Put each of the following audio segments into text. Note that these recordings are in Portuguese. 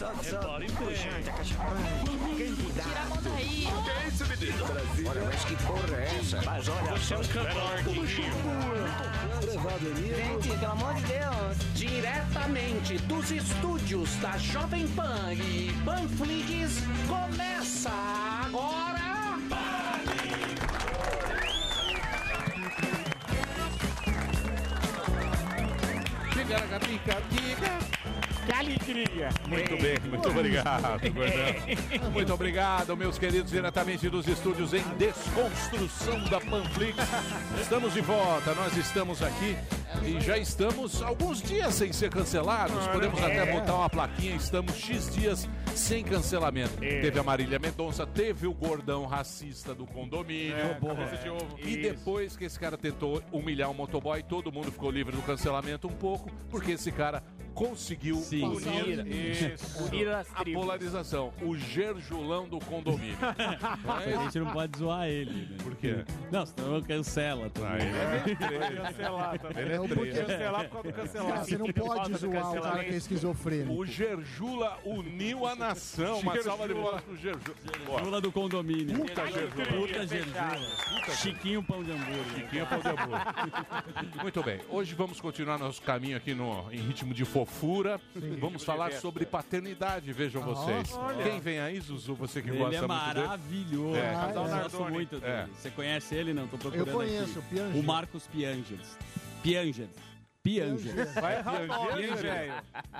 Rebola em pé. Tira a mão daí. Que é isso, menino? Olha, mas que porra é essa? Mas olha, você é um cantor, Gente, pelo amor de Deus. Diretamente dos estúdios da Jovem Pan e Panflix, começa agora. Que alegria. Muito bem, muito obrigado, Gordão. Muito obrigado, meus queridos, diretamente dos estúdios em Desconstrução da Panflix. Estamos de volta, nós estamos aqui e já estamos alguns dias sem ser cancelados. Podemos até botar uma plaquinha, estamos X dias sem cancelamento. Teve a Marília Mendonça, teve o gordão racista do condomínio. E depois que esse cara tentou humilhar o motoboy, todo mundo ficou livre do cancelamento um pouco, porque esse cara conseguiu unir, isso, Unir a polarização. O gerjulão do condomínio. Não é A gente não pode zoar ele. Né? Por quê? Não, senão cancela também. Cancelar também. Ele é Não, três. porque- Cancelar por causa do. Cara, você não pode zoar o cara que é esquizofrênico. O Gerjula uniu a nação. Uma salva de palmas pro Gerjula. Lula do condomínio. Puta Gerjula. Puta Gerjula. Chiquinho Pão de Hambúrguer. Chiquinho Pão de Hambúrguer. Muito bem, hoje vamos continuar nosso caminho aqui no, em ritmo de fofura. Vamos falar sobre paternidade, vejam vocês. Quem vem aí, Zuzu, você que Ele gosta é muito dele? maravilhoso. É. Eu gosto muito dele. É. Você conhece ele? Não, tô procurando Eu conheço, aqui. Piangers. O Marcos Piangers. Piangers. Piangers. Vai errar o nome, velho.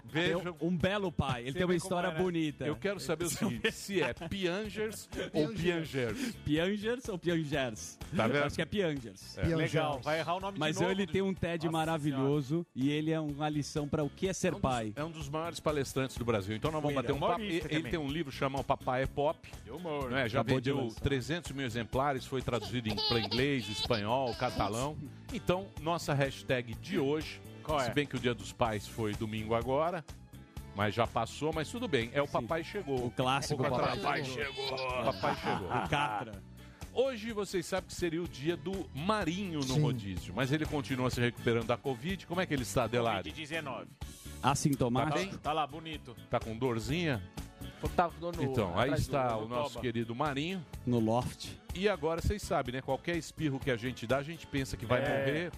Vejam, um, um belo pai. Ele tem uma história é, né? bonita. eu quero saber o seguinte: se é Piangers ou Piangers. Piangers ou Piangers? Tá vendo? Acho que é Piangers. Piangers. Legal, vai errar o nome Mas de novo. ele tem um TED Nossa maravilhoso e ele é uma lição para o que é ser pai. É um dos maiores palestrantes do Brasil. Então nós vamos bater um papo. Ele também. tem um livro chamado Papai é Pop. De humor. Não é? Já Acabou de vendeu lançar. 300 mil exemplares, foi traduzido pra inglês, espanhol, catalão. Então, nossa hashtag de hoje, Qual é? se bem que o Dia dos Pais foi domingo agora, mas já passou, mas tudo bem, é o Papai Chegou. O clássico O papai. Papai Chegou. Papai Chegou. O Catra. Hoje vocês sabem que seria o dia do Marinho no Sim. rodízio, mas ele continua se recuperando da Covid. Como é que ele está, Delari? Covid-19. Assintomático. Tá, tá lá, bonito. Tá com dorzinha? Então, aí está do- o nosso Toba. querido Marinho. No loft. E agora vocês sabem, né? Qualquer espirro que a gente dá, a gente pensa que vai É. morrer,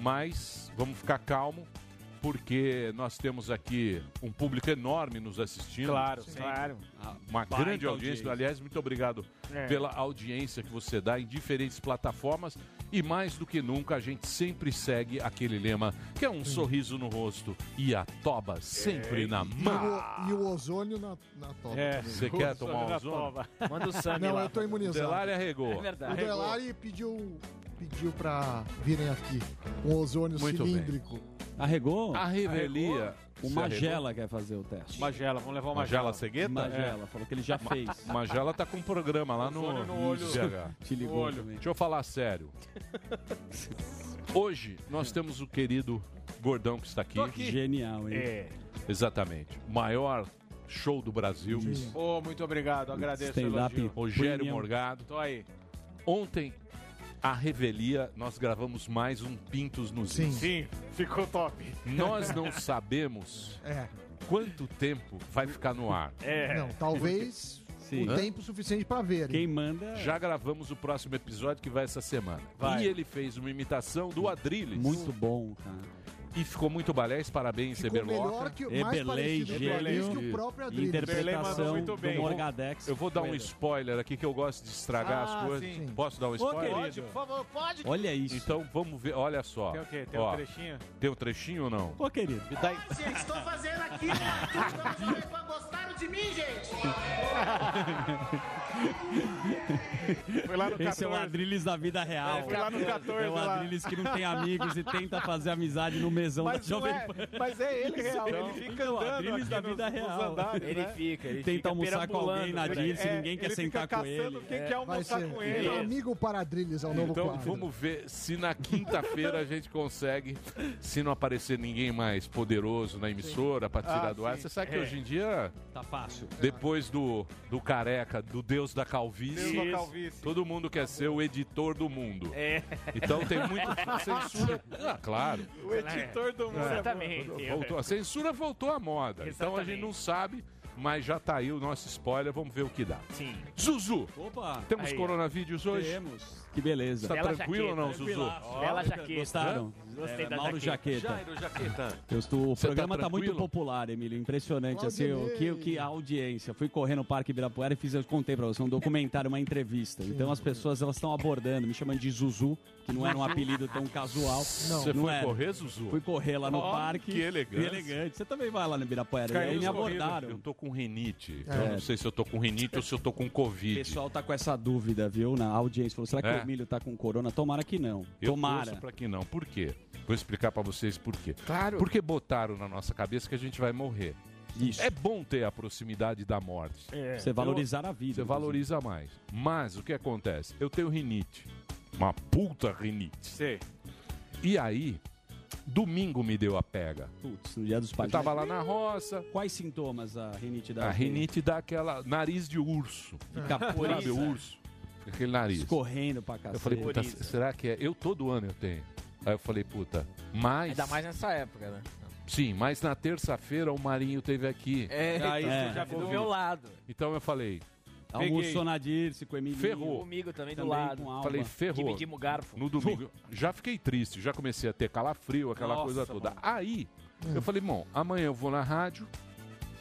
mas vamos ficar calmo, porque nós temos aqui um público enorme nos assistindo. Claro, claro. Uma Baita grande audiência. audiência. Aliás, muito obrigado É. pela audiência que você dá em diferentes plataformas. E mais do que nunca, a gente sempre segue aquele lema que é um sorriso no rosto e a toba sempre na E mão. o, e o ozônio na, na toba. É. Você quer tomar um ozônio? Manda o Sammy Não, lá. eu tô O imunizado. Delari arregou. É O verdade. Delari pediu, pediu pra virem aqui. Um ozônio Muito bem. cilíndrico. Arregou? A revelia. O Magela quer fazer o teste. Magela, vamos levar o Magela Magela. Cegueta? Magela, falou que ele já fez. Magela tá com um programa lá no, no olho. Te ligou olho. também. Deixa eu falar sério. Hoje nós temos o querido Gordão que está aqui. Genial, hein? É. Exatamente. Maior show do Brasil. Ô, muito obrigado, agradeço Stand-up. Rogério Premium. Morgado. Tô aí. Ontem, a revelia, nós gravamos mais um Pintos nos Sim. Is. Sim, ficou top. Nós não sabemos É. quanto tempo vai ficar no ar. É. Não, talvez Sim. o tempo suficiente pra ver. Quem manda Já gravamos o próximo episódio que vai essa semana. Vai. E ele fez uma imitação do Adrilles. muito bom, cara. E ficou muito balés. Parabéns, Ficou Eberloca. melhor que o Ebelei, mais parecido gênio. que o próprio mandou Interpretação muito bem. do Morgadex. Eu vou dar um spoiler aqui que eu gosto de estragar Ah, as coisas. sim. Posso dar um Ô, spoiler? Pode, por favor, pode. Olha isso. Então vamos ver, olha só. Tem o quê? Tem Ó, um trechinho? Tem um trechinho ou não? Ô, querido. Me dá aí. Estou fazendo aqui gostaram de mim, gente. Foi lá no 14. Esse é o Adrilles da vida real. É, foi lá no 14 É o. Adrilles que não tem amigos e tenta fazer amizade no mesão Mas, da Jovem é, Pan. mas é ele real, ele fica Então, andando Adriles aqui da nos, vida nos real. andares, Ele né? fica, ele Tenta fica almoçar com alguém na. Dirce, É, ninguém quer ele sentar fica com caçando ele. quem É. quer almoçar com ele. amigo para Adriles, é o novo Então quadro. vamos ver se na quinta-feira a gente consegue, se não aparecer ninguém mais poderoso na emissora pra tirar Ah, do ar. Você sabe que É. hoje em dia, Tá fácil. depois do, do careca, do deus da calvície, Todo mundo quer ser o editor do mundo. É. Então tem muita censura. Ah, claro. O editor do mundo. Exatamente. Voltou, a censura voltou à moda. Então a gente Exatamente. não sabe mas já tá aí o nosso spoiler, vamos ver o que dá. Sim. Zuzu, Opa! temos Aí, coronavírus hoje? Temos. Que beleza. Tá Bela tranquilo ou não, Zuzu? Tranquilaço. Bela jaqueta. Gostaram? Gostei É, da Mauro jaqueta. Jaqueta. Jairo Jaqueta. Eu estou, o Você tá programa tá, muito tranquilo? popular, Emílio. Impressionante. Assim, o que, o que a audiência. Fui correr no Parque Ibirapuera e fiz, eu contei pra você, um documentário, uma entrevista. Então as pessoas elas estão abordando, me chamando de Zuzu, que não era um apelido tão casual. Você não foi era. correr, Zuzu? Fui correr lá no Ó, parque. que elegante. Que elegante. Você também vai lá no Ibirapuera. E Caiu aí me nos corridos. abordaram. Eu tô com rinite. É. Eu não sei se eu tô com rinite ou se eu tô com O Covid. pessoal tá com essa dúvida, viu? Na audiência. Falou, será que É. o Emílio tá com corona? Tomara que não. Eu Tomara. pra que não. Por quê? Vou explicar pra vocês por quê. Claro. Porque botaram na nossa cabeça que a gente vai morrer. Isso. É bom ter a proximidade da morte. É. Você valorizar a vida. Você inclusive. valoriza mais. Mas o que acontece? Eu tenho rinite. Uma puta rinite. Sei. E aí, domingo me deu a pega. Putz, no dia dos Eu pais. tava lá na roça. Quais sintomas a rinite dá? A rinite dá aquela nariz de urso. Fica Sabe, poriza, o urso. Aquele nariz. escorrendo pra cacete. Eu falei, puta, Poriza. será que é? Eu todo ano eu tenho. Aí eu falei, puta, mas. Ainda mais nessa época, né? Sim, mas na terça-feira o Marinho teve aqui. É, Aí É. você já do ficou meu lado. Então eu falei, Almoçou na Dirce com o Emílio. Ferrou. Comigo também, do Também lado. com Alba. falei, ferrou. Dividimos o garfo. No domingo. Já fiquei triste, já comecei a ter calafrio, aquela Nossa, coisa toda. mano. Aí, eu falei, bom, amanhã eu vou na rádio,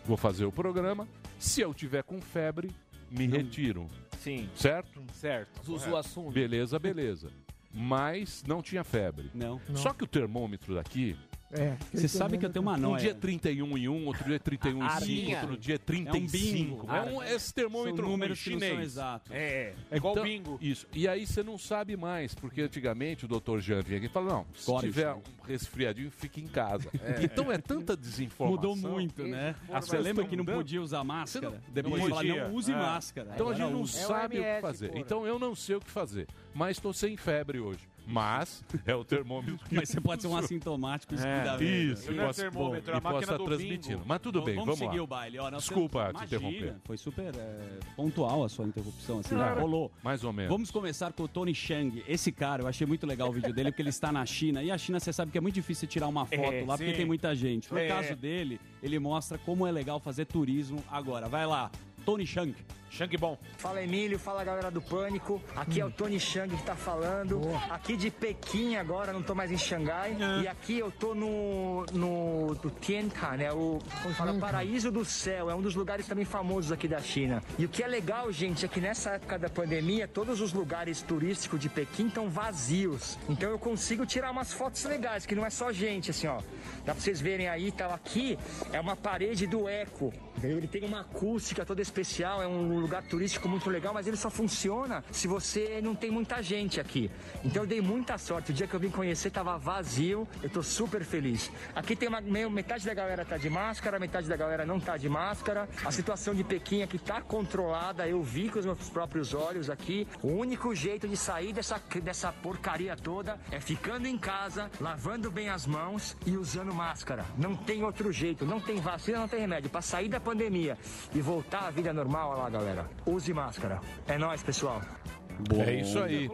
vou fazer o programa. Se eu tiver com febre, me retiro. Sim. Certo? Certo. Zuzu assume. Beleza, beleza. Mas não tinha febre. Não. Não. Só que o termômetro daqui, É. Você sabe que eu tenho uma um noia. dia é 31 e 1, outro dia é 31 e 5, Arminha. outro dia é 35. bingo. É um, esse São termômetro números que não são chinês. exatos. É. É igual Então, bingo. Isso. E aí você não sabe mais, porque antigamente o doutor Jean vinha aqui e falava, não, se Corre, tiver um resfriadinho, fique em casa. Então é tanta desinformação. Mudou muito, né? Você lembra estão que não podia usar máscara? Não- Depois não podia. não use É. máscara. Então a gente não sabe o que fazer. porra. Então eu não sei o que fazer. Mas estou sem febre hoje. Mas é o termômetro que Mas você pode ser um assintomático isso É, Isso, Não e é posso, termômetro, é a posso máquina estar do transmitindo. bingo. Mas tudo bem, vamos vamos, seguir lá. o baile. Ó, Desculpa temos- te interromper. Foi super é, pontual a sua interrupção, assim, É. rolou. Mais ou menos. Vamos começar com o Tony Chang. Esse cara, eu achei muito legal o vídeo dele, porque ele está na China. E a China, você sabe que é muito difícil tirar uma foto É, lá, porque sim. tem muita gente. No É. caso dele, ele mostra como é legal fazer turismo agora. Vai lá, Tony Chang. Shang bom. Fala Emílio, fala galera do Pânico. Aqui é o Tony Chang que tá falando. Aqui de Pequim agora, não tô mais em Xangai. E aqui eu tô no, no do Tiantan, né? O como fala, Paraíso do Céu. É um dos lugares também famosos aqui da China. E o que é legal, gente, é que nessa época da pandemia, todos os lugares turísticos de Pequim estão vazios. Então eu consigo tirar umas fotos legais, que não é só gente, assim, ó. Dá pra vocês verem aí, tá aqui, é uma parede do Eco. Ele tem uma acústica toda especial, é um lugar turístico muito legal, mas ele só funciona se você não tem muita gente aqui. Então eu dei muita sorte. O dia que eu vim conhecer tava vazio, eu tô super feliz. Aqui tem uma meio, metade da galera tá de máscara, metade da galera não tá de máscara. A situação de Pequim aqui tá controlada, eu vi com os meus próprios olhos aqui. O único jeito de sair dessa, dessa porcaria toda é ficando em casa, lavando bem as mãos e usando máscara. Não tem outro jeito, não tem vacina, não tem remédio. Pra sair da pandemia e voltar à vida normal, olha lá, galera. Use máscara. É nóis, pessoal. É isso aí.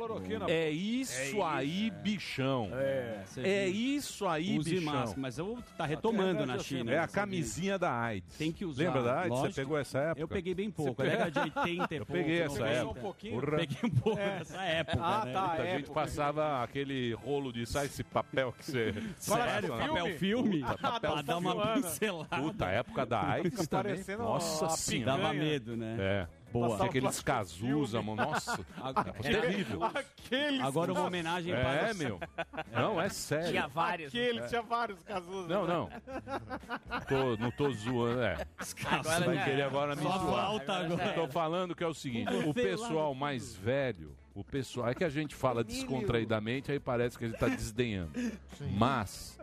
É isso aí, bichão. É viu? isso aí, Use bichão. máscara. Mas eu tá retomando na China. É a camisinha da AIDS. Tem que usar. Lembra da AIDS? Lógico. Você pegou essa época? Eu peguei bem pouco. Eu era de 80 e Eu pouco, peguei essa 90. época. um. Peguei um pouco dessa época, Ah, né? tá. a gente época. passava aquele rolo de sai esse papel que você. Sério? Passa, Papel filme? Puta, papel pra dar uma pincelada. Puta, época da AIDS parecendo Nossa senhora. Dava medo, né? É. Boa. Tinha aqueles Cazuza, mano. Nossa. Agora- terrível. Aqueles. Agora uma homenagem É, para... meu. Não, é Tinha sério. vários. Aqueles, tinha vários casos. Não, não. Tô, não tô zoando, é. Agora Vai querer era. agora me Só zoar. falta Agora tô falando que é o seguinte, o pessoal mais velho, o pessoal, é que a gente fala descontraidamente, aí parece que a gente tá desdenhando. Mas,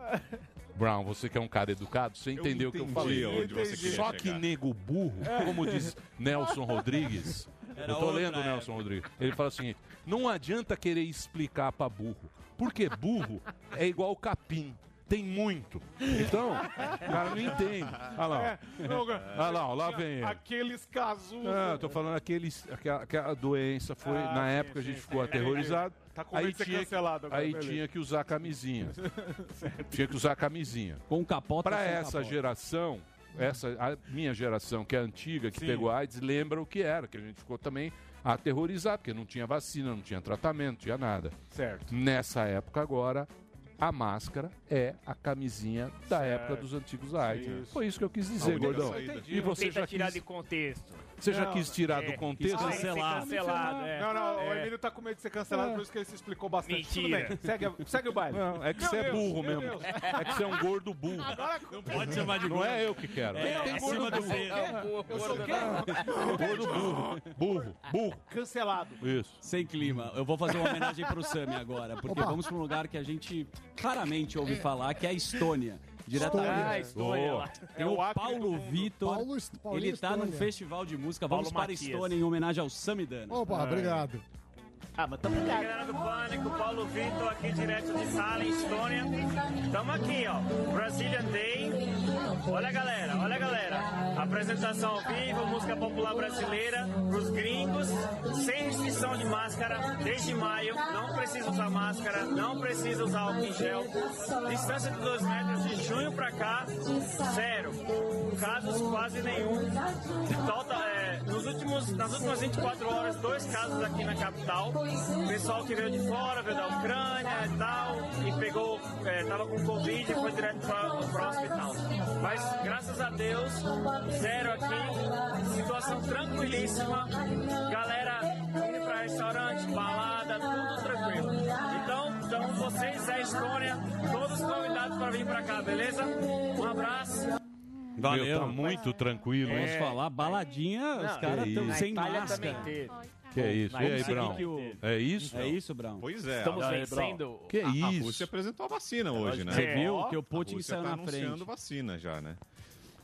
Brown, você que é um cara educado, você entendeu o que eu falei. onde você queria Só que nego burro, como diz Nelson Rodrigues, Era eu tô outra lendo o Nelson Rodrigues, ele fala o seguinte, não adianta querer explicar pra burro, porque burro é igual capim. Tem muito. Então, o cara não entende. Olha lá. ó. Olha lá, ó, lá vem ele. Aqueles casos. Ah, eu tô falando aqueles, aquela, aquela doença foi Ah, na sim, época a gente sim, ficou sim. aterrorizado. Tá com ser tinha, cancelado agora, aí beleza. tinha que usar camisinha. tinha que usar camisinha. Com capota Pra sem essa capota. geração, essa, a minha geração, que é antiga, que Sim. pegou AIDS, lembra o que era, que a gente ficou também aterrorizado, porque não tinha vacina, não tinha tratamento, não tinha nada. Certo. Nessa época agora, a máscara é a camisinha da época dos antigos AIDS. Isso. Foi isso que eu quis dizer, única Gordão. E você Tenta já tirar quis, de contexto. Você já Não, quis tirar é. do contexto? Ah, ser cancelado, é. Não, não, o É. Emílio tá com medo de ser cancelado, por isso que ele se explicou bastante. Mentira. Tudo bem, segue, segue o baile. Não, é que você é burro meu mesmo. Deus. É que você é um gordo burro. Não Pode chamar de Não gordo. é eu que quero. É, Tem gordo do burro. Eu sou o quê? Gordo burro. Burro. Burro. Cancelado. Isso. Sem clima. Eu vou fazer uma homenagem pro Sami agora, porque Opa. vamos para um lugar que a gente raramente ouve falar, que é a Estônia. Diretamente. Ah, Estônia lá. Tem É o Paulo. Vitor. Paulo, Ele tá num Estônia. festival de música. Vamos Paulo para Matias. Estônia em homenagem ao Samidana. Opa, obrigado. Ah, mas tamo ligado. Galera do Pânico, Paulo Vitor aqui direto de Salem, Estônia. Tamo aqui, ó. Brazilian Day. Olha a galera, olha a galera. Apresentação ao vivo, música popular brasileira pros gringos, sem restrição de máscara, desde maio. Não precisa usar máscara, não precisa usar álcool em gel. Distância de 2 metros de junho pra cá, zero. Casos quase nenhum. Tota- é, nos últimos, nas últimas 24 horas, dois casos aqui na capital. Pessoal que veio de fora, veio da Ucrânia e tal, e pegou, é, tava com Covid e foi direto para o hospital. Mas graças a Deus, zero aqui, situação tranquilíssima, galera indo para restaurante, balada, tudo tranquilo. Então, então vocês, é Estônia, todos convidados para vir para cá, beleza? Um abraço. Valeu. Meu, tá muito tranquilo, hein? Vamos falar, baladinha, os Não, caras que estão sem máscara. Que é isso? E aí, Brown? que o- É isso? É isso, Brown? Pois é. Estamos a, vencendo. Que a- a isso? Rússia apresentou a vacina hoje, né? Você É. viu que o A Putin saiu tá na anunciando frente. vacina já, né?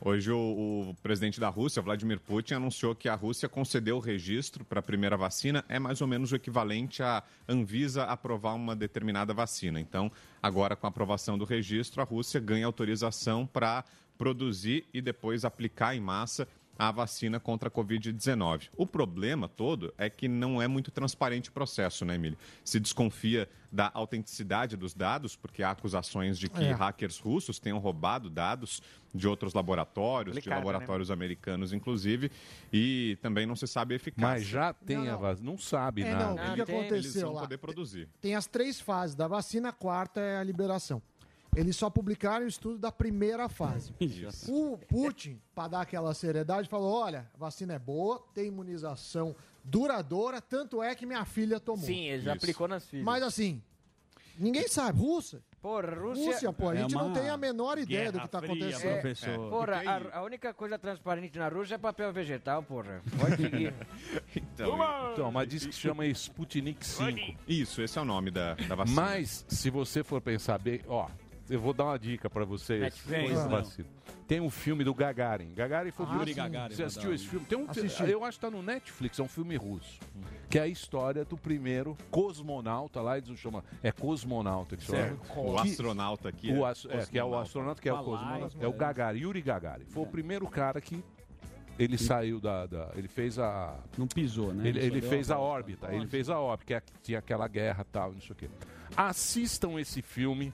Hoje o, o presidente da Rússia, Vladimir Putin, anunciou que a Rússia concedeu o registro para a primeira vacina. É mais ou menos o equivalente a Anvisa aprovar uma determinada vacina. Então, agora com a aprovação do registro, a Rússia ganha autorização para produzir e depois aplicar em massa a vacina contra a Covid-19. O problema todo é que não é muito transparente o processo, né, Emílio? Se desconfia da autenticidade dos dados, porque há acusações de que É. hackers russos tenham roubado dados de outros laboratórios, de né? laboratórios americanos, inclusive, e também não se sabe a eficácia. Mas já tem Não, a não. vacina. Não sabe É, nada. não, o que, que Eles aconteceu vão lá? poder produzir. Tem as três fases da vacina, a quarta é a liberação. Eles só publicaram o estudo da primeira fase. O Putin, para dar aquela seriedade, falou: olha, a vacina é boa, tem imunização duradoura, tanto é que minha filha tomou. Sim, ele já Isso. aplicou nas filhas. Mas assim, ninguém sabe. Rússia. Porra, Rússia... Rússia, pô, a É gente não uma tem a menor ideia do que tá Guerra Fria, acontecendo. professor. Porra, Fica aí. a, a única coisa transparente na Rússia é papel vegetal, porra. Pode seguir. Então, Então, mas diz que chama Sputnik 5. isso, esse é o nome da, da vacina. Mas, se você for pensar bem, ó, eu vou dar uma dica pra vocês. Netflix. vacilo. Tem um filme do Gagarin. Gagarin foi o Ah, primeiro- Yuri Gagarin, Você assistiu esse filme? Tem um, Assisti. eu acho que tá no Netflix, é um filme russo. Que é a história do primeiro cosmonauta lá, eles não chamam. É cosmonauta que chama. o Que- astronauta aqui. O é astro- é, que é o astronauta, que é o cosmonauta. É o Gagarin, Yuri Gagarin. Foi o primeiro cara que ele saiu da, da- ele fez a Não pisou, né? ele, ele fez a órbita, ele fez a órbita, que é- tinha aquela guerra e tal, não sei o quê. Assistam esse filme,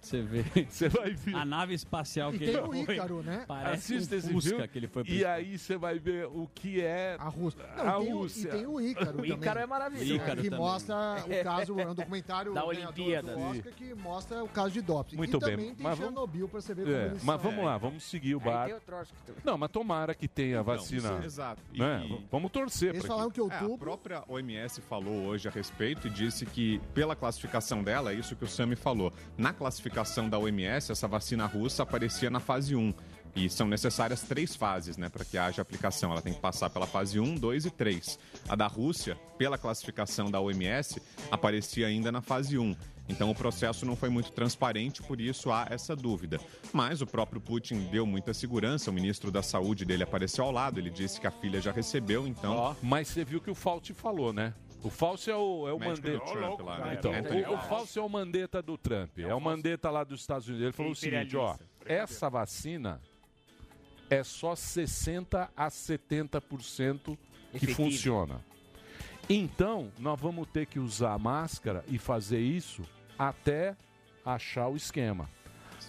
Você vê. você vai ver. A nave espacial E que tem ele o foi. Ícaro, né? Parece Assista um esse Fusca filme que ele foi e aí você vai ver o que é A Rússia. A Não, e, tem Rússia. O, e tem o Ícaro O também. Ícaro é maravilhoso. Ícaro que também. mostra o caso, é um documentário Da Olimpíada. do Oscar que mostra o caso de doping. Muito e bem, também tem mas vamos- Chernobyl pra você ver como É, eles mas são. vamos lá, vamos seguir o tem barco. tu... Não, mas tomara que tenha Então, vacina. exato. E- né? e- Vamos torcer Eles para falaram que É, a outubro... própria OMS falou hoje a respeito e disse que, pela classificação dela, é isso que o Sami falou. Na classificação da OMS, essa vacina russa aparecia na fase 1. E são necessárias três fases, né, para que haja aplicação. Ela tem que passar pela fase 1, 2 e 3. A da Rússia, pela classificação da OMS, aparecia ainda na fase 1. Então o processo não foi muito transparente, por isso há essa dúvida. Mas o próprio Putin deu muita segurança, o ministro da Saúde dele apareceu ao lado, ele disse que a filha já recebeu, então Ó, mas você viu que o Fauci falou, né? O Fauci é o, é o médico Mandetta. Trump lá, né? Então, o, o. Fauci é o Mandetta do Trump. É o Mandetta lá dos Estados Unidos. Ele falou o seguinte, ó. Essa vacina é só 60 a 70% que Efetivo. funciona. Então, nós vamos ter que usar máscara e fazer isso até achar o esquema.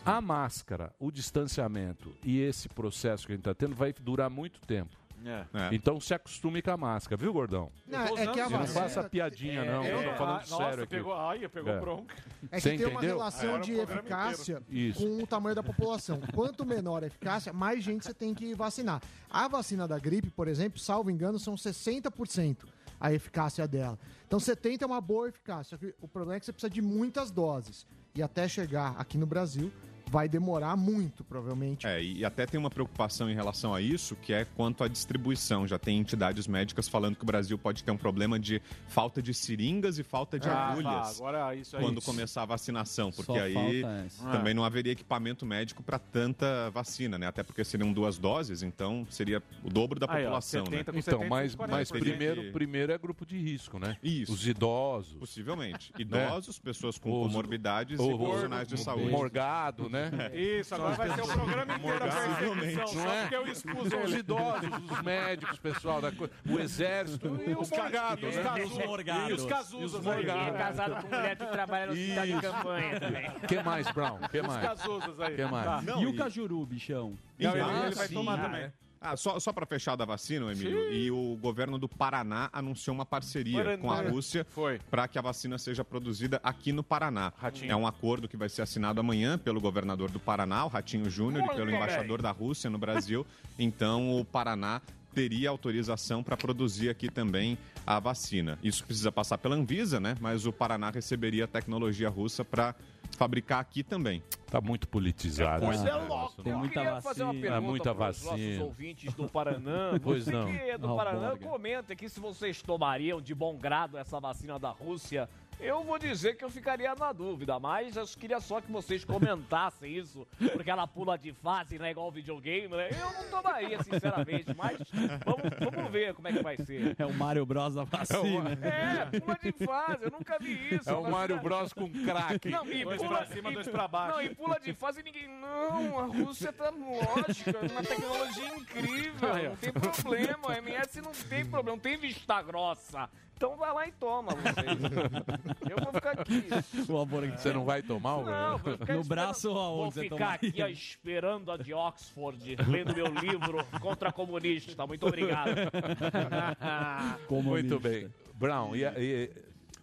A máscara, o distanciamento e esse processo que a gente está tendo vai durar muito tempo. É. Então se acostume com a máscara, viu, gordão? Não, é que a E não faça piadinha, não. É, eu tô falando ah, sério nossa, aqui. pegou- ai, pegou bronca. É que Você tem uma entendeu? relação Era o de eficácia Isso. com o tamanho da população. Quanto menor a eficácia, mais gente você tem que vacinar. A vacina da gripe, por exemplo, salvo engano, são 60% a eficácia dela. Então 70% é uma boa eficácia. O problema é que você precisa de muitas doses. E até chegar aqui no Brasil, vai demorar muito, provavelmente. É, e até tem uma preocupação em relação a isso, que é quanto à distribuição. Já tem entidades médicas falando que o Brasil pode ter um problema de falta de seringas e falta de Ah, agulhas. tá, agora isso aí. Quando começar a vacinação, porque Só aí também não haveria equipamento médico para tanta vacina, né? Até porque seriam duas doses, então seria o dobro da Aí, ó, população, 70 né? com Então, 70, mas, 40, mas primeiro, primeiro é grupo de risco, né? Isso. Os idosos. Possivelmente. Idosos, pessoas com comorbidades o- e profissionais de saúde. o morgado, né? Isso, agora vai ser o programa inteiro a perseguição, Não só é? porque eu expus São os idosos, os médicos, o pessoal da co- o exército e os morgados, E os né? casus- morgados. E os casuzas E os morgados. Ele é casado com mulher que trabalha no hospital de campanha também. que mais, Brown? que Os mais? casuzas aí. que mais? Tá. Não, e o Cajuru, bichão? Não, ele, Ah, ele vai sim. tomar Ah, também. Ah, só, só para fechar da vacina, Emílio, e o governo do Paraná anunciou uma parceria Paraná. com a Rússia para que a vacina seja produzida aqui no Paraná. Ratinho. É um acordo que vai ser assinado amanhã pelo governador do Paraná, o Ratinho Júnior, e pelo embaixador da Rússia no Brasil. Então, o Paraná teria autorização para produzir aqui também a vacina. Isso precisa passar pela Anvisa, né? Mas o Paraná receberia a tecnologia russa para fabricar aqui também. Tá muito politizado. Pois esse é, negócio, louco. né? Eu muita queria fazer uma vacina. pergunta É muita para os nossos vacina. ouvintes do Paranã. Pois não. que é do Ah, Paranã, comenta aqui se vocês tomariam de bom grado essa vacina da Rússia. Eu vou dizer que eu ficaria na dúvida, mas eu queria só que vocês comentassem isso, porque ela pula de fase, não é igual videogame, né? Eu não tomaria, sinceramente, mas vamos, vamos ver como é que vai ser. É o Mario Bros da vacina. É, pula de fase, eu nunca vi isso. É o Mario Bros com crack. Não, e Dois pula, pra cima, e- dois pra baixo. Não, e pula de fase e ninguém. Não, a Rússia tá lógica, uma tecnologia incrível, não tem problema. A MS não tem problema, não tem vista grossa. Então vai lá e toma vocês. Eu vou ficar aqui. O Alborg. Você não vai tomar o Não, vou ficar No braço ou Vou aonde você ficar aqui ó, esperando a de Oxford, lendo meu livro contra comunista. Muito obrigado. Comunista. Muito bem. Brown, e, e-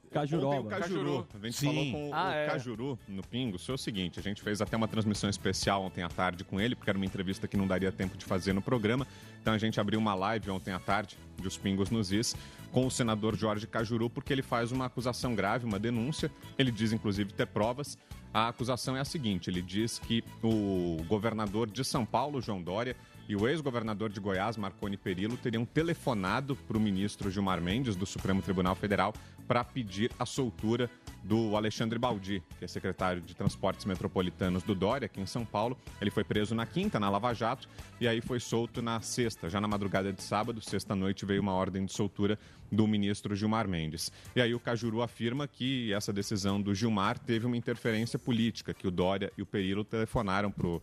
Ontem o. Cajuru. A gente Sim. falou com Ah, o é. Cajuru no Pingo. Foi o seguinte, a gente fez até uma transmissão especial ontem à tarde com ele, porque era uma entrevista que não daria tempo de fazer no programa. Então a gente abriu uma live ontem à tarde, de Os Pingos nos Is, com o senador Jorge Cajuru, porque ele faz uma acusação grave, uma denúncia. Ele diz, inclusive, ter provas. A acusação é a seguinte, ele diz que o governador de São Paulo, João Dória, e o ex-governador de Goiás, Marconi Perillo, teriam telefonado para o ministro Gilmar Mendes, do Supremo Tribunal Federal, para pedir a soltura do Alexandre Baldi, que é secretário de Transportes Metropolitanos do Dória, aqui em São Paulo. Ele foi preso na quinta, na Lava Jato, e aí foi solto na sexta. Já na madrugada de sábado, sexta-noite, veio uma ordem de soltura do ministro Gilmar Mendes. E aí o Cajuru afirma que essa decisão do Gilmar teve uma interferência política, que o Dória e o Perillo telefonaram pro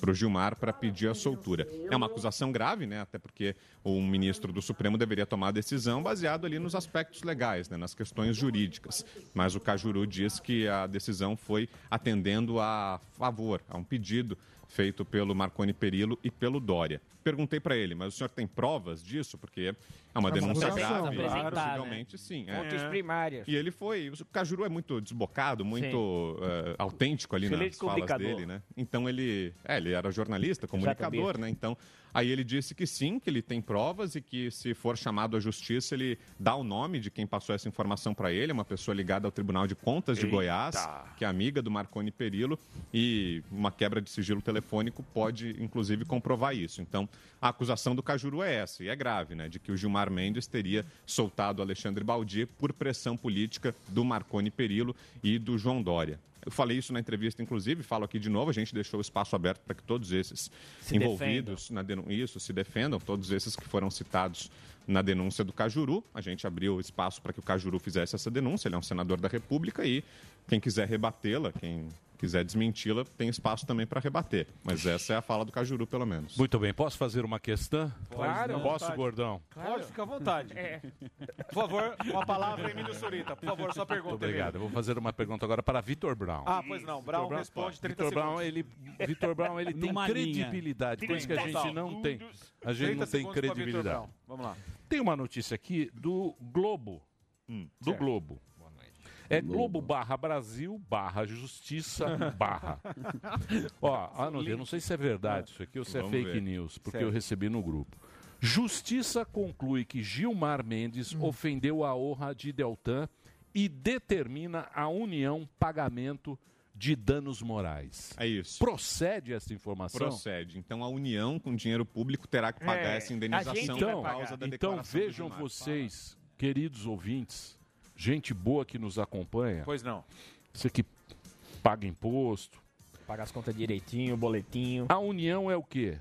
para o Gilmar para pedir a soltura. É uma acusação grave, né? Até porque o ministro do Supremo deveria tomar a decisão baseado ali nos aspectos legais, né? nas questões jurídicas. Mas o Cajuru diz que a decisão foi atendendo a favor, a um pedido feito pelo Marconi Perillo e pelo Dória. Perguntei para ele, mas o senhor tem provas disso? Porque é uma É denúncia grave. claro. Possivelmente sim. é. Fontes primárias. E ele foi. O Cajuru é muito desbocado, muito eh, autêntico ali Excelente nas falas dele, né? Então ele. É, ele era jornalista, comunicador, né? Então. Aí ele disse que sim, que ele tem provas e que se for chamado à justiça, ele dá o nome de quem passou essa informação para ele, uma pessoa ligada ao Tribunal de Contas de Eita. Goiás, que é amiga do Marconi Perillo, e uma quebra de sigilo telefônico pode, inclusive, comprovar isso. Então, a acusação do Cajuru é essa, e é grave, né? De que o Gilmar Mendes teria soltado Alexandre Baldi por pressão política do Marconi Perillo e do João Dória. Eu falei isso na entrevista, inclusive, falo aqui de novo, a gente deixou o espaço aberto para que todos esses Se envolvidos na denúncia, isso, se defendam, todos esses que foram citados na denúncia do Cajuru. A gente abriu espaço para que o Cajuru fizesse essa denúncia, ele é um senador da República e quem quiser rebatê-la, quem quiser desmenti-la, tem espaço também para rebater. Mas essa é a fala do Cajuru, pelo menos. Muito bem, posso fazer uma questão? Claro. Posso, Vontade. gordão? Pode, fica à vontade. Por favor, uma palavra, Emílio Surita. Por favor, sua pergunta. Muito obrigado. Eu vou fazer uma pergunta agora para Vitor Brown. Ah, pois não. Brown Vitor responde 30 Vitor Brown, segundos. ele, Vitor Brown, ele tem Numa credibilidade, coisa que a gente 30 não tem. A gente 30 não tem credibilidade. Brown. Vamos lá. Tem uma notícia aqui do Globo. do certo. Globo. É Globo barra Brasil barra Justiça barra. Ó, anotei, eu não sei se é verdade isso aqui ou se é Vamos fake ver. news, porque Certo. eu recebi no grupo. Justiça conclui que Gilmar Mendes ofendeu a honra de Deltan e determina a União pagamento de danos morais. É isso. Procede essa informação? Procede. Então a União, com dinheiro público, terá que pagar É, essa indenização então, por causa da então declaração do vejam Gilmar. vocês, queridos ouvintes, gente boa que nos acompanha. Pois não. Você que paga imposto. Paga as contas direitinho, boletinho. A União é o quê?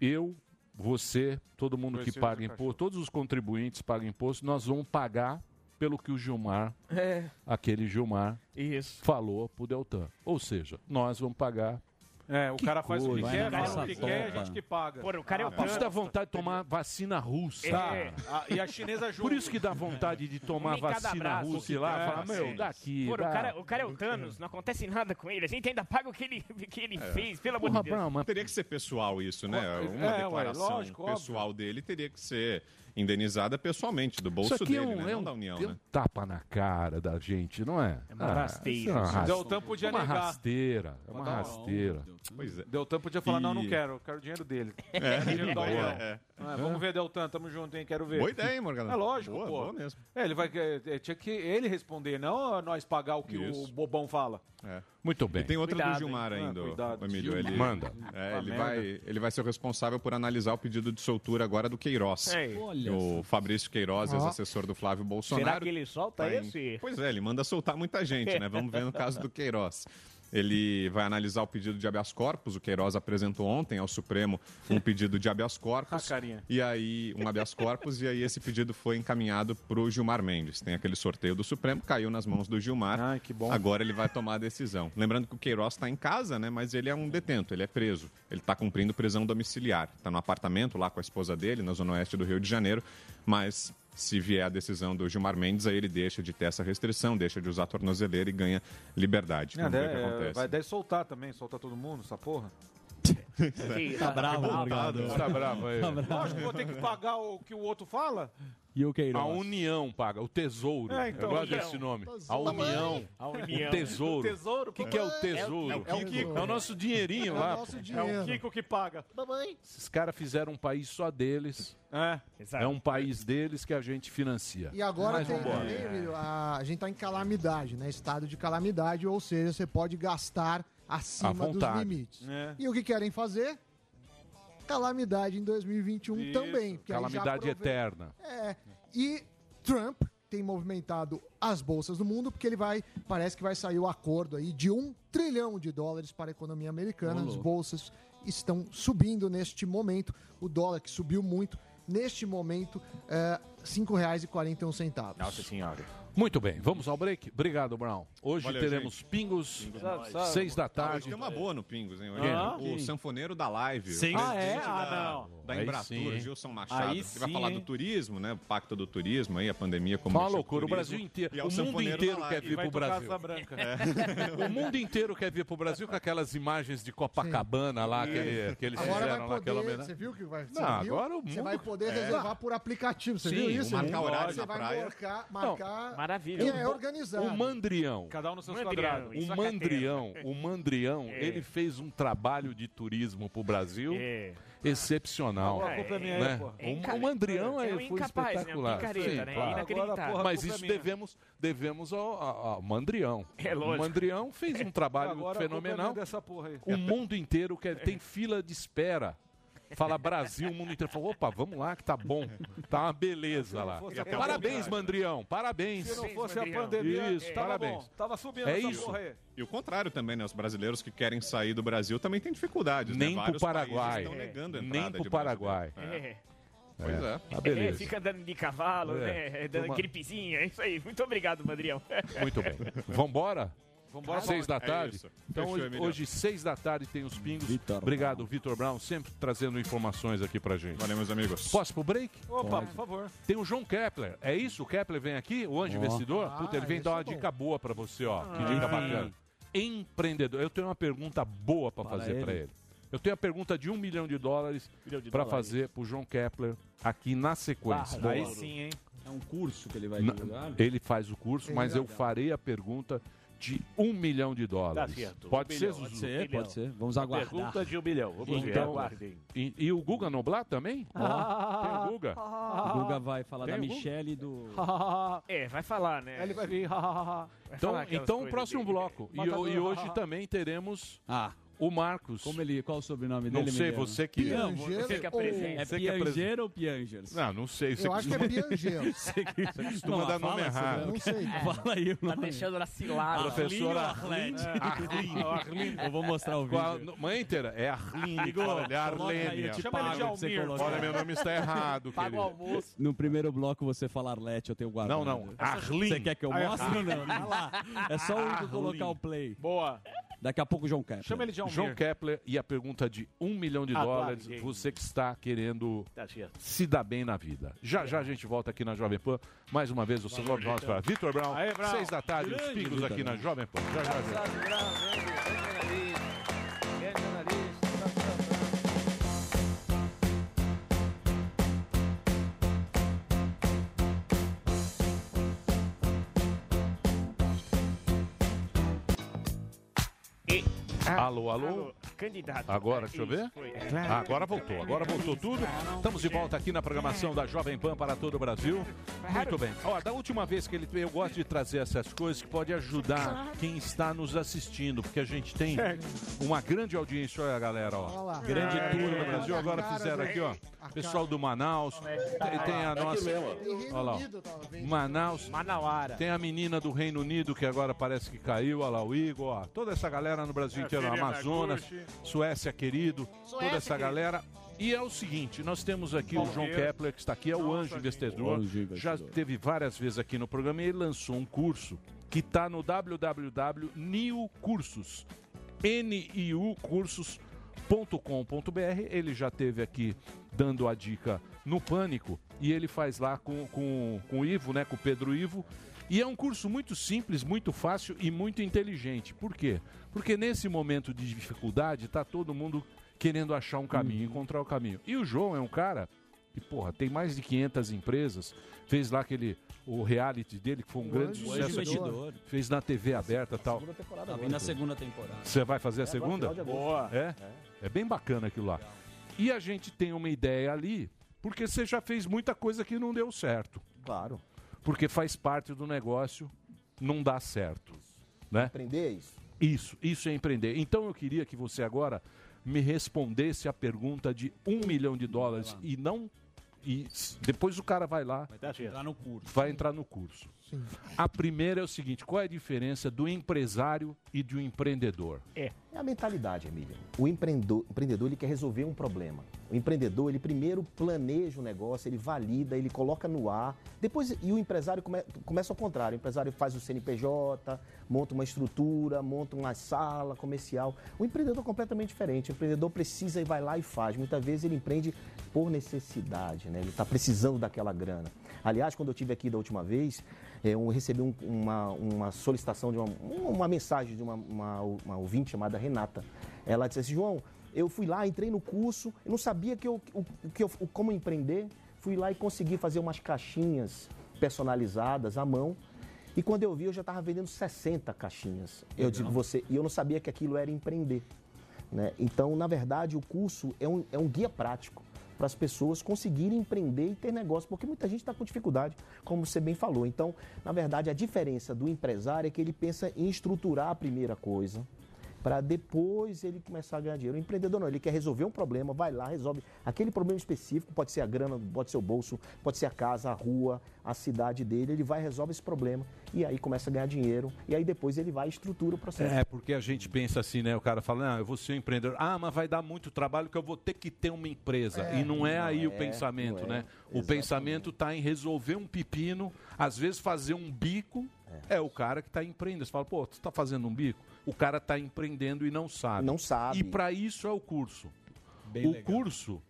Eu, você, todo mundo que paga imposto, todos os contribuintes pagam imposto, nós vamos pagar pelo que o Gilmar, É. aquele Gilmar, Isso. falou pro Deltan. Ou seja, nós vamos pagar. É, o cara faz o que coisa, quer, fala o que quer, a gente que paga. Pô, o cara é o Ah, Isso dá vontade de tomar vacina russa. É. Ah, e a chinesa junto. Por isso que dá vontade de tomar vacina braço. russa e lá, É, fala, meu, daqui. Pô, dá. o cara, o cara é o Thanos, não acontece nada com ele. A gente ainda paga o que ele, o que ele fez, pelo amor de Deus. Teria que ser pessoal isso, né? É, Uma ué, declaração lógico, óbvio. pessoal dele teria que ser indenizada pessoalmente, do bolso Isso aqui é dele, um, né? é Não da União, é um né? tapa na cara da gente, não é? É uma rasteira. isso é uma O rasteira. Deltan podia uma negar. rasteira. É uma rasteira. Pois é. Deltan podia falar, E- não, não quero, quero o dinheiro dele. É, Quero o dinheiro União. é. Ah, vamos ver, Deltan, tamo junto, hein, quero ver. Boa ideia, hein, Morgana? É lógico, Boa, pô. boa mesmo. É, ele vai, é, tinha que ele responder, não nós pagar o que o Isso. bobão fala. É. Muito bem. E tem outra Cuidado, do Gilmar hein? ainda, Ah, cuidado. Emílio. Ele, Manda. É, Ah, ele, vai, ele vai ser o responsável por analisar o pedido de soltura agora do Queiroz. Ei. Olha o Fabrício Queiroz, Ó. ex-assessor do Flávio Bolsonaro. Será que ele solta tá em- esse? Pois é, ele manda soltar muita gente, né? Vamos ver no caso do Queiroz. Ele vai analisar o pedido de habeas corpus. O Queiroz apresentou ontem ao Supremo um pedido de habeas corpus. Ah, carinha. E aí, um habeas corpus, e aí esse pedido foi encaminhado para o Gilmar Mendes. Tem aquele sorteio do Supremo, caiu nas mãos do Gilmar. Ai, que bom. Agora ele vai tomar a decisão. Lembrando que o Queiroz está em casa, né? Mas ele é um detento, ele é preso. Ele está cumprindo prisão domiciliar. Está no apartamento lá com a esposa dele, na zona oeste do Rio de Janeiro. Mas se vier a decisão do Gilmar Mendes, aí ele deixa de ter essa restrição, deixa de usar tornozeleira e ganha liberdade. É, Vamos ver o que é, acontece. vai daí soltar também, soltar todo mundo, essa porra. Tá bravo, Revoltado. Morgado. Tá bravo aí. Tá bravo. Lógico que vou ter que pagar o que o outro fala. E o Queiroz? A União paga, o Tesouro. É, então, Eu gosto União. desse nome. A. União. A União. O Tesouro. O tesouro, que, que é o Tesouro? É o- é o Kiko. É o nosso dinheirinho É o lá. nosso pô. É dinheiro. o Kiko que paga. Mamãe. Esses caras fizeram um país só deles. É. É um país deles que a gente financia. E agora Mas tem também, a, a gente tá em calamidade, né? Estado de calamidade, ou seja, você pode gastar acima dos limites. É. E o que querem fazer? Calamidade em 2021 Isso. também. Calamidade eterna. É. E Trump tem movimentado as bolsas do mundo porque ele vai, parece que vai sair o acordo aí de um trilhão de dólares para a economia americana. Ô, As bolsas estão subindo neste momento. O dólar que subiu muito, neste momento, é, R$ 5,41. Nossa senhora. Muito bem, vamos ao break. Obrigado, Brown. Hoje Valeu, teremos gente. pingos, Sabe, sabe? seis da Ah, hoje tarde. tem uma boa no Pingos, hein? Hoje. Ah, o sanfoneiro da live. Sim. o Ah, é? Ah, da, não. Da Aí Embratur, sim? Gilson Machado. Aí que vai sim, falar hein? do turismo, né? O pacto do turismo aí, a pandemia como Uma loucura, o turismo. Brasil inteiro, E é o mundo sanfoneiro inteiro da quer vir Vai pro Brasil. branca. O mundo inteiro quer vir pro Brasil com aquelas imagens de Copacabana lá que, que eles Agora fizeram vai lá, aquela poder, homenagem. você viu que vai você Não, viu? agora o Você mundo- vai poder É. reservar por aplicativo, você Sim, viu isso? marcar horário Você na vai praia. marcar, marcar Maravilha. e é organizado. O Mandrião. Cada um nos seus Mandrião. quadrados. Isso O é Mandrião, o Mandrião, É. ele fez um trabalho de turismo pro Brasil É. excepcional. Agora a culpa é minha aí, né? É inca- O, o Mandrião é é, foi incapaz, né? espetacular. Picareta, Sim, né? claro. Inacreditável. Agora, porra, Mas é isso minha. devemos, devemos ao, ao- ao Mandrião. É lógico. O Mandrião fez um trabalho Agora é fenomenal. minha dessa porra aí. O mundo inteiro quer, tem fila de espera. Fala Brasil, o mundo inteiro fala, opa, vamos lá que tá bom. Tá uma beleza lá. Parabéns. Mandrião, parabéns. Se não fosse a pandemia, Isso, tava parabéns. bom. Tava subindo É essa isso. porra aí. E o contrário também, né? Os brasileiros que querem sair do Brasil também têm dificuldades. Nem né? pro Paraguai. entrada Nem pro Paraguai. É. Pois é. É, beleza. fica andando de cavalo, É. né? Dando Toma- gripezinha. É isso aí. Muito obrigado, Mandrião. Muito bem. Vambora? Vambora, seis da É tarde. isso. Então Fechou, hoje, hoje, seis da tarde, tem os pingos. Vitor Obrigado, Vitor Brown, sempre trazendo informações aqui pra gente. Valeu, meus amigos. Posso pro break? Opa, por favor. Tem o João Kepler. É isso? O Kepler vem aqui, o anjo Ó. investidor? Ah, Puta, ele vem dar é uma bom. dica boa pra você, ó. Que Ah. dica Sim. bacana. Empreendedor. Eu tenho uma pergunta boa pra Para fazer ele. pra ele. Eu tenho a pergunta de um milhão de dólares dólares. fazer pro João Kepler aqui na sequência. Aí Boa. sim, hein? É um curso que ele vai divulgar? Ele faz o curso, mas eu farei a pergunta de um milhão de dólares. Tá certo. Pode Um ser, milhão? Pode ser, Milhão. pode ser. Vamos aguardar. Pergunta de um milhão. Vamos ver, Então- aguardem. E, e o Guga Noblar também? Tem o Guga? O Guga vai falar Tem da? Michelle e do... É, vai falar, né? Ele vai vir. Vai Então, então próximo dele. bloco. E, e hoje também teremos Ah, o Marcos. como ele... Qual o sobrenome Não dele, sei, Emiliano? você que. Não, Você que ou- apresenta. É Você ou Piangers? Não, não sei. Você Eu acho que é Piangel. Você que Você costuma dar nome errado. Não sei. Fala aí o Tá nome. deixando na cilada. Professora Arlene Arlene. Arlene? Eu vou mostrar o Qual- vídeo. no- Mãe inteira, é Arlene. Olha, é Arlene. eu te Chama ele de Almir. Olha, meu nome está errado, Paga o almoço. No primeiro bloco você fala Arlete, eu tenho guardado. Não, não. Arlene. Você quer que eu mostre ou não? Tá lá. É só o colocar o play. Boa. Daqui a pouco o João Kepler. Chama ele de Almir. João Kepler e a pergunta de um milhão de Ah, dólares. Você que está querendo Tá se dar bem na vida. Já já a gente volta aqui na Jovem Pan. Mais uma vez, vão nós para Vitor Brown. Aê, Brown. Seis da tarde, os Grande pingos Vitor aqui na. Jovem Pan. Já já, já. Alô, alô. Candidato. Agora, É, deixa eu ver. Ah, agora voltou, agora voltou tudo. Estamos de volta aqui na programação da Jovem Pan para todo o Brasil. Muito bem. Ó, da última vez que ele veio, eu gosto de trazer essas coisas que pode ajudar quem está nos assistindo, porque a gente tem uma grande audiência, olha galera, Olha ó. lá. Grande É, tour no é, Brasil, agora fizeram do- aqui, ó. Pessoal do Manaus, tem, tem a nossa. Olha lá, ó. Manaus. Manauara. Tem a menina do Reino Unido que agora parece que caiu, olha lá, o Igor, ó. Toda essa galera no Brasil inteiro, Amazonas. Suécia querido, toda essa galera. E é o seguinte, nós temos aqui o João. Kepler, que está aqui, é o Nossa, Anjo Investidor. Já teve várias vezes aqui no programa e ele lançou um curso que está no www.niu Cursos. N-I-U Cursos.com.br. Ele já teve aqui dando a dica no Pânico e ele faz lá com, com, com o Ivo, né? Com o Pedro Ivo. E é um curso muito simples, muito fácil e muito inteligente. Por quê? Porque nesse momento de dificuldade está todo mundo querendo achar um caminho, encontrar o caminho. E o João é um cara que, porra, tem mais de 500 empresas, fez lá aquele o reality dele que foi um O grande Anjo sucesso aqui, Investidor. fez na TV aberta, e tal. Tá bem na segunda temporada. Você vai fazer a segunda? Boa. É? É bem bacana aquilo lá. E a gente tem uma ideia ali, porque você já fez muita coisa que não deu certo. Claro. Porque faz parte do negócio, não dá certo. Né? Aprender isso. Isso, isso é empreender. Então eu queria que você agora me respondesse a pergunta de um milhão de dólares e não. E depois o cara vai lá, certo. Entrar no curso. vai entrar no curso. Sim. A primeira é o seguinte: qual é a diferença do empresário e do empreendedor? É a mentalidade, Emília. O empreendedor, empreendedor ele quer resolver um problema. O empreendedor, ele primeiro planeja o negócio, ele valida, ele coloca no ar. Depois, e o empresário come- começa ao contrário. O empresário faz o CNPJ, monta uma estrutura, monta uma sala comercial. O empreendedor é completamente diferente. O empreendedor precisa e vai lá e faz. Muitas vezes ele empreende por necessidade, né? Ele está precisando daquela grana. Aliás, quando eu tive aqui da última vez, eu recebi um- uma, uma solicitação de uma, uma mensagem de uma, uma, uma ouvinte chamada Renata. Ela disse assim, João, eu fui lá, entrei no curso, eu não sabia que eu, o, que eu, como empreender. Fui lá e consegui fazer umas caixinhas personalizadas à mão. E quando eu vi, eu já estava vendendo 60 caixinhas. Eu digo você, e eu não sabia que aquilo era empreender. né? Então, na verdade, o curso é um, é um guia prático para as pessoas conseguirem empreender e ter negócio, porque muita gente está com dificuldade, como você bem falou. Então, na verdade, a diferença do empresário é que ele pensa em estruturar a primeira coisa, para depois ele começar a ganhar dinheiro. O empreendedor não, ele quer resolver um problema, vai lá, resolve aquele problema específico, pode ser a grana, pode ser o bolso, pode ser a casa, a rua, a cidade dele, ele vai, resolve esse problema e aí começa a ganhar dinheiro e aí depois ele vai e estrutura o processo. É, porque a gente pensa assim, né? O cara fala, ah, eu vou ser um empreendedor. Ah, mas vai dar muito trabalho que eu vou ter que ter uma empresa. É. e não é Não aí o é, pensamento, é. né? O Exatamente. pensamento está em resolver um pepino, às vezes fazer um bico É. o cara que está empreendendo. Você fala, pô, você está fazendo um bico? O cara está empreendendo e não sabe. Não sabe. E para isso é o curso. Bem o legal. curso.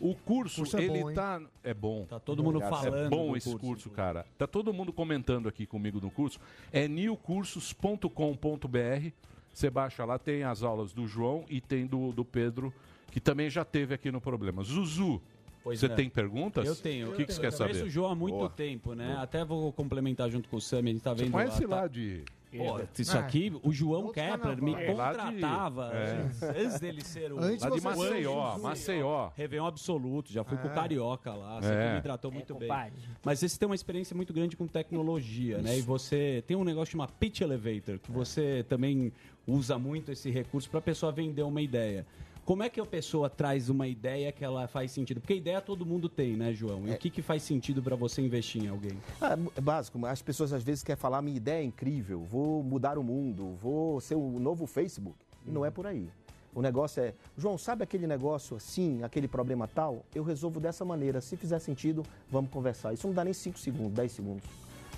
O curso, curso é ele bom, hein? tá. É bom. Tá todo mundo É falando bom do esse curso, curso, cara. Tá todo mundo comentando aqui comigo no curso. É newcursos.com.br. Você baixa lá, tem as aulas do João e tem do, do Pedro, que também já teve aqui no programa. Zuzu, Pois você é. tem perguntas? Eu tenho. O que, que você quer Eu conheço saber? o João há muito Boa. tempo, né? Boa. Até vou complementar junto com o Sam, a gente tá Você vendo conhece tá- lá de... Pô, É. isso aqui, o João Outro Kepler me É, lá de- contratava é. antes dele ser o... Antes Lá de você Maceió, Maceió. Réveillon absoluto, já fui com o É. Carioca lá, sempre É. me tratou muito É, bem. compadre. Mas você tem uma experiência muito grande com tecnologia, né? E você tem um negócio chamado Pitch Elevator, que você também usa muito esse recurso para a pessoa vender uma ideia. Como é que a pessoa traz uma ideia que ela faz sentido? Porque ideia todo mundo tem, né, João? E o que, que faz sentido para você investir em alguém? Ah, é básico, as pessoas às vezes querem falar, minha ideia é incrível, vou mudar o mundo, vou ser o novo Facebook. E não é por aí. O negócio é, João, sabe aquele negócio assim, aquele problema tal? Eu resolvo dessa maneira. Se fizer sentido, vamos conversar. Isso não dá nem 5 segundos, 10 segundos.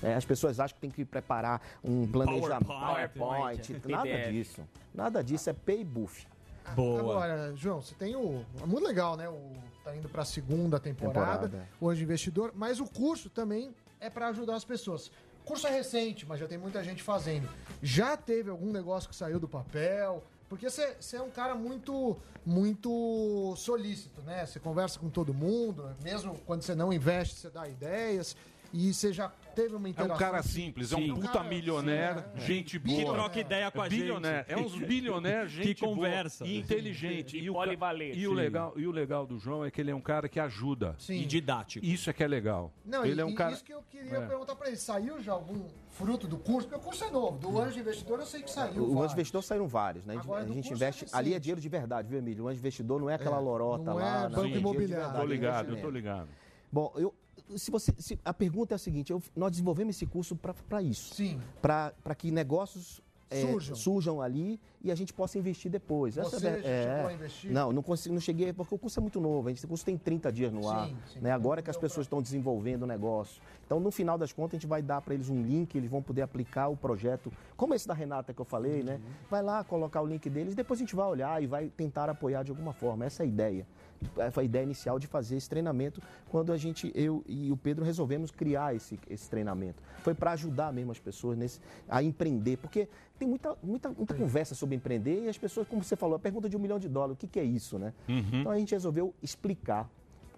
É, as pessoas acham que tem que preparar um planejamento, PowerPoint. PowerPoint, nada PDF. disso. Nada disso, é pay buff. Agora, João, você tem o. É muito legal, né? O, tá indo pra segunda temporada, Temporada. o Anjo Investidor, mas o curso também é pra ajudar as pessoas. O curso é recente, mas já tem muita gente fazendo. Já teve algum negócio que saiu do papel? Porque você você é um cara muito, muito solícito, né? Você conversa com todo mundo, mesmo quando você não investe, você dá ideias. E você já teve uma É interação. um cara simples, é um Sim. puta cara, milionário, sim, é. gente boa. Que troca ideia com a é gente. bilionário, É uns bilionários, Que gente boa conversa. E inteligente. E o ca- polivalente. E o, legal, e o legal do João é que ele é um cara que ajuda. Sim. E didático. Isso é que é legal. Não, ele e, é um e cara... isso que eu queria É. perguntar pra ele. Saiu já algum fruto do curso? Porque o curso é novo. Do Anjo Investidor eu sei que saiu. O anjo investidor saíram vários, né? Agora, a gente investe. é ali é dinheiro de verdade, viu, Emílio? O anjo investidor não é aquela É, lorota não é lá. banco é de imobiliário. Tô ligado, eu tô ligado. Bom, eu, se você, se- a pergunta é a seguinte: eu- nós desenvolvemos esse curso para isso. Sim. Para que negócios é, Surjam. surjam ali e a gente possa investir depois. Essa Você é, ver- é, chegou a investir? Não, não consigo, não cheguei, porque o curso é muito novo. A gente, o curso tem 30 dias no ar. Sim, sim. né? Agora que as pessoas estão desenvolvendo o negócio. Então, no final das contas, a gente vai dar para eles um link, eles vão poder aplicar o projeto, como esse da Renata que eu falei, né? Uhum. Vai lá colocar o link deles, depois a gente vai olhar e vai tentar apoiar de alguma forma. Essa é a ideia. A ideia inicial de fazer esse treinamento quando a gente, eu e o Pedro resolvemos criar esse, esse treinamento. Foi para ajudar mesmo as pessoas nesse, a empreender, porque tem muita, muita, muita conversa sobre empreender e as pessoas, como você falou, a pergunta de um milhão de dólares, o que, que é isso, né? Uhum. Então a gente resolveu explicar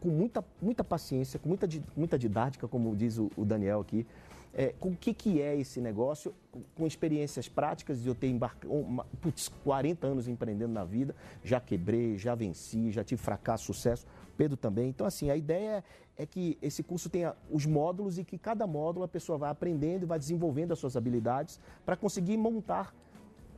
com muita, muita paciência, com muita, muita didática, como diz o, o Daniel aqui, é, com o que, que é esse negócio, com- experiências práticas eu ter embarcado, putz, 40 anos empreendendo na vida, já quebrei, já venci, já tive fracasso, sucesso, Pedro também. Então, assim, a ideia é que esse curso tenha os módulos e que cada módulo a pessoa vai aprendendo e vai desenvolvendo as suas habilidades para conseguir montar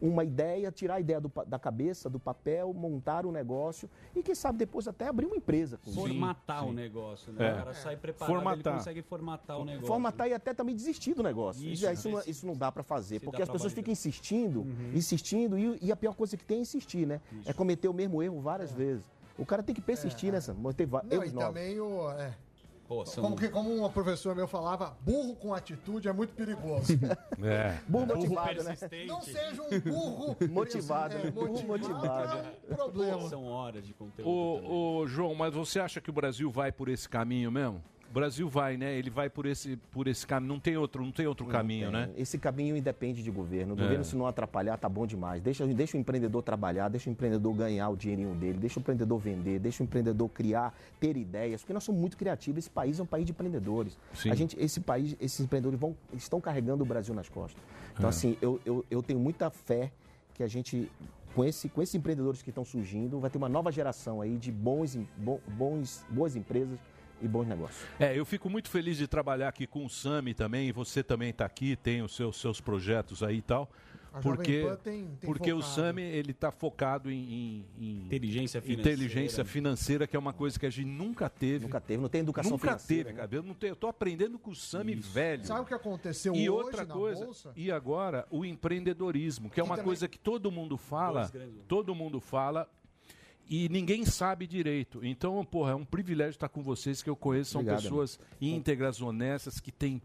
uma ideia, tirar a ideia do da cabeça, do papel, montar um negócio e quem sabe depois até abrir uma empresa. com isso. Formatar o negócio, né? É. O cara sai preparado, Formatar. ele consegue formatar o negócio. Formatar e até também desistir do negócio. Isso, Isso, isso, né? não, isso não dá para fazer, Se porque as pessoas ficam insistindo, Uhum. insistindo, e, e a pior coisa que tem é insistir, né? É cometer o mesmo erro várias vezes. O cara tem que persistir nessa, manter va- Não, erros e novos. também o. É, Pô, são- como, que, como uma professora meu falava, burro com atitude é muito perigoso. É. Burro motivado, né? Não seja um burro Motivado, é? Burro motivado. É um problema. São horas de conteúdo. Ô, ô, João, mas você acha que o Brasil vai por esse caminho mesmo? O Brasil vai, né? Ele vai por esse, por esse caminho. Não tem outro, não tem outro caminho, Tem. né? Esse caminho independe de governo. O É. governo, se não atrapalhar, tá bom demais. Deixa, deixa o empreendedor trabalhar, deixa o empreendedor ganhar o dinheirinho dele, deixa o empreendedor vender, deixa o empreendedor criar, ter ideias, porque nós somos muito criativos. Esse país é um país de empreendedores. Sim. A gente, esse país, esses empreendedores vão, estão carregando o Brasil nas costas. Então, É. assim, eu, eu, eu tenho muita fé que a gente, com, esse, com esses empreendedores que estão surgindo, vai ter uma nova geração aí de bons, bons, boas empresas e bons negócios. É, eu fico muito feliz de trabalhar aqui com o Sami também, e você também está aqui, tem os seus, seus projetos aí e tal. A Porque, tem- tem porque o. Sami, ele está focado em, em- em Inteligência financeira. inteligência financeira, que é uma coisa que a gente nunca teve. Nunca teve, não tem educação Nunca financeira, teve, né? cara. Eu, não tenho, eu tô aprendendo com o Sami velho. Sabe o que aconteceu E hoje outra na coisa, Bolsa? e agora o empreendedorismo, que é Que uma também- coisa que todo mundo fala, todo mundo fala e ninguém sabe direito. Então, porra, é um privilégio estar com vocês que eu conheço, são Obrigado, pessoas íntegras, honestas, que têm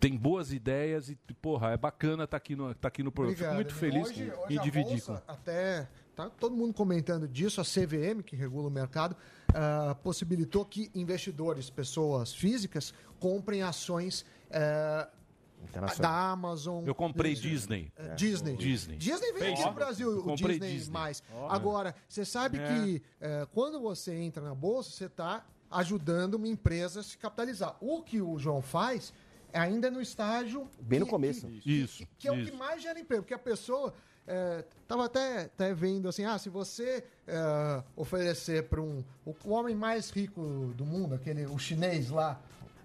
tem boas ideias e, porra, é bacana estar aqui no, tá aqui no programa. Fico muito feliz Hoje, hoje em dividir Bolsa com. Até tá todo mundo comentando disso, a CVM, que regula o mercado, ah, possibilitou que investidores, pessoas físicas, comprem ações ah, da Amazon. Eu comprei. Disney. É, Disney. Disney. Disney vem aqui no Brasil, o comprei Disney, Disney. mais. Ó. Agora, você sabe É. que eh, quando você entra na bolsa, você está ajudando uma empresa a se capitalizar. O que o João faz é ainda no estágio. Bem no que- começo. que- Isso. que é o isso. que mais gera emprego, porque a pessoa estava até, até vendo assim, ah, se você eh, oferecer para um o, o homem mais rico do mundo, aquele o chinês lá,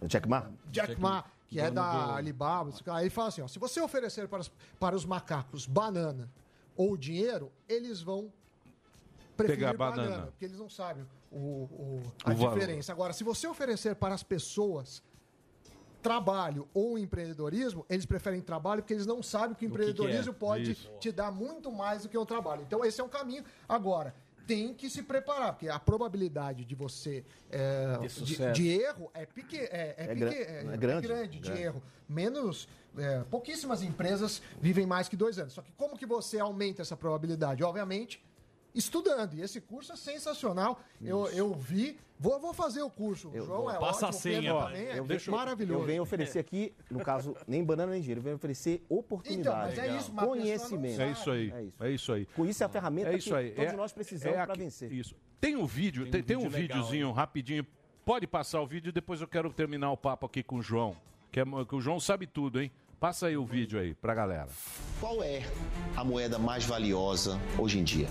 Jack Ma? Jack Ma, que é da do- Alibaba, aí fala assim, ó, se você oferecer para os, para os macacos banana ou dinheiro, eles vão preferir Pegar banana, banana. porque eles não sabem o, o- a O valor. diferença. Agora, se você oferecer para as pessoas trabalho ou empreendedorismo, eles preferem trabalho porque eles não sabem que o que que é. empreendedorismo pode Isso. te dar muito mais do que o trabalho. Então, esse é um caminho. Agora, tem que se preparar, porque a probabilidade de você é, de, de erro é, peque, é, é, É peque- é- é é grande, grande de grande. erro. Menos. é, pouquíssimas empresas vivem mais que dois anos. Só que como que você aumenta essa probabilidade? Obviamente, estudando. E esse curso é sensacional. Eu, eu vi. Vou, vou fazer o curso. O João é Passa ótimo. a senha, também é Eu venho, maravilhoso. eu venho oferecer aqui, no caso, nem banana nem dinheiro, eu venho oferecer oportunidade. Então, mas é isso, conhecimento. É isso aí. É isso. É isso aí. Com isso é a ferramenta É isso que aí. todos É- nós precisamos é para vencer. Isso. Tem um vídeo, tem, tem um vídeo legal, videozinho rapidinho. Pode passar o vídeo, depois eu quero terminar o papo aqui com o João. Que, é, que o João sabe tudo, hein? Passa aí o vídeo aí pra galera. Qual é a moeda mais valiosa hoje em dia?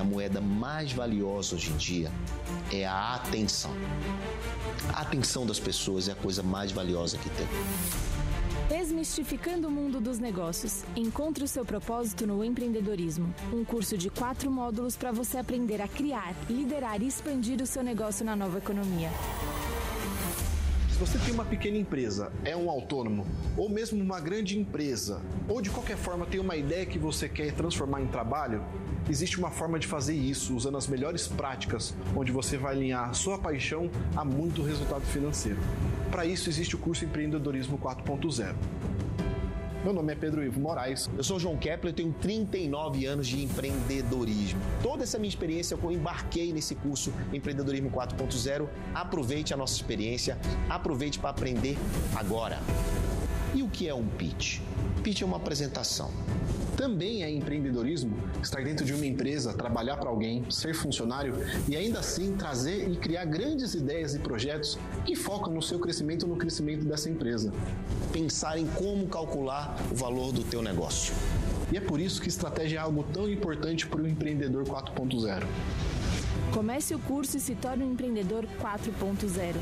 A moeda mais valiosa hoje em dia é a atenção. A atenção das pessoas é a coisa mais valiosa que tem. Desmistificando o mundo dos negócios. Encontre o seu propósito no empreendedorismo. Um curso de quatro módulos para você aprender a criar, liderar e expandir o seu negócio na nova economia. Se você tem uma pequena empresa, é um autônomo, ou mesmo uma grande empresa, ou de qualquer forma tem uma ideia que você quer transformar em trabalho, existe uma forma de fazer isso usando as melhores práticas, onde você vai alinhar sua paixão a muito resultado financeiro. Para isso existe o curso Empreendedorismo 4.0. Meu nome é Pedro Ivo Moraes. Eu sou João Kepler, tenho 39 anos de empreendedorismo. Toda essa minha experiência eu embarquei nesse curso Empreendedorismo 4.0. Aproveite a nossa experiência, aproveite para aprender agora. E o que é um pitch? Pitch é uma apresentação. Também é empreendedorismo estar dentro de uma empresa, trabalhar para alguém, ser funcionário e ainda assim trazer e criar grandes ideias e projetos que focam no seu crescimento no crescimento dessa empresa. Pensar em como calcular o valor do teu negócio. E é por isso que estratégia é algo tão importante para o empreendedor 4.0. Comece o curso e se torne um empreendedor 4.0.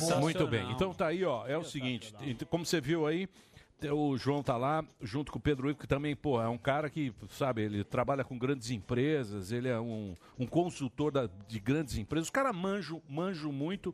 Muito bom. Muito bem. Então tá aí, ó. É o seguinte, como você viu aí, o João tá lá, junto com o Pedro Ivo, que também, pô, é um cara que, sabe, ele trabalha com grandes empresas, ele é um, um consultor da- de grandes empresas. O cara manjo, manjo muito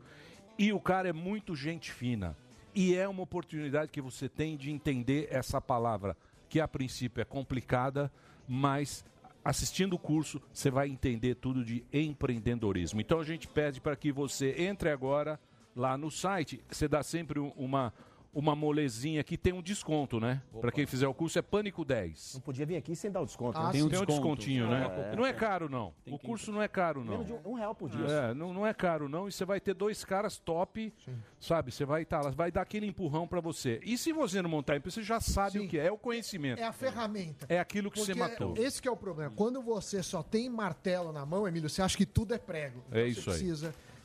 e o cara é muito gente fina. E é uma oportunidade que você tem de entender essa palavra, que a princípio é complicada, mas assistindo o curso você vai entender tudo de empreendedorismo. Então a gente pede para que você entre agora lá no site. Você dá sempre um- uma uma molezinha que tem um desconto, né? Para quem fizer o curso é Pânico 10. Não podia vir aqui sem dar o desconto. Ah, né? tem um descontinho, né? É. Não é caro, não. Tem O que- curso não é caro, não. Menos de um, um real por dia. É, não, não é caro, não. E você vai ter dois caras top, sabe? Você vai estar lá, vai dar aquele empurrão para você. E se você não montar empresa, você já sabe o que é, é o conhecimento. É a ferramenta. É aquilo que você Porque matou. Esse que é o problema. Quando você só tem martelo na mão, Emílio, você acha que tudo é prego. É Você isso aí.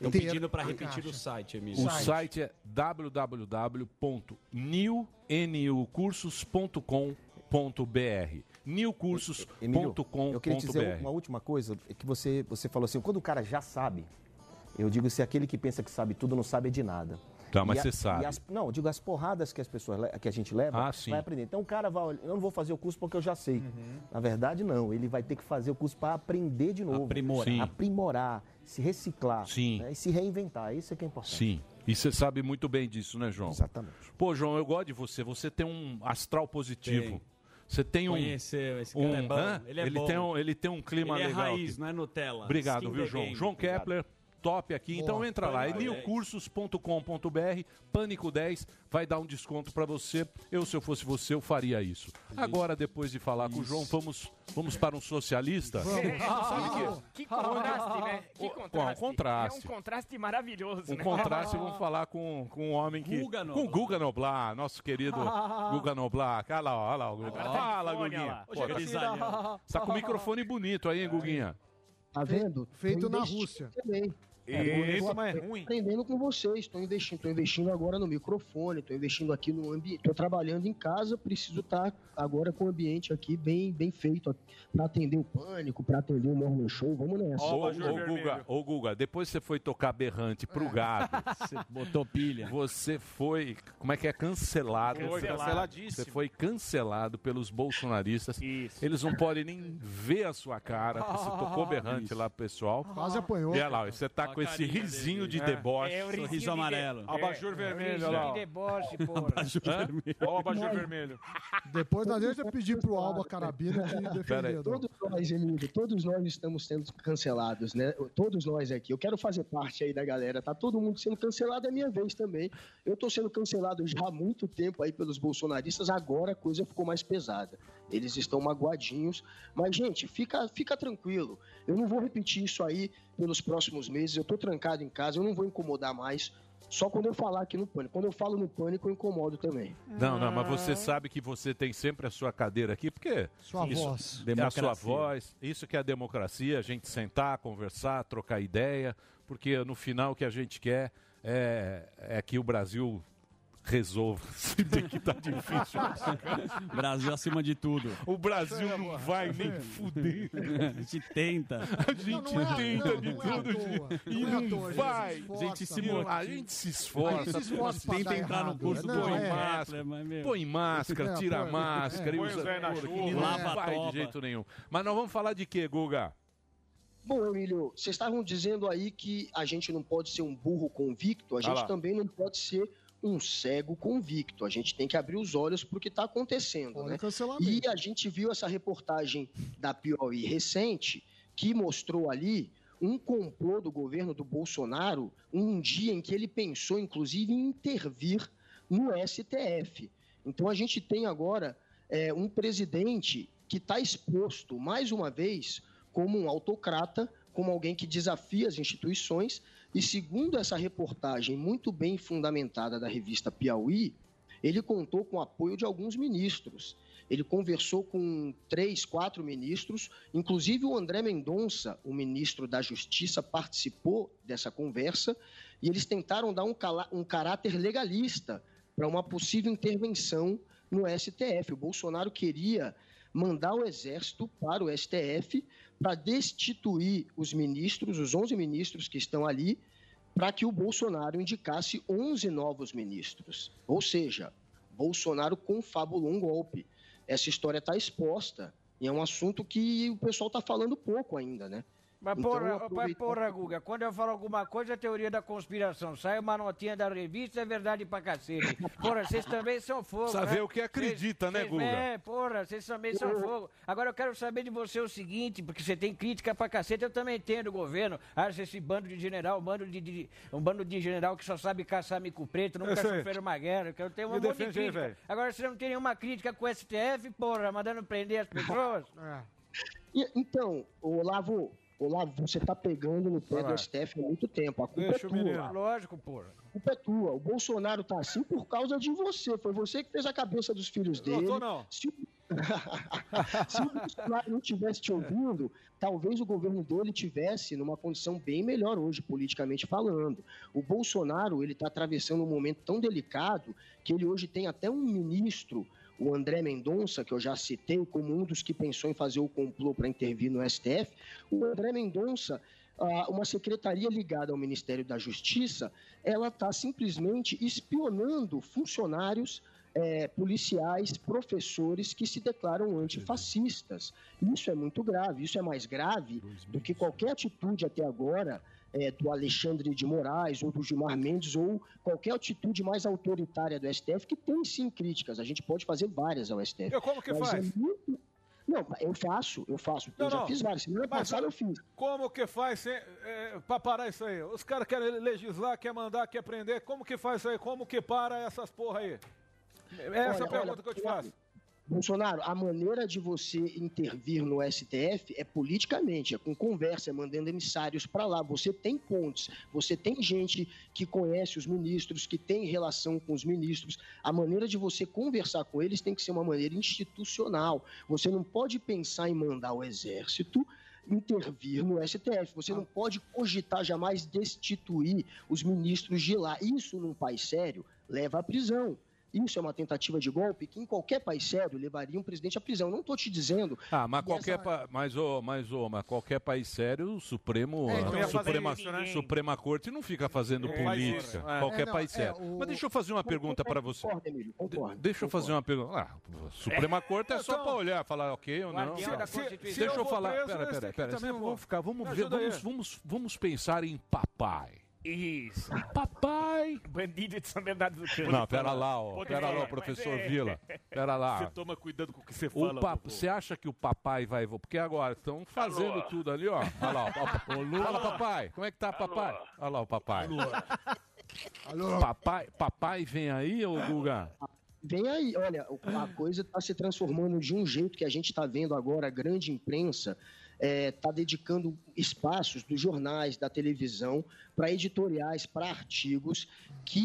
Estão pedindo para repetir o site, Emílio. O site é www.newcursos.com.br newcursos.com.br Eu queria dizer uma última coisa, é que você, você falou assim, quando o cara já sabe, eu digo se aquele que pensa que sabe tudo não sabe de nada. Tá, mas a- você sabe. e as- não, eu digo as porradas que as pessoas que a gente leva, Ah, sim. vai aprender. Então o cara vai, olhar, eu não vou fazer o curso porque eu já sei. Uhum. Na verdade não, ele vai ter que fazer o curso para aprender de novo, Aprimorar. Sim. aprimorar, se reciclar, Sim. né, e se reinventar. Isso é que é importante. Sim. E você sabe muito bem disso, né, João? Exatamente. Pô, João, eu gosto de você. Você tem um astral positivo. Você tem um. Conheceu, esse cara é bom, hã? ele é bom. tem um, ele tem um clima Ele é legal. raiz, aqui. não é Nutella. Obrigado, Skin viu, João? game. João Obrigado. Kepler, top aqui. Então Boa. entra lá, Pânico 10. emilcursos.com.br, Pânico 10, vai dar um desconto pra você. Eu, se eu fosse você, eu faria isso. Agora, depois de falar com o João, vamos, vamos para um socialista. Sabe Que contraste, né? Que contraste. contraste? É um contraste maravilhoso, Um né? contraste, vamos falar com, com um homem que. Guga com o Guga Noblar, nosso querido Guga Noblar. Olha lá, olha lá o Guga. Tem Fala, Guguinha. olha lá. Pô, tá, tá com o microfone bonito aí, hein, Guguinha? Tá vendo? Feito na Rússia. Também. Isso, tô mas é tô ruim. aprendendo com vocês, estou investindo, tô investindo agora no microfone, estou investindo aqui no ambiente, estou trabalhando em casa, preciso estar agora com o ambiente aqui bem, bem feito para atender o pânico, para atender o morning show, vamos nessa. Ô, ô, Guga, ô, Guga, depois você foi tocar berrante pro gado. Você botou pilha. Você foi, como é que é? Cancelado. Foi, canceladíssimo. Você foi cancelado pelos bolsonaristas. Eles não podem nem ver a sua cara. Você tocou berrante lá pro pessoal. Quase apanhou. E olha lá, você tá com esse risinho de deboche. É, o risinho sorriso de amarelo. de- Abajur É, vermelho, é o olha lá. risinho ó. de deboche, porra. Abajur Hã? vermelho. Olha o abajur vermelho. Depois da gente pedir pro Alba Carabina que defendeu. Todos nós, Emílio, todos nós estamos sendo cancelados, né? Todos nós aqui. Eu quero fazer parte aí da galera. Tá todo mundo sendo cancelado, é minha vez também. Eu tô sendo cancelado já há muito tempo aí pelos bolsonaristas, agora a coisa ficou mais pesada. Eles estão magoadinhos. Mas, gente, fica, fica tranquilo. Eu não vou repetir isso aí pelos próximos meses. Eu tô trancado em casa, eu não vou incomodar mais. Só quando eu falar aqui no pânico. Quando eu falo no pânico, eu incomodo também. Não, não, mas você sabe que você tem sempre a sua cadeira aqui, porque Sua isso voz. é a sua Democracia. voz, isso que é a democracia, a gente sentar, conversar, trocar ideia, porque no final o que a gente quer é, é que o Brasil resolva. Se bem que tá difícil. Brasil acima de tudo. O Brasil não vai nem fuder. A gente tenta. A gente tenta de tudo jeito e não vai. A gente se Não, motiva. A gente se esforça. A gente se esforça tenta entrar no curso, põe Não, é. máscara, põe máscara, É, tira põe- a máscara é. e Põe velhos na chuva. não Lava vai de jeito nenhum. Mas nós vamos falar de quê, Guga? Bom, Emílio, vocês estavam dizendo aí que a gente não pode ser um burro convicto, a Ah gente lá. também não pode ser um cego convicto. A gente tem que abrir os olhos para o que está acontecendo. Olha Né? E a gente viu essa reportagem da Piauí recente que mostrou ali um complô do governo do Bolsonaro, um dia em que ele pensou, inclusive, em intervir no STF. Então a gente tem agora é, um presidente que está exposto, mais uma vez, como um autocrata, como alguém que desafia as instituições. E segundo essa reportagem muito bem fundamentada da revista Piauí, ele contou com o apoio de alguns ministros. Ele conversou com três, quatro ministros, inclusive o André Mendonça, o ministro da Justiça, participou dessa conversa e eles tentaram dar um, um caráter legalista para uma possível intervenção no STF. O Bolsonaro queria mandar o Exército para o STF para destituir os ministros, os 11 ministros que estão ali, para que o Bolsonaro indicasse 11 novos ministros. Ou seja, Bolsonaro confabulou um golpe. Essa história está exposta e é um assunto que o pessoal está falando pouco ainda, né? Mas Então, porra, mas aproveitando- porra, Guga, quando eu falo alguma coisa é teoria da conspiração. Sai uma notinha da revista, é verdade pra cacete. Porra, vocês também são fogo. Precisa né? o que acredita, né, Vocês- Guga? É, porra, vocês também são fogo. Agora eu quero saber de você o seguinte, porque você tem crítica pra cacete, eu também tenho do governo. Acha esse bando de general, um bando de, de- um bando de general que só sabe caçar mico preto, nunca sofreram uma guerra. Eu tenho um Me monte de defende aí, crítica. velho. Agora você não tem nenhuma crítica com o STF, porra, mandando prender as pessoas? E, então, Olavo, Olavo, você está pegando no pé do STF há muito tempo. A culpa Deixa é tua. Lógico, porra. A culpa é tua. O Bolsonaro tá assim por causa de você. Foi você que fez a cabeça dos filhos Não dele. tô, não. Se o... Se o Bolsonaro não tivesse te ouvindo, talvez o governo dele tivesse numa condição bem melhor hoje, politicamente falando. O Bolsonaro, ele está atravessando um momento tão delicado que ele hoje tem até um ministro, o André Mendonça, que eu já citei como um dos que pensou em fazer o complô para intervir no STF. O André Mendonça ah, uma secretaria ligada ao Ministério da Justiça, ela está simplesmente espionando funcionários eh, policiais, professores que se declaram antifascistas. Isso é muito grave, isso é mais grave do que qualquer atitude até agora é, do Alexandre de Moraes ou do Gilmar Mendes ou qualquer atitude mais autoritária do STF, que tem sim críticas. A gente pode fazer várias ao STF. Eu como que Mas faz? é muito- Não, eu faço, eu faço. Não, eu já não. fiz várias. Semana Mas, passada eu fiz. Como que faz sem, é, pra parar isso aí? Os caras querem legislar, quer mandar, quer prender. Como que faz isso aí? Como que para essas porra aí? Essa é a Olha, pergunta olha, que eu te faço. Bolsonaro, a maneira de você intervir no STF é politicamente, é com conversa, é mandando emissários para lá. Você tem pontes, você tem gente que conhece os ministros, que tem relação com os ministros. A maneira de você conversar com eles tem que ser uma maneira institucional. Você não pode pensar em mandar o exército intervir no STF. Você não pode cogitar jamais destituir os ministros de lá. Isso, num país sério, leva à prisão. Isso é uma tentativa de golpe que, em qualquer país sério, levaria um presidente à prisão. Não estou te dizendo. Ah, mas que qualquer, essa- pa... mas, ô, mas, ô, mas qualquer país sério, o Supremo, É, a ia fazer Suprema, isso, né? Suprema Corte não fica fazendo É, política. isso, é. Qualquer É, não, país é, sério. o- Mas deixa eu fazer uma pergunta para você. Concordo, Emílio, concordo. Deixa eu fazer uma pergunta. Ah, Suprema Corte é só Então, para olhar, falar ok ou não. Se- Constituição. Deixa Se eu eu falar. preso, Pera, esse pera, aqui pera. também, Vamos ficar. Vamos ver. Vamos, vamos, vamos pensar em papai. Isso. Papai. Bandido de São Bernardo do Campo. Não, pera lá, ó. Pera lá, falar, o professor é- Vila. Pera lá. Você toma cuidado com o que você fala. pa- vovô. Você acha que o papai vai. Porque agora estão fazendo Alô? tudo ali, ó. Olha lá, o papai. Fala, papai. Como é que tá, papai? Olha lá o papai. Papai, papai vem aí, ô Guga? Vem aí, olha, a coisa está se transformando de um jeito que a gente está vendo agora, a grande imprensa está dedicando espaços dos jornais, da televisão, para editoriais, para artigos que,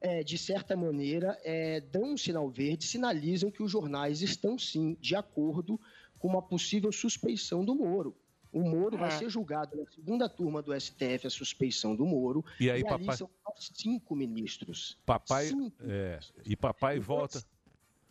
é, de certa maneira, é, dão um sinal verde, sinalizam que os jornais estão, sim, de acordo com uma possível suspeição do Moro. O Moro vai É. ser julgado na segunda turma do STF, a suspeição do Moro. E aí, ali papai? são cinco ministros. Papai. Cinco É, e papai volta.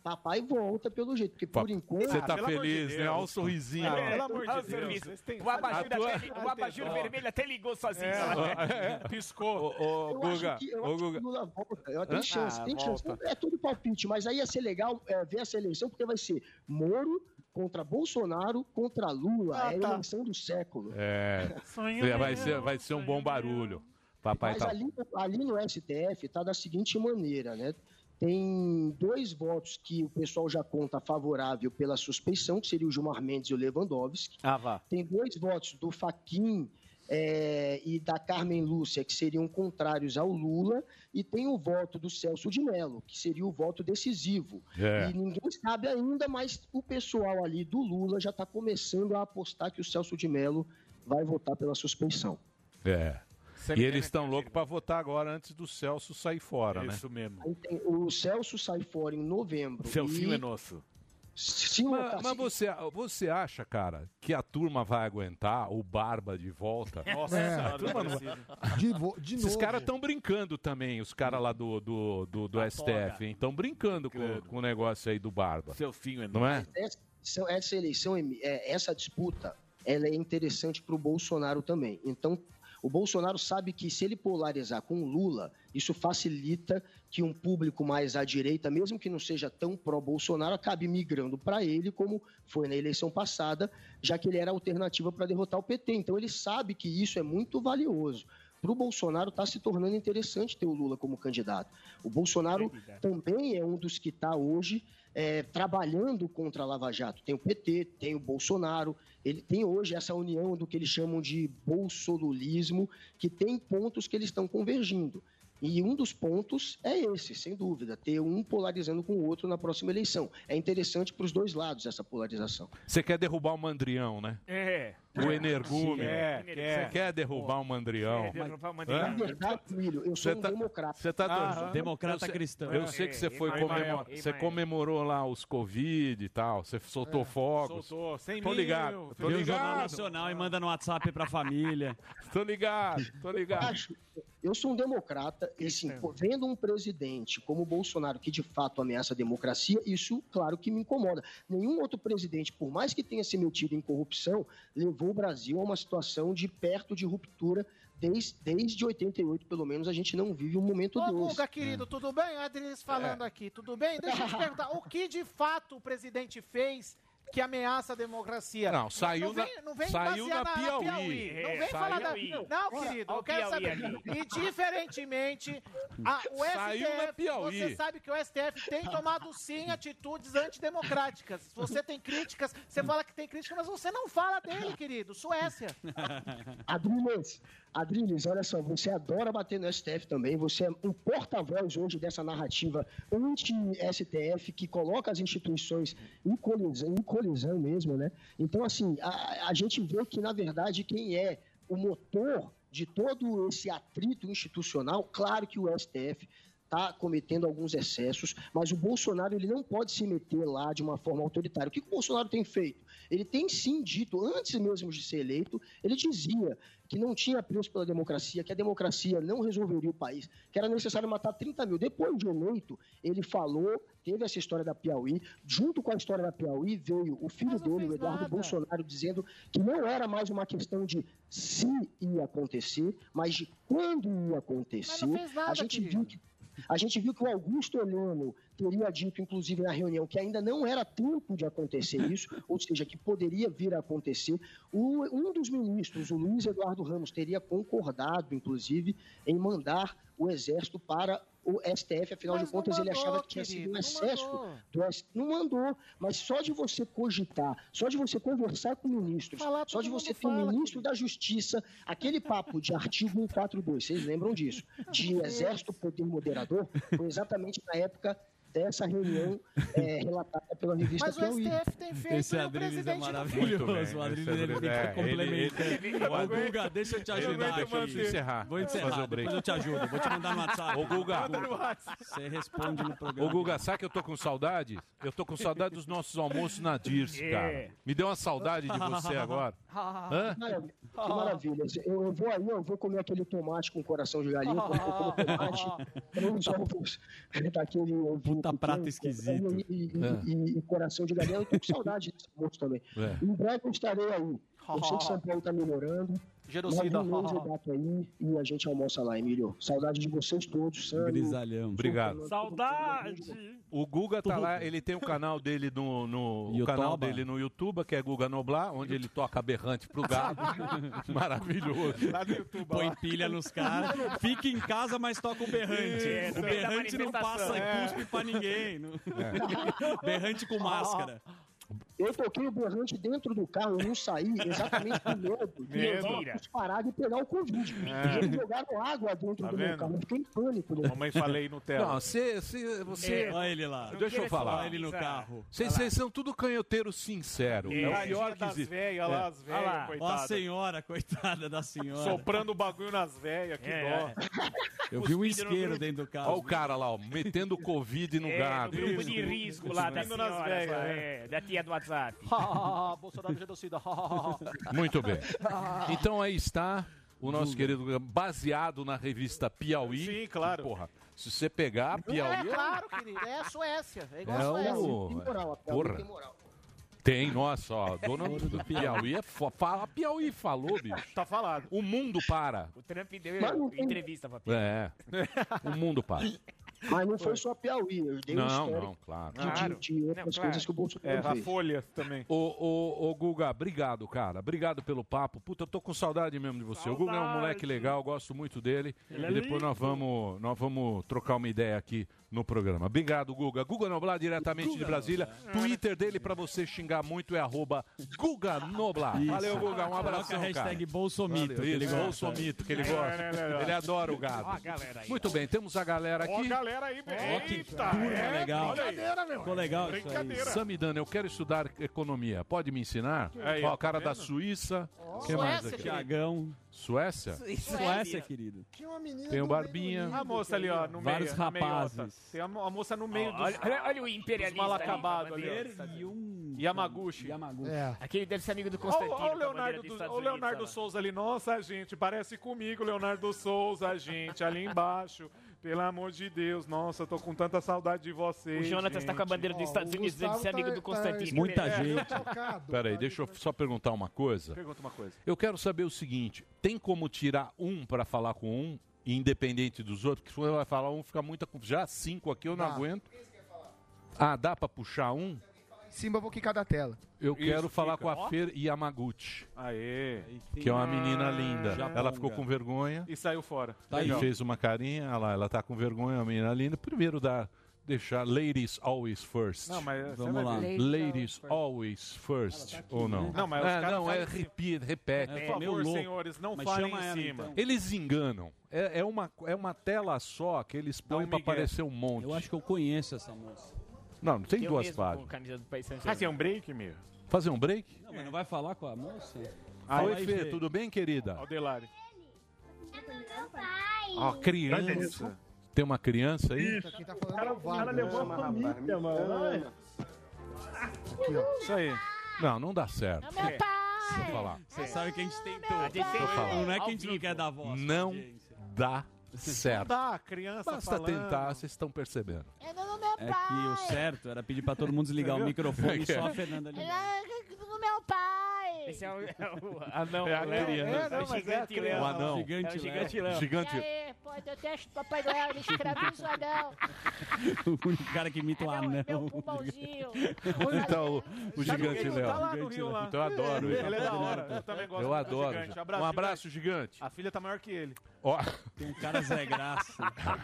Papai volta pelo jeito, porque por enquanto. Você tá feliz, né? Olha o sorrisinho. Ah, pelo amor de Olha o Deus. têm- O abajur, até, o abajur vermelho até ligou sozinho. É, é, piscou. Ô, Guga, ô, Guga. volta. Tem chance, Ah, tem chance. volta. É tudo palpite, mas aí ia ser legal é, ver essa eleição, porque vai ser Moro contra Bolsonaro contra Lula. Ah, é a tá. eleição do século. É. Sonho É, vai, ser, vai ser um bom barulho. Papai Mas tá. ali, ali no STF está da seguinte maneira, né? Tem dois votos que o pessoal já conta favorável pela suspeição, que seria o Gilmar Mendes e o Lewandowski. Ah, vá. Tem dois votos do Faquin é, e da Carmen Lúcia, que seriam contrários ao Lula, e tem o voto do Celso de Mello, que seria o voto decisivo. É. E ninguém sabe ainda, mas o pessoal ali do Lula já está começando a apostar que o Celso de Mello vai votar pela suspeição. É. E eles estão loucos para votar agora antes do Celso sair fora, né? Isso mesmo. Aí tem- o Celso sai fora em novembro. Celcinho e é nosso. O Mas, mas você, você acha, cara, que a turma vai aguentar o Barba de volta? Nossa É. a turma não vai- De, vo- de Esses caras estão brincando também, os caras lá do, do, do, do STF, hein? Estão brincando com, com o negócio aí do Barba. Celcinho é Não é? essa, eleição- essa eleição, é, essa disputa, ela é interessante para o Bolsonaro também. Então, o Bolsonaro sabe que se ele polarizar com o Lula, isso facilita que um público mais à direita, mesmo que não seja tão pró-Bolsonaro, acabe migrando para ele, como foi na eleição passada, já que ele era a alternativa para derrotar o PT. Então, ele sabe que isso é muito valioso. Para o Bolsonaro está se tornando interessante ter o Lula como candidato. O Bolsonaro também é um dos que está hoje é, trabalhando contra a Lava Jato. Tem o PT, tem o Bolsonaro, ele tem hoje essa união do que eles chamam de bolsolulismo, que tem pontos que eles estão convergindo. E um dos pontos é esse, sem dúvida, ter um polarizando com o outro na próxima eleição. É interessante para os dois lados essa polarização. Você quer derrubar o Mandrião, né? É. O energúmeno. Quer, Você quer. quer derrubar o Mandrião? Quer derrubar o? Mandrião. Eu sou Você um tá- democrata. Você tá Ah, democrata eu cristão. Eu sei que você É, foi comemor- você comemorou lá os Covid e tal. Você soltou fogos. soltou, 100 Tô mil, ligado. Tô Vê o Jornal ligado. Nacional e manda no WhatsApp pra família. Tô ligado. Tô ligado. acho- eu sou um democrata e, pô, vendo um presidente como o Bolsonaro, que de fato ameaça a democracia, isso, claro, que me incomoda. Nenhum outro presidente, por mais que tenha se metido em corrupção, levou o Brasil a uma situação de perto de ruptura. Desde, desde 88, pelo menos, a gente não vive um momento Ô, desse. Guga, querido, tudo bem? Adriles falando aqui, tudo bem? Deixa eu te perguntar, o que de fato o presidente fez que ameaça a democracia. Não, saiu não vem, na- não vem saiu na Piauí. Não É, vem saiu- falar da... Piauí. Não, querido, olha eu quero Piauí saber. ali. E diferentemente, a, o Saiu na STF, Piauí. você sabe que o STF tem tomado sim atitudes antidemocráticas. Você tem críticas, você fala que tem crítica, mas você não fala dele, querido. Suécia. Adriles, Adriles, olha só, você adora bater no STF também, você é um porta-voz hoje dessa narrativa anti-STF que coloca as instituições em colisão, em colisão mesmo, né? Então, assim, a, a gente vê que, na verdade, quem é o motor de todo esse atrito institucional, claro que o STF está cometendo alguns excessos, mas o Bolsonaro ele não pode se meter lá de uma forma autoritária. O que, que o Bolsonaro tem feito? Ele tem sim dito, antes mesmo de ser eleito, ele dizia que não tinha preço pela democracia, que a democracia não resolveria o país, que era necessário matar 30 mil. Depois de eleito, ele falou, teve essa história da Piauí, junto com a história da Piauí veio o filho dele, o Eduardo Bolsonaro, dizendo que não era mais uma questão de se ia acontecer, mas de quando ia acontecer. nada, a gente querido. viu que a gente viu que o Augusto Heleno teria dito, inclusive na reunião, que ainda não era tempo de acontecer isso, ou seja, que poderia vir a acontecer. O- um dos ministros, o Luiz Eduardo Ramos, teria concordado, inclusive, em mandar o Exército para o STF, afinal Mas de contas, não ele mandou, achava que tinha sido um não excesso mandou. do S- Não mandou, mas só de você cogitar, só de você conversar com ministros, só de você ter um ministro da Justiça, aquele papo de artigo 142, vocês lembram disso? De Exército Poder Moderador, foi exatamente na época dessa reunião é, relatada pela revista Mas o. STF tem feito Esse e o Adriles é não maravilhoso. O Adriles Esse ele Adriles, fica é, complementando. ele- Ô, Guga, deixa eu te ajudar aqui. manter. encerrar. Vou encerrar, Fazer o break. depois eu te ajudo. Vou te mandar no WhatsApp. Ô, Guga. Você responde no programa. Ô, Guga, sabe que eu tô com saudade? Eu tô com saudade dos nossos almoços na Dirce, É. cara. Me deu uma saudade de você agora. Hã? Que maravilha. Eu, eu vou aí, eu vou comer aquele tomate com coração de galinha, porque eu como tomate, três ovos daquele Puta prato esquisito. E, e- É. e- e coração de galinha. Eu tô com saudade desse almoço também. É. Em breve eu estarei aí. Eu sei que São Paulo tá melhorando. Genocida. Um aí e a gente almoça lá, Emílio. Saudade de vocês todos, Sandro. Grisalhão. Obrigado. Saudade! O Guga tá lá, ele tem o canal dele no, no o canal dele no YouTube, que é Guga Noblar, onde ele toca berrante pro gado. Maravilhoso. Põe pilha nos caras. Fica em casa, mas toca o berrante. Isso, o berrante não passa É. cuspe pra ninguém. não- Berrante com máscara. Eu toquei o berrante dentro do carro, eu não saí exatamente com medo de Mentira. os parados e pegar o Covid. É. Eles jogaram água dentro Tá do meu carro, eu fiquei em pânico. né? Mamãe falei Nutella. Não, você. É, olha ele lá. Deixa eu falar. Olha ele no carro. Vocês são tudo canhoteiro sincero. É, o pior que das existe. velhas lá, É. as velhas, Olha lá, ó a coitadas. senhora, coitada da senhora. Soprando o bagulho nas velhas, que É. dó. Eu vi um isqueiro dentro do carro. Olha o cara lá, ó, metendo Covid no É, gado. no grupo de risco lá da senhora, velhas, só, é. é, da tia do WhatsApp. Bolsonaro genocida. Muito bem. Então aí está o nosso querido baseado na revista Piauí. Sim, claro. Porra, se você pegar a É Piauí. claro, querido. É a Suécia. É igual É a Suécia. o- Tem moral, a Piauí Porra. tem moral. Tem, nossa, ó. Dona do Piauí é fo... Fala, Piauí falou, bicho. Tá falado. O mundo para. O Trump deu entrevista pra É. O mundo para. Mas não foi só a Piauí, eu dei um Não, histórico não, claro. de, de, de outras Não, coisas que o Bolsonaro É, a fez. Folha também. Ô, ô, ô, Guga, obrigado, cara. Obrigado pelo papo. Puta, eu tô com saudade mesmo de você. O Guga é um moleque legal, gosto muito dele. Ele é e depois nós vamos, nós vamos trocar uma ideia aqui no programa. Obrigado, Guga. Guga Noblar, diretamente de Brasília. Twitter dele pra você xingar muito é arroba Guga Noblar. Isso. Valeu, Guga. Um Coloca abração, a hashtag cara. Bolsomito, Valeu. que ele Isso, gosta. Bolsomito, que ele É, gosta. é, é, é. Ele adora o gado. Ó a galera aí. Muito bem, temos a galera Ó, aqui. galera aí, Ó, que Eita, turma é, legal. Brincadeira, meu. Ficou legal isso aí. Brincadeira. Samidana, eu quero estudar economia. Pode me ensinar? Aí, Ó, ó, o cara tá da? Suíça. Ó, Quem mais aqui? Tiagão. Suécia? Suécia, querido. Tinha uma menina Tem o do Barbinha. A moça ali, ó, no Vários meio. na meiota. rapazes. Tem a, mo- a moça no meio dos, olha, olha, olha o imperialista. mal ali, acabados com a ali. ó. E um... Yamaguchi. Yamaguchi. É. Aquele deve ser amigo do Olha Constantino. o com a bandeira Leonardo, dos do, Estados o Unidos, Leonardo olha. Souza ali. Nossa, gente, parece comigo, Leonardo Souza, gente, ali embaixo. Pelo amor de Deus, nossa, eu tô com tanta saudade de vocês. O Jonatas tá com a bandeira dos Estados Unidos, deve Gustavo ser amigo tá- do tá Constantino. Muita É. gente. Peraí, tá deixa eu de- só perguntar uma coisa. Pergunta uma coisa. Eu quero saber o seguinte: tem como tirar um pra falar com um, independente dos outros? Porque se você vai falar um, fica muita. Já cinco aqui eu não aguento. Ah, dá pra puxar um? Simba, eu vou quicar da tela. Eu Isso, quero falar fica. com a Ó. Fer Yamaguchi. Aê. Que é uma menina linda. Japonga. Ela ficou com vergonha. E saiu fora. Tá e Legal. fez uma carinha, olha lá, ela tá com vergonha, uma menina linda. Primeiro dá deixar ladies always first. Não, mas você vamos lá. ver. Ladies always first ou não? Não, mas os é, caras não, é fazem- repete, repete. É, Por favor, senhores, não Mas falem chama em ela, cima. então. Eles enganam. É, é uma, é uma tela só que eles põem pra migué. aparecer um monte. Eu acho que eu conheço essa moça. Não, não tem Eu duas páginas. com camisa do País Saint-Germain. Fazer um break, meu. Fazer um break? Não, mas não vai falar com a moça? Ah, Oi, Fê, ver. tudo bem, querida? Aldelari. Ó, criança. Tem uma criança aí? Quem tá falando é o Wagner. levou a família, mano. Aqui, ó. Isso aí. Não, não dá certo. É meu pai. Você sabe que a gente tentou. A gente tentou. Não é que a gente não quer dar voz. Não dá certo. Não dá, criança Basta falando. tentar, vocês estão percebendo. É do meu É que o certo era pedir pra todo mundo desligar o microfone e só a Fernanda ligar. É do meu pai. Esse é o, é o anão. É a Léo. criança. É, não, é a criança. O anão. É o gigante Léo. Gigante. É, pô, eu detesto o Papai Noel, ele escraviza o anão. o único cara que imita o anão. Pãozinho. Onde tá o, o gigante Léo? tá lá no Rio, lá. Então eu adoro ele. Ele é da hora. Eu também gosto Eu do adoro. gigante. um abraço, gigante. A filha tá maior que ele. Ó, Tem um cara Zé Graça.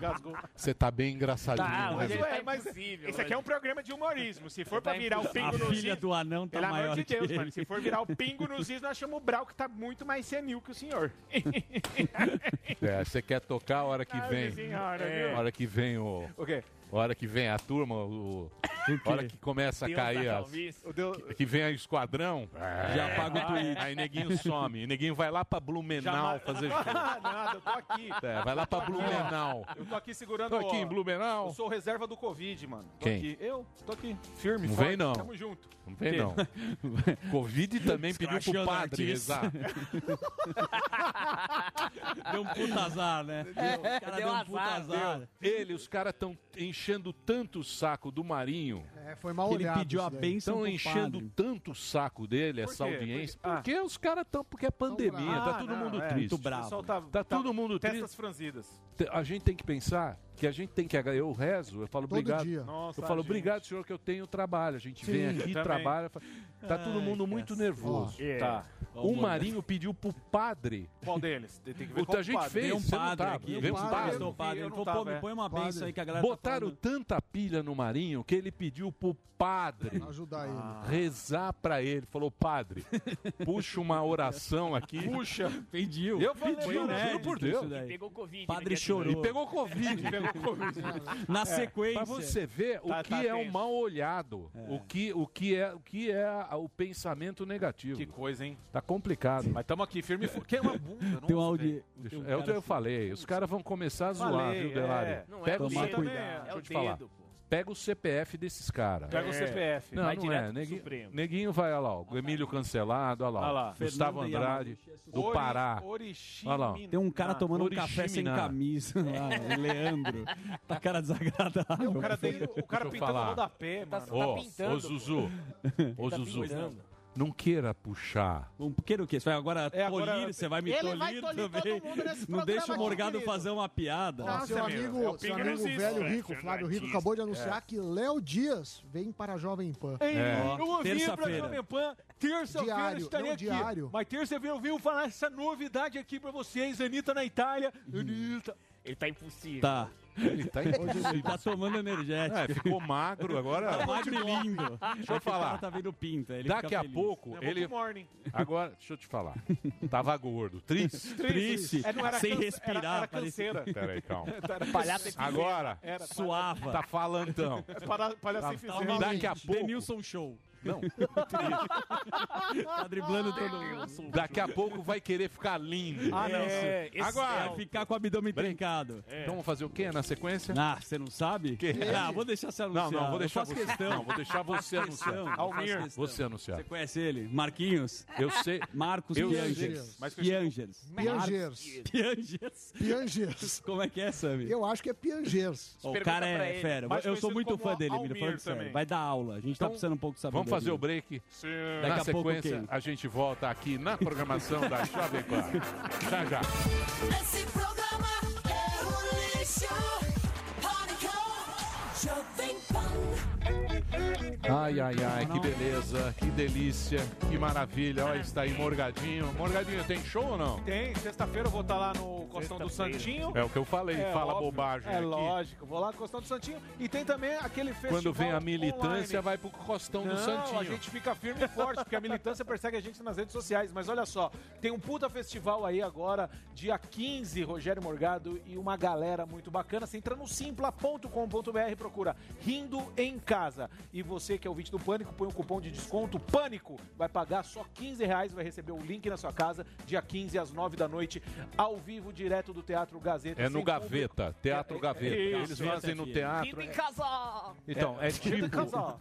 Você tá bem engraçadinho. Tá, né, mas, Zé? ué, mas esse aqui é um programa de humorismo. Se for pra Tá virar o pingo A no filha is, do anão tá pelo amor maior de que Deus, mano. Se for virar o pingo nos is, nós chamamos o Brau, que tá muito mais senil que o senhor. É, você quer tocar a hora que Ai, vem. senhora, a viu? hora que vem o. O quê? A hora que vem a turma, o. A hora que começa a Deus cair as. O Que, que vem a esquadrão. Já apaga o tweet. Aí neguinho some. Neguinho vai lá pra Blumenau fazer show. Nada, eu tô aqui. É, vai lá pra Blumenau. Eu tô aqui segurando. Tô aqui ó, em Blumenau. Eu sou reserva do Covid, mano. Tô Quem? aqui. Eu? Tô aqui. Firme, Não forte. vem, não. Tamo junto. Não vem, Quê? não. Covid também pediu pro padre rezar. Deu um puta azar, né? O cara deu, um puta azar. Ele, os caras estão enchendo tanto o saco do Marinho. É, foi mal Ele olhado. pediu isso a bênção Estão enchendo padre. tanto o saco dele, essa audiência. Por quê? Ah. Porque os caras estão. Porque é pandemia, tá Ah, todo não, mundo é. triste. Muito bravo. Tá- Tá tá- todo mundo testas triste. franzidas. A gente tem que pensar que a gente tem que. Eu rezo, eu falo Todo obrigado. dia. Nossa, eu falo gente. obrigado, senhor, que eu tenho trabalho. A gente Sim, vem aqui, trabalha. fa- Tá todo mundo muito nervoso. É. Tá. O Marinho pediu pro padre. Qual deles? Tem que ver O qual que a gente padre. fez, Tem um padre aqui. Veio um Ele padre. entrevistou o padre. Eu Ele é. põe uma benção aí que a galera Botaram tá tanta pilha no Marinho que ele pediu pro padre Ajudar ele. rezar pra ele. Falou, padre, puxa uma oração aqui. Puxa. Pediu. Eu falei, Pediu, né? juro por Deus. Daí. Pegou Covid. Padre né, chorou. E pegou Covid. Pegou Covid. Na É, sequência. Pra você ver o Tá- que tá é o tenso. mal olhado, o, que, o, que é, o que é o pensamento negativo. Que coisa, hein? Tá complicado. Mas tamo aqui, firme e forte. Que é uma bunda, não Tem um áudio. Deixa- tem um é o que eu falei. Os caras vão começar a zoar, Falei, viu, Delari? é. Não é Pega o o dedo, cuidado. É Deixa o eu te falar. Pega o CPF desses caras. Pega o CPF. Não, Vai não direto é. Neguinho, Supremo. Neguinho vai, olha lá, o Emílio cancelado, olha lá, Olha lá. Gustavo Fernanda Andrade, do Pará. Orixi, Olha lá. Tem um cara tomando um café sem Oriximiná. camisa lá, o Leandro. Tá cara desagradável. O cara, tem, o cara pintando o rodapé, mano. Ô, pintando, ô Zuzu, ô Tá Zuzu. Não queira puxar. Um pequeno o quê? Você vai agora É, tolir, agora- você vai me Ele tolir, vai tolir também. todo mundo nesse Não deixa o Morgado fazer uma piada. Ó, Nossa, seu amigo, é seu amigo velho rico, Flávio Rico, acabou de anunciar que Léo Dias vem para a Jovem Pan. Ei, É. Eu ouvi pra Terça-feira. Jovem Pan, terça-feira Diário, estarei não, aqui. diário. Mas terça-feira eu venho falar essa novidade aqui pra vocês. Anitta na Itália. Anitta. Ele tá impossível. Tá. Ele tá Ele tá tomando energético. É, ficou magro agora. Tá magro e lindo. Deixa eu falar. tá vendo pinta. Ele Daqui fica a feliz. pouco, É ele. Morning. Agora, deixa eu te falar. Tava gordo, triste. Triste, É, não era sem canse- respirar. Era, era canseira. Peraí, calma. Palhaço é Agora, Era Suava. tá palhaço sem Tá fizeira. Daqui a pouco. Denilson Show. Não. Tá driblando todo mundo. Daqui a pouco vai querer ficar lindo. Ah, não. É, esse Agora. Vai ficar com o abdômen trincado. Então vamos fazer o quê na sequência? Ah, você não sabe? Que? Ah, vou deixar você Não, anunciar. não, vou deixar você. questão. Não, vou deixar você anunciar. Almir. Você anunciar. Você conhece ele? Marquinhos? Eu sei. Marcos Eu Piangers. Piangers. Piangers. Piangers. Piangers. Como é que é, Sammy? Eu acho que é Piangers. O cara é fera. Eu sou muito fã dele, Miro, falando sério. também. Vai dar aula. A gente tá Então, precisando um pouco de saber. Fazer o break. Daqui na a pouco sequência, quem? a gente volta aqui na programação da Jovem Pan. Já, já. Ai, ai, ai, que beleza, que delícia, que maravilha. Olha, está aí Morgadinho. Morgadinho, tem show ou não? Tem, sexta-feira eu vou estar lá no Costão do Santinho. É o que eu falei, fala bobagem É aqui. lógico, vou lá no Costão do Santinho. E tem também aquele festival Quando vem a militância, online. vai pro Costão do Não, Santinho. a gente fica firme e forte, porque a militância persegue a gente nas redes sociais. Mas olha só, tem um puta festival aí agora, dia 15, Rogério Morgado e uma galera muito bacana. Você entra no simpla.com.br, procura Rindo em Casa. E você que é ouvinte do Pânico, põe o cupom de desconto PâNICO. Vai pagar só 15 reais, vai receber o link na sua casa, dia 15 às 9 da noite, ao vivo, direto do Teatro Gazeta. É no Gaveta, Teatro É, é, Gaveta. isso, Eles fazem no teatro. Em casa! Então, é, tipo.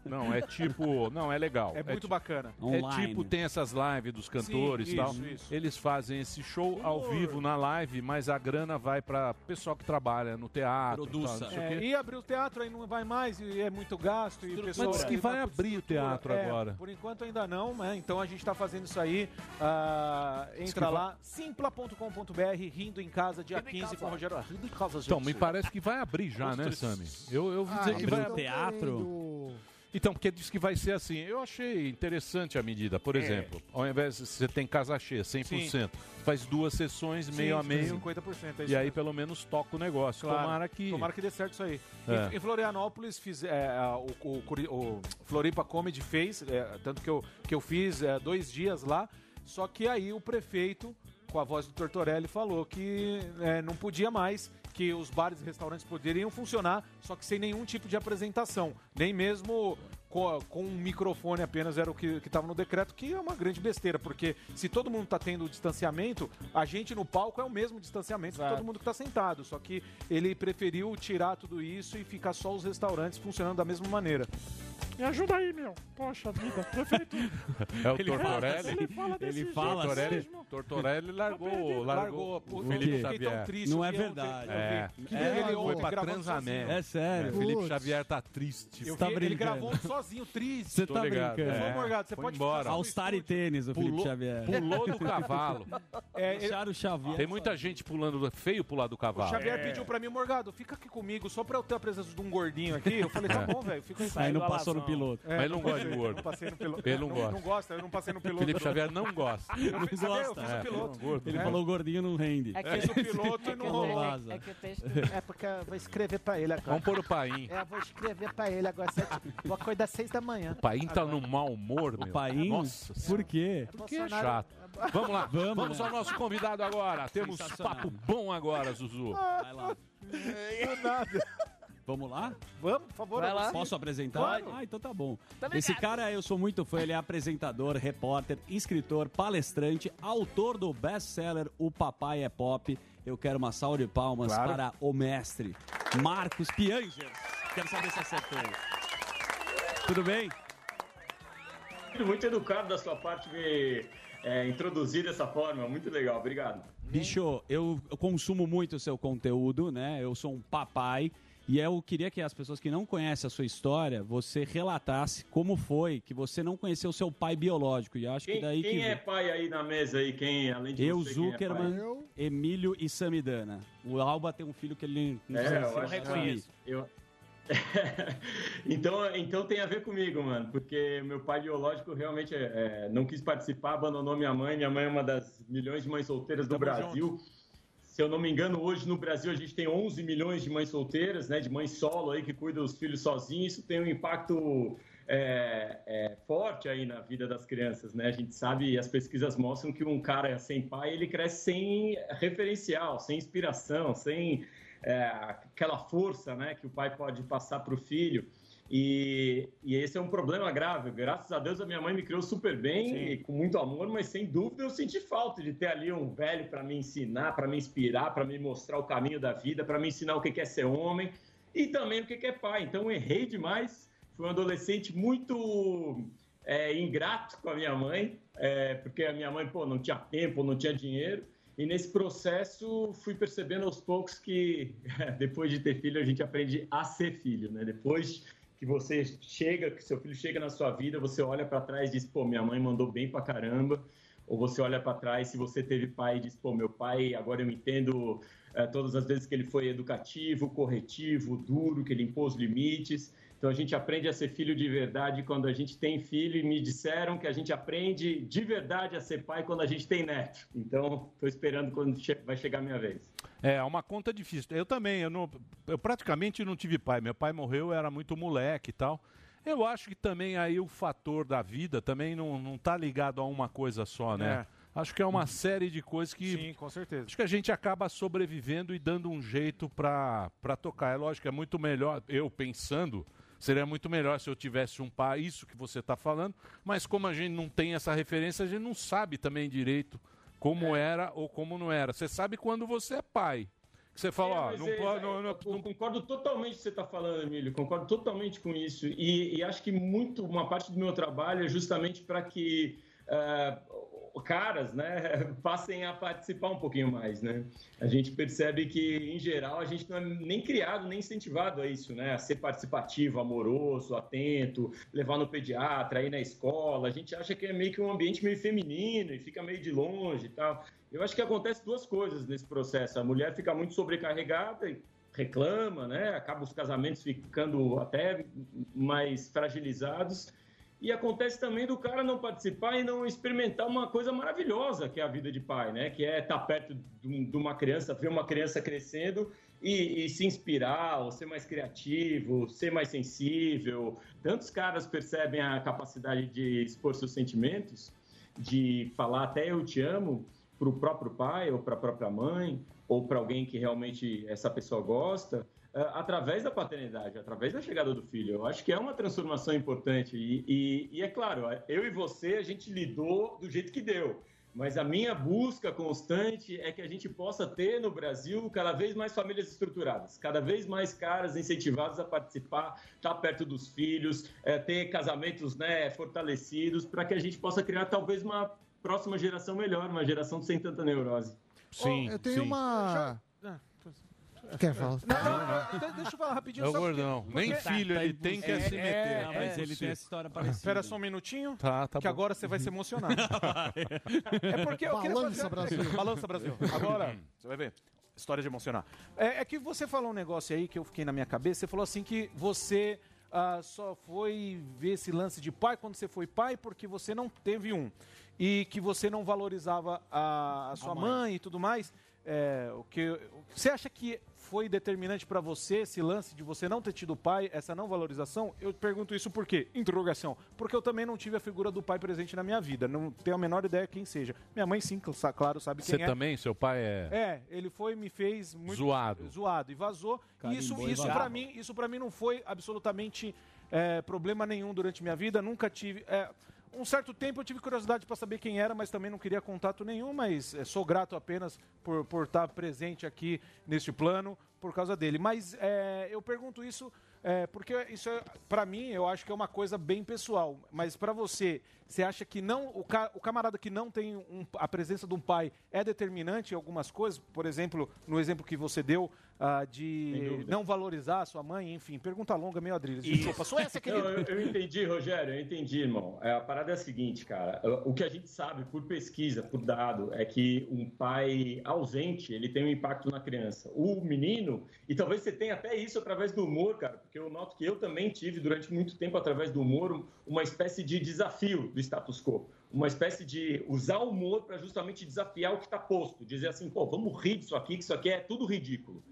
Não, é tipo. Não, é legal. É muito ti- bacana. É Online. tipo, tem essas lives dos cantores e tal. isso, isso. Eles fazem esse show ao vivo na live, mas a grana vai pra pessoal que trabalha no teatro. Produça. tal, É, e abrir o teatro aí não vai mais, e é muito gasto. E o pessoal Mas diz que vai abrir o teatro É, agora. Por enquanto ainda não, né? Então a gente tá fazendo isso aí. Ah, entra lá, simpla.com.br, rindo em casa, dia Rindo em 15 casa. com o Rogério. Rindo em casa, gente. Então, me parece que vai abrir já, né, Sami? Eu, eu ouvi Ah, dizer que vai abrir. querendo- Então, porque diz que vai ser assim. Eu achei interessante a medida. Por É. exemplo, ao invés de você tem casa cheia, 100%, faz duas sessões, Sim, meio a meio. 50%, é e aí, mesmo. pelo menos, toca o negócio. Claro. Tomara que. Tomara que dê certo isso aí. É. Em, Florianópolis, fiz, é, o, o, o Floripa Comedy fez, é, tanto que eu, que eu fiz é, dois dias lá, só que aí o prefeito, com a voz do Tortorelli, falou que não podia mais, que os bares e restaurantes poderiam funcionar, só que sem nenhum tipo de apresentação, nem mesmo co- com, um microfone apenas era o que estava no decreto, que é uma grande besteira, porque se todo mundo está tendo distanciamento, a gente no palco é o mesmo distanciamento de todo mundo que está sentado, só que ele preferiu tirar tudo isso e ficar só os restaurantes funcionando da mesma maneira. Me ajuda aí, meu. Poxa vida, prefeito. É o Ele fala Tortorelli? assim, ele fala desse Ele jeito fala Tortorelli, mesmo. Tortorelli largou, largou, Pô, o Felipe Xavier. triste, Não eu é verdade. É. Que é, ele foi pra Transamérica. sozinho. É sério. O Felipe. Xavier tá triste. Eu tá vi ele gravou sozinho, triste. Você tá ligado. brincando. Ô, Morgado, você Foi pode embora. All Star e tênis, o Felipe Pulou- Xavier. Pulou do cavalo. É, ele- Deixaram o Xavier. Tem muita gente pulando, feio pular do O cavalo. Xavier pediu pra mim, Morgado, fica aqui comigo só pra eu ter a presença de um gordinho aqui. Eu falei, tá É. bom, velho, fica aí. Aí não passou no piloto. É, Mas ele não gosta de gordo. Não passei no piloto. Ele não É, gosta. Não gosta, eu não passei no piloto. Felipe Xavier não gosta. Eu não gosta. eu fiz É, o piloto. Ele É. falou gordinho não rende. É que fiz o piloto e não rolou. vaza. É que o texto. É porque eu vou escrever pra ele agora. Vamos pôr o Paim. É, eu vou escrever pra ele agora. Sete, vou acordar seis da manhã. O Paim tá num mau humor, meu. O Paim? Nossa Por quê? Porque é chato. Vamos lá, Vamos, vamos, ao nosso convidado agora. Temos papo bom agora, Zuzu. Vai lá. Do nada. Vamos lá? Vamos, por favor. Vai lá. Posso apresentar? Claro. Ah, então tá bom. Tá Esse cara, eu sou muito fã, ele é apresentador, repórter, escritor, palestrante, autor do best-seller O Papai é Pop. Eu quero uma salva de palmas Claro. para o mestre Marcos Piangers. Quero saber se acertou. Tudo bem? Muito educado da sua parte me é, introduzir dessa forma, muito legal, obrigado. Bicho, eu eu consumo muito o seu conteúdo, né? Eu sou um papai. E eu queria que as pessoas que não conhecem a sua história, você relatasse como foi que você não conheceu o seu pai biológico. E eu acho Quem, que daí quem que é pai aí na mesa aí? Quem, além de Eu, você, quem é Zuckerman, pai? Emílio e Samidana. O Alba tem um filho que ele não É, eu que- assumir. Eu... então, então tem a ver comigo, mano, porque meu pai biológico realmente é, é, não quis participar, abandonou minha mãe. Minha mãe é uma das milhões de mães solteiras do Tamo Brasil. Se eu não me engano, hoje no Brasil a gente tem 11 milhões de mães solteiras, né, de mães solo aí que cuidam dos filhos sozinhos. Isso tem um impacto é, é, forte aí na vida das crianças, né? A gente sabe, e as pesquisas mostram que um cara sem pai ele cresce sem referencial, sem inspiração, sem é, aquela força, né, que o pai pode passar para o filho. E, e esse é um problema grave. Graças a Deus a minha mãe me criou super bem e com muito amor, mas sem dúvida eu senti falta de ter ali um velho para me ensinar, para me inspirar, para me mostrar o caminho da vida, para me ensinar o que é ser homem e também o que é pai. Então eu errei demais. Fui um adolescente muito é, ingrato com a minha mãe, é, porque a minha mãe pô, não tinha tempo, não tinha dinheiro. E nesse processo fui percebendo aos poucos que depois de ter filho a gente aprende a ser filho, né? Depois que você chega, que seu filho chega na sua vida, você olha para trás e diz, pô, minha mãe mandou bem pra caramba. Ou você olha para trás, se você teve pai e diz, pô, meu pai, agora eu entendo eh, todas as vezes que ele foi educativo, corretivo, duro, que ele impôs limites. Então a gente aprende a ser filho de verdade quando a gente tem filho e me disseram que a gente aprende de verdade a ser pai quando a gente tem neto. Então estou esperando quando che- vai chegar a minha vez. É, uma conta difícil. Eu também, eu, não, eu praticamente não tive pai. Meu pai morreu, eu era muito moleque e tal. Eu acho que também aí o fator da vida também não, não tá ligado a uma coisa só, né? Acho que é uma série de coisas que. Sim, com certeza. Acho que a gente acaba sobrevivendo e dando um jeito pra pra tocar. É lógico, é muito melhor, eu pensando, seria muito melhor se eu tivesse um pai, isso que você está falando, mas como a gente não tem essa referência, a gente não sabe também direito como era ou como não era. Você sabe quando você é pai. Que você fala, ó, Mas não é, pode. é, não- não- eu concordo totalmente com o que você está falando, Emílio. Concordo totalmente com isso. E, e acho que muito uma parte do meu trabalho é justamente para que ah, caras, né, passem a participar um pouquinho mais, né? A gente percebe que, em geral, a gente não é nem criado, nem incentivado a isso, né? A ser participativo, amoroso, atento, levar no pediatra, ir na escola. A gente acha que é meio que um ambiente meio feminino e fica meio de longe e tal. Eu acho que acontece duas coisas nesse processo. A mulher fica muito sobrecarregada e reclama, né? Acaba os casamentos ficando até mais fragilizados. E acontece também do cara não participar e não experimentar uma coisa maravilhosa que é a vida de pai, né? Que é estar perto de um- uma criança, ver uma criança crescendo e, e se inspirar, ou ser mais criativo, ser mais sensível. Tantos caras percebem a capacidade de expor seus sentimentos, de falar até eu te amo para o próprio pai ou para a própria mãe ou para alguém que realmente essa pessoa gosta, através da paternidade, através da chegada do filho. Eu acho que é uma transformação importante. E, e- e é claro, eu e você, a gente lidou do jeito que deu. Mas a minha busca constante é que a gente possa ter no Brasil cada vez mais famílias estruturadas, cada vez mais caras incentivados a participar, estar perto dos filhos, eh, ter casamentos né, fortalecidos, para que a gente possa criar talvez uma próxima geração melhor, uma geração sem tanta neurose. Sim, eu tenho uma. Quer falar? Não, não, não, deixa eu falar rapidinho. É o só porque- gordão. Nem porque- filho ele tem, quer se meter. Não, mas ele tem essa história Espera só um minutinho. Tá, tá que bom. agora você vai se emocionar. é porque eu queria Balança, fazer... Brasil. Balança Brasil. Agora, você vai ver. História de emocionar. É, é que você falou um negócio aí que eu fiquei na minha cabeça. Você falou assim que você ah, só foi ver esse lance de pai quando você foi pai porque você não teve um. E que você não valorizava a, a sua mãe. e tudo mais. É, o que, o- você acha que foi determinante para você esse lance de você não ter tido pai, essa não valorização? Eu pergunto isso por quê? Interrogação. Porque eu também não tive a figura do pai presente na minha vida. Não tenho a menor ideia quem seja. Minha mãe, sim, cl- claro, sabe quem Você é. também, seu pai é. É, ele foi e me fez muito Zoado. zoado e vazou. E Carimbou isso, isso para mim, isso para mim não foi absolutamente é, problema nenhum durante minha vida. Nunca tive. é, um certo tempo eu tive curiosidade para saber quem era, mas também não queria contato nenhum. Mas é, sou grato apenas por, por estar presente aqui neste plano por causa dele. Mas é, eu pergunto isso é, porque isso é, para mim eu acho que é uma coisa bem pessoal. Mas para você, você acha que não o, ca- o camarada que não tem um- a presença de um pai é determinante em algumas coisas? Por exemplo, no exemplo que você deu ah, de não valorizar a sua mãe, enfim, pergunta longa, meio Adriles. Desculpa, Suécia, Não, querido. eu, eu entendi, Rogério, eu entendi, irmão. É, a parada é a seguinte, cara. O que a gente sabe por pesquisa, por dado, é que um pai ausente, ele tem um impacto na criança. O menino, e talvez você tenha até isso através do humor, cara, porque eu noto que eu também tive durante muito tempo através do humor um- uma espécie de desafio do status quo. Uma espécie de usar o humor para justamente desafiar o que está posto. Dizer assim, pô, vamos rir disso aqui, que isso aqui é tudo ridículo.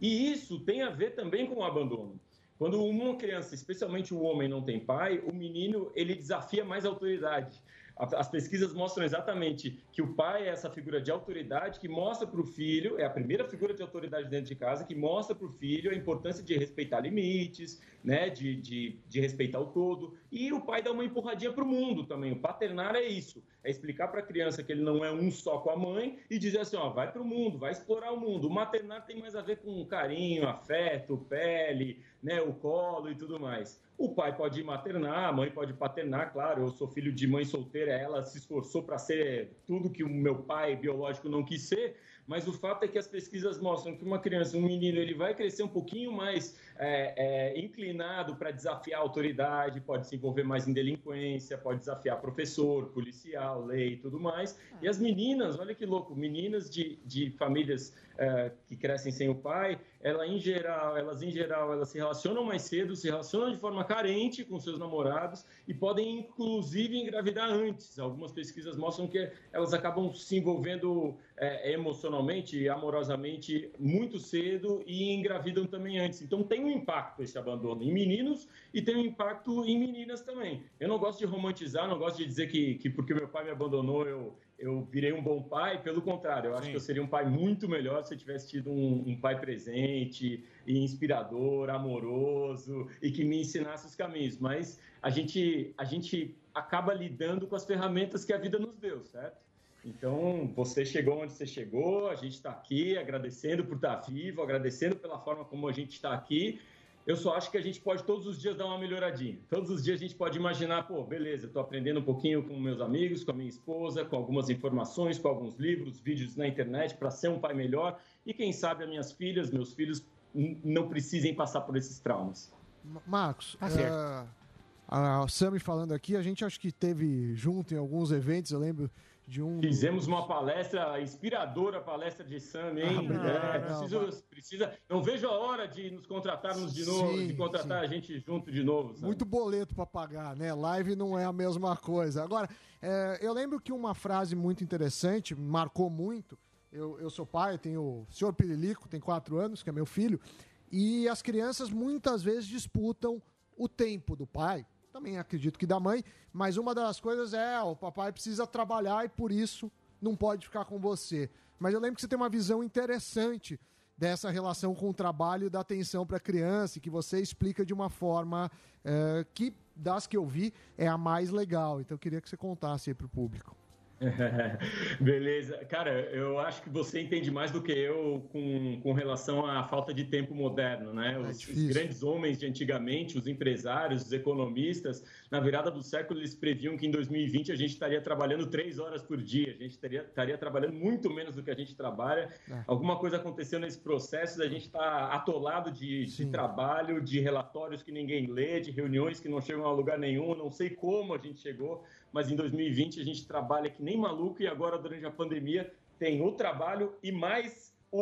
E isso tem a ver também com o abandono. Quando uma criança, especialmente o homem, não tem pai, o menino ele desafia mais a autoridade. As pesquisas mostram exatamente que o pai é essa figura de autoridade que mostra para o filho, é a primeira figura de autoridade dentro de casa, que mostra para o filho a importância de respeitar limites, né, de, de, de respeitar o todo. E o pai dá uma empurradinha para o mundo também. O paternar é isso, é explicar para a criança que ele não é um só com a mãe e dizer assim, ó, vai para o mundo, vai explorar o mundo. O maternar tem mais a ver com carinho, afeto, pele, né, o colo e tudo mais. O pai pode maternar, a mãe pode paternar, claro. Eu sou filho de mãe solteira, ela se esforçou para ser tudo que o meu pai biológico não quis ser, mas o fato é que as pesquisas mostram que uma criança, um menino, ele vai crescer um pouquinho mais é, é, inclinado para desafiar a autoridade, pode se envolver mais em delinquência, pode desafiar professor, policial, lei e tudo mais. E as meninas, olha que louco, meninas de, de famílias é, que crescem sem o pai, ela em geral, elas em geral, elas se relacionam mais cedo, se relacionam de forma carente com seus namorados e podem inclusive engravidar antes. Algumas pesquisas mostram que elas acabam se envolvendo é, emocionalmente e amorosamente muito cedo e engravidam também antes. Então tem um impacto esse abandono em meninos e tem um impacto em meninas também. Eu não gosto de romantizar, não gosto de dizer que, que porque meu pai me abandonou eu eu virei um bom pai, pelo contrário, eu acho Sim. que eu seria um pai muito melhor se eu tivesse tido um, um pai presente, e inspirador, amoroso e que me ensinasse os caminhos. Mas a gente, a gente acaba lidando com as ferramentas que a vida nos deu, certo? Então, você chegou onde você chegou, a gente está aqui agradecendo por estar vivo, agradecendo pela forma como a gente está aqui. Eu só acho que a gente pode todos os dias dar uma melhoradinha. Todos os dias a gente pode imaginar, pô, beleza, estou aprendendo um pouquinho com meus amigos, com a minha esposa, com algumas informações, com alguns livros, vídeos na internet para ser um pai melhor. E quem sabe as minhas filhas, meus filhos não precisem passar por esses traumas. Ma- Marcos, Tá certo. é, a Sami falando aqui, a gente acho que teve junto em alguns eventos, eu lembro de um. Fizemos uma palestra inspiradora, palestra de Sam, hein? Ah. É, Não, preciso, precisa, não vejo a hora de nos contratarmos de novo, Sim, de contratar a gente junto de novo. sabe? Muito boleto para pagar, né? Live não é a mesma coisa. Agora, é, eu lembro que uma frase muito interessante, marcou muito. Eu, eu sou pai, tenho o senhor Pirilico, tem quatro anos, que é meu filho, e as crianças muitas vezes disputam o tempo do pai. Também acredito que da mãe, mas uma das coisas é: o papai precisa trabalhar e por isso não pode ficar com você. Mas eu lembro que você tem uma visão interessante dessa relação com o trabalho e da atenção para a criança, que você explica de uma forma eh, que, das que eu vi, é a mais legal. Então eu queria que você contasse aí para o público. Beleza. Cara, eu acho que você entende mais do que eu com, com relação à falta de tempo moderno, né? Os, os grandes homens de antigamente, os empresários, os economistas, na virada do século, eles previam que em 2020 a gente estaria trabalhando três horas por dia, a gente estaria, estaria trabalhando muito menos do que a gente trabalha. É. Alguma coisa aconteceu nesse processo, a gente está atolado de, de trabalho, de relatórios que ninguém lê, de reuniões que não chegam a lugar nenhum, não sei como a gente chegou, mas em 2020 a gente trabalha que nem maluco e agora, durante a pandemia, tem o trabalho e mais o,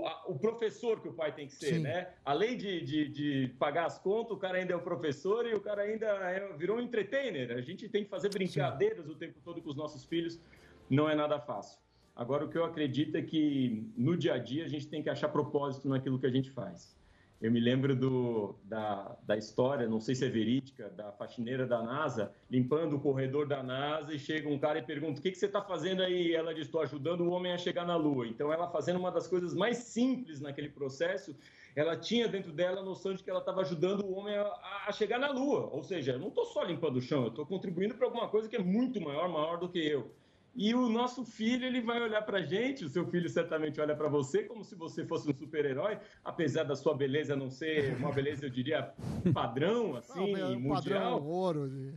o, a- o professor que o pai tem que ser, Sim. né? Além de, de, de pagar as contas, o cara ainda é o professor e o cara ainda é- virou um entertainer. A gente tem que fazer brincadeiras o tempo todo com os nossos filhos, não é nada fácil. Agora, o que eu acredito é que no dia a dia a gente tem que achar propósito naquilo que a gente faz. Eu me lembro do, da, da história, não sei se é verídica, da faxineira da NASA limpando o corredor da NASA e chega um cara e pergunta: O que, que você está fazendo aí? Ela diz: Estou ajudando o homem a chegar na Lua. Então, ela fazendo uma das coisas mais simples naquele processo, ela tinha dentro dela a noção de que ela estava ajudando o homem a, a chegar na Lua. Ou seja, eu não estou só limpando o chão, eu estou contribuindo para alguma coisa que é muito maior, maior do que eu. E o nosso filho, ele vai olhar pra gente, o seu filho certamente olha pra você como se você fosse um super-herói, apesar da sua beleza não ser uma beleza, eu diria, padrão, assim, Não, meu mundial. padrão ouro. de-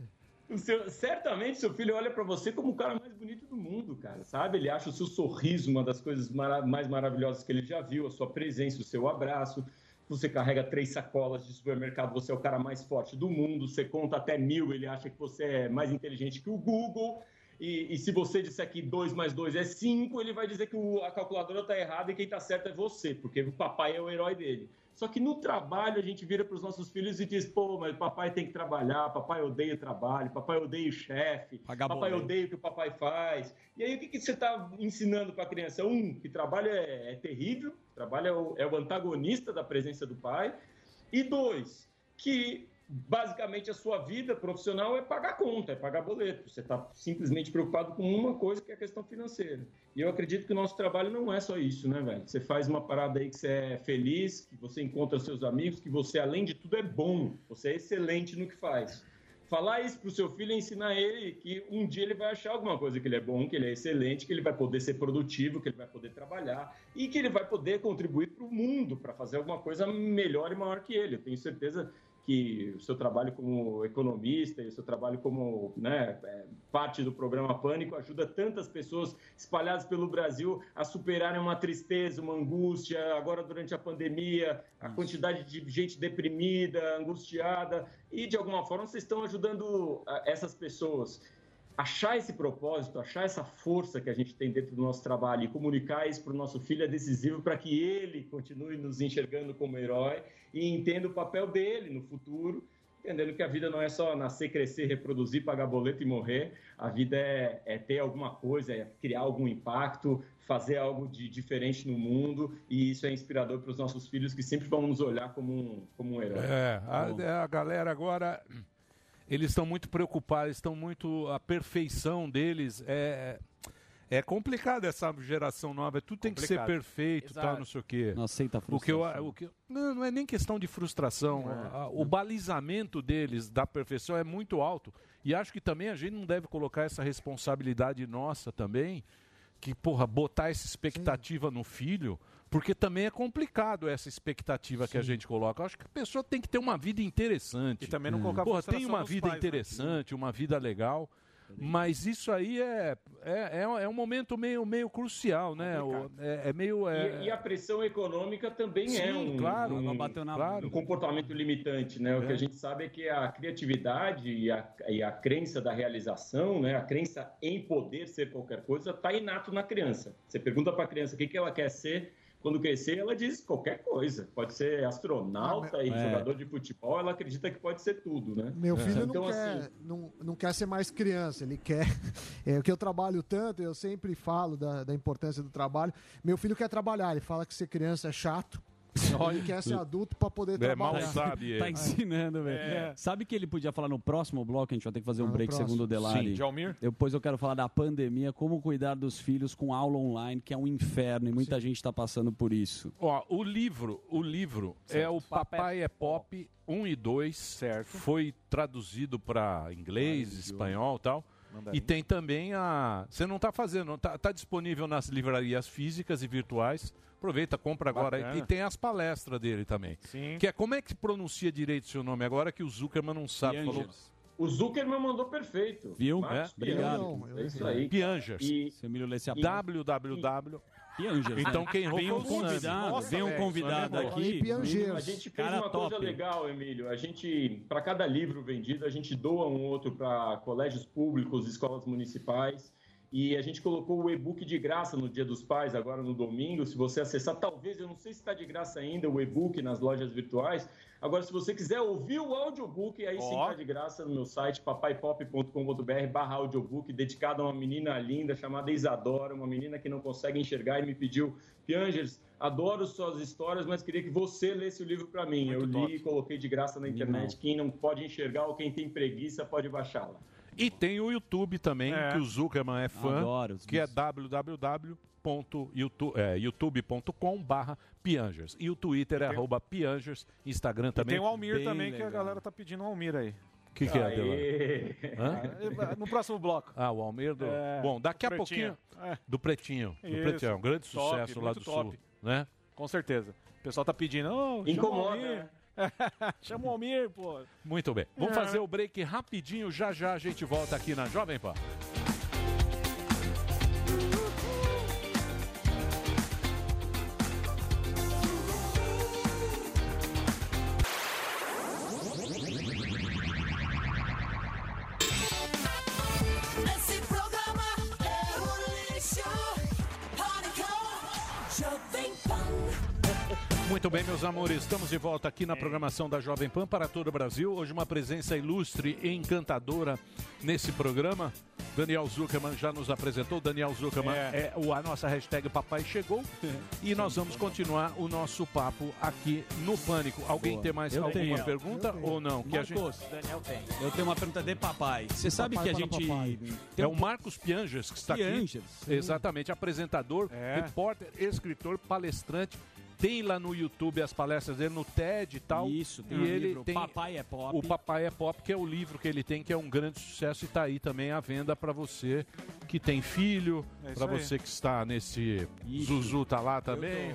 O seu- certamente seu filho olha pra você como o cara mais bonito do mundo, cara, sabe? Ele acha o seu sorriso uma das coisas mara- mais maravilhosas que ele já viu, a sua presença, o seu abraço. Você carrega três sacolas de supermercado, você é o cara mais forte do mundo. Você conta até mil, ele acha que você é mais inteligente que o Google. E, e se você disser que 2 mais 2 é 5, ele vai dizer que o- a calculadora está errada e quem está certo é você, porque o papai é o herói dele. Só que no trabalho a gente vira para os nossos filhos e diz: pô, mas papai tem que trabalhar, papai odeia o trabalho, papai odeia o chefe, papai odeia o que o papai faz. E aí o que, que você está ensinando para a criança? Um, que trabalho é, é terrível, trabalho é o, é o antagonista da presença do pai. E dois, que basicamente a sua vida profissional é pagar conta, é pagar boleto. Você está simplesmente preocupado com uma coisa que é a questão financeira. E eu acredito que o nosso trabalho não é só isso, né, velho? Você faz uma parada aí que você é feliz, que você encontra seus amigos, que você, além de tudo, é bom. Você é excelente no que faz. Falar isso pro seu filho é ensinar ele que um dia ele vai achar alguma coisa que ele é bom, que ele é excelente, que ele vai poder ser produtivo, que ele vai poder trabalhar e que ele vai poder contribuir para o mundo para fazer alguma coisa melhor e maior que ele. Eu tenho certeza que o seu trabalho como economista e o seu trabalho como né, é, parte do programa Pânico ajuda tantas pessoas espalhadas pelo Brasil a superarem uma tristeza, uma angústia, agora durante a pandemia, a quantidade de gente deprimida, angustiada, e de alguma forma vocês estão ajudando ah, essas pessoas achar esse propósito, achar essa força que a gente tem dentro do nosso trabalho e comunicar isso para o nosso filho é decisivo para que ele continue nos enxergando como herói e entenda o papel dele no futuro, entendendo que a vida não é só nascer, crescer, reproduzir, pagar boleto e morrer. A vida é, é ter alguma coisa, é criar algum impacto, fazer algo de diferente no mundo e isso é inspirador para os nossos filhos que sempre vão nos olhar como um, como um herói. É, a, a galera agora eles estão muito preocupados, estão muito a perfeição deles é é complicado essa geração nova, tudo tem que ser perfeito, tal, Exato. não sei o quê. Não aceita a O que eu, frustração. o que, não, não é nem questão de frustração. A- o balizamento deles da perfeição é muito alto. E acho que também a gente não deve colocar essa responsabilidade nossa também, que, porra, botar essa expectativa no filho, porque também é complicado essa expectativa que a gente coloca. Eu acho que a pessoa tem que ter uma vida interessante. E também não colocar Porra, tem uma vida pais, né? interessante, uma vida legal. Mas isso aí é, é, é, é um momento meio, meio crucial, né? O- É, é meio. É, E, e a pressão econômica também Sim, é um, claro. um, Ela bateu na- um comportamento limitante, né? O É. que a gente sabe é que a criatividade e a, e a crença da realização, né? A crença em poder ser qualquer coisa está inato na criança. Você pergunta para a criança o que, que ela quer ser quando crescer, ela diz qualquer coisa. Pode ser astronauta e É. jogador de futebol, ela acredita que pode ser tudo, né? Meu filho então, não, quer, assim, não, não quer ser mais criança, ele quer. É o que eu trabalho tanto, eu sempre falo da, da importância do trabalho. Meu filho quer trabalhar, ele fala que ser criança é chato. Ele quer ser adulto para poder trabalhar. Tá ensinando, velho. É. Sabe que ele podia falar no próximo bloco? A gente vai ter que fazer um Ah, break próximo. segundo o Delari. Sim, Jalmir? Depois eu quero falar da pandemia, como cuidar dos filhos com aula online, que é um inferno e muita gente está passando por isso. Ó, o livro, o livro é o Papai é Pop 1 e 2, certo? Foi traduzido para inglês, espanhol, e tal. Mandarim. E tem também a, você não está fazendo, tá, tá disponível nas livrarias físicas e virtuais. Aproveita, compra agora Bacana. e tem as palestras dele também. Sim. Que é como é que pronuncia direito seu nome agora que o Zuckerman não sabe. Falou, O Zuckerman mandou perfeito. Viu? Marcos É, Piangers. obrigado. É isso aí. Piangers. E, Se o Emílio lesse a www. Piangers. Então quem errou vem um Sami. convidado, Nossa, vem um convidado errou. aqui. A gente fez Cara uma top. coisa legal, Emílio. A gente, para cada livro vendido, a gente doa um outro para colégios públicos, escolas municipais. E a gente colocou o e-book de graça no Dia dos Pais, agora no domingo. Se você acessar, talvez, eu não sei se está de graça ainda, o e-book nas lojas virtuais. Agora, se você quiser ouvir o audiobook, aí sim Ó. está de graça no meu site, papaipop.com.br barra audiobook, dedicado a uma menina linda chamada Isadora, uma menina que não consegue enxergar e me pediu, Piangers, adoro suas histórias, mas queria que você lesse o livro para mim. eu li e coloquei de graça na internet. Quem não pode enxergar ou quem tem preguiça pode baixá-la. E tem o YouTube também, É. que o Zuckerman é fã, Adoro que é www.youtube.com barra Piangers. E o Twitter é arroba Piangers, Instagram E também. tem o Almir Bem também, que a legal. galera tá pedindo o Almir aí. O que, que é? Hã? No próximo bloco. Ah, o Almir do... É, Bom, daqui a do pouquinho... É. Do Pretinho. Do Isso. Pretinho, é um grande Top, sucesso lá do top. Sul. Né? Com certeza. O pessoal tá pedindo. Oh, Incomoda. chama o Almir, pô. Muito bem. Vamos É. fazer o break rapidinho, já já a gente volta aqui na Jovem Pan. Muito bem, meus amores, estamos de volta aqui na programação da Jovem Pan para todo o Brasil. Hoje uma presença ilustre e encantadora nesse programa. Daniel Zuckerman já nos apresentou. Daniel Zuckerman é, o, a nossa hashtag Papai Chegou. E nós vamos continuar o nosso papo aqui no Pânico. Alguém Boa. tem mais Eu alguma tenho. pergunta ou não? Que a gente... Marcos, Eu tenho uma pergunta de papai. Você sabe que a gente. É o Marcos Piangers que está Piangers. aqui. Exatamente, apresentador, repórter, escritor, palestrante. Tem lá no YouTube as palestras dele, no TED e tal. Isso, tem e um ele livro, tem Papai é Pop. O Papai é Pop, que é o livro que ele tem, que é um grande sucesso e está aí também à venda para você que tem filho, É isso para você que está nesse Zuzu tá lá também.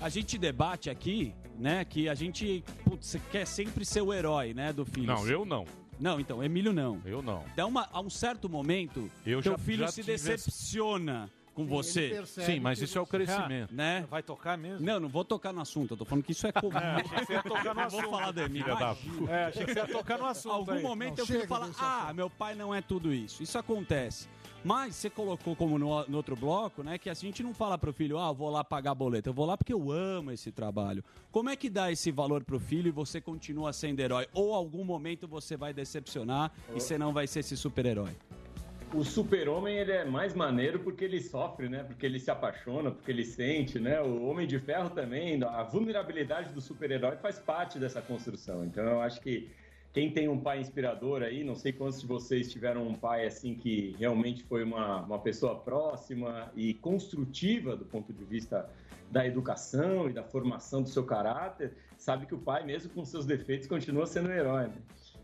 a gente debate aqui, né, que a gente putz, quer sempre ser o herói, né, do filho. Não, eu não. Não, então, Emílio não. Eu não. Dá uma, a um certo momento, Eu teu já- filho já se esse- decepciona com Sim, você. Sim, mas isso é o crescimento. Né? Vai tocar mesmo? Não, não vou tocar no assunto. Eu tô falando que isso é comum. É, achei que você ia tocar no Não assunto. Vou falar da puta. É, achei que você ia tocar no assunto Algum aí. momento Não, teu filho chega fala, desse ah, meu pai não é tudo isso. Isso acontece. Mas você colocou como no, no outro bloco, né, que a gente não fala pro filho, ah, eu vou lá pagar boleto. Eu vou lá porque eu amo esse trabalho. Como é que dá esse valor pro filho e você continua sendo herói? Ou algum momento você vai decepcionar e você não vai ser esse super-herói? O super-homem ele é mais maneiro porque ele sofre, né? Porque ele se apaixona, porque ele sente, né? O Homem de Ferro também, a vulnerabilidade do super-herói faz parte dessa construção. Então eu acho que quem tem um pai inspirador aí, não sei quantos de vocês tiveram um pai assim que realmente foi uma, uma pessoa próxima e construtiva do ponto de vista da educação e da formação do seu caráter, sabe que o pai, mesmo com seus defeitos, continua sendo um herói. Né?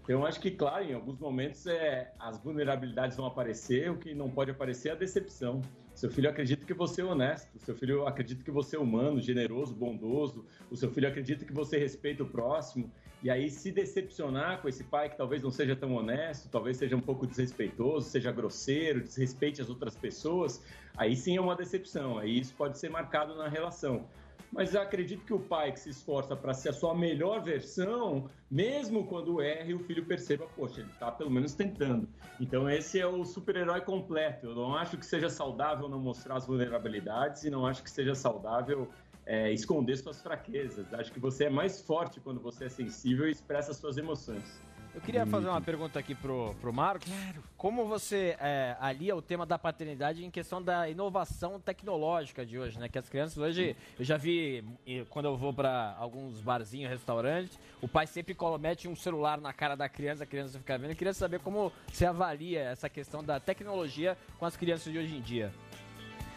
Então, acho que, claro, em alguns momentos é, as vulnerabilidades vão aparecer, o que não pode aparecer é a decepção. Seu filho acredita que você é honesto, seu filho acredita que você é humano, generoso, bondoso, o seu filho acredita que você respeita o próximo, e aí se decepcionar com esse pai que talvez não seja tão honesto, talvez seja um pouco desrespeitoso, seja grosseiro, desrespeite as outras pessoas, aí sim é uma decepção, aí isso pode ser marcado na relação. Mas acredito que o pai que se esforça para ser a sua melhor versão, mesmo quando erra, o filho perceba, poxa, ele está pelo menos tentando. Então esse é o super-herói completo. Eu não acho que seja saudável não mostrar as vulnerabilidades e não acho que seja saudável é, esconder suas fraquezas. Acho que você é mais forte quando você é sensível e expressa suas emoções. Eu queria fazer uma pergunta aqui pro, pro Marcos. Como você é, alia o tema da paternidade em questão da inovação tecnológica de hoje, né? Que as crianças hoje, eu já vi, quando eu vou para alguns barzinhos, restaurantes, o pai sempre mete um celular na cara da criança, a criança fica vendo. Eu queria saber como você avalia essa questão da tecnologia com as crianças de hoje em dia.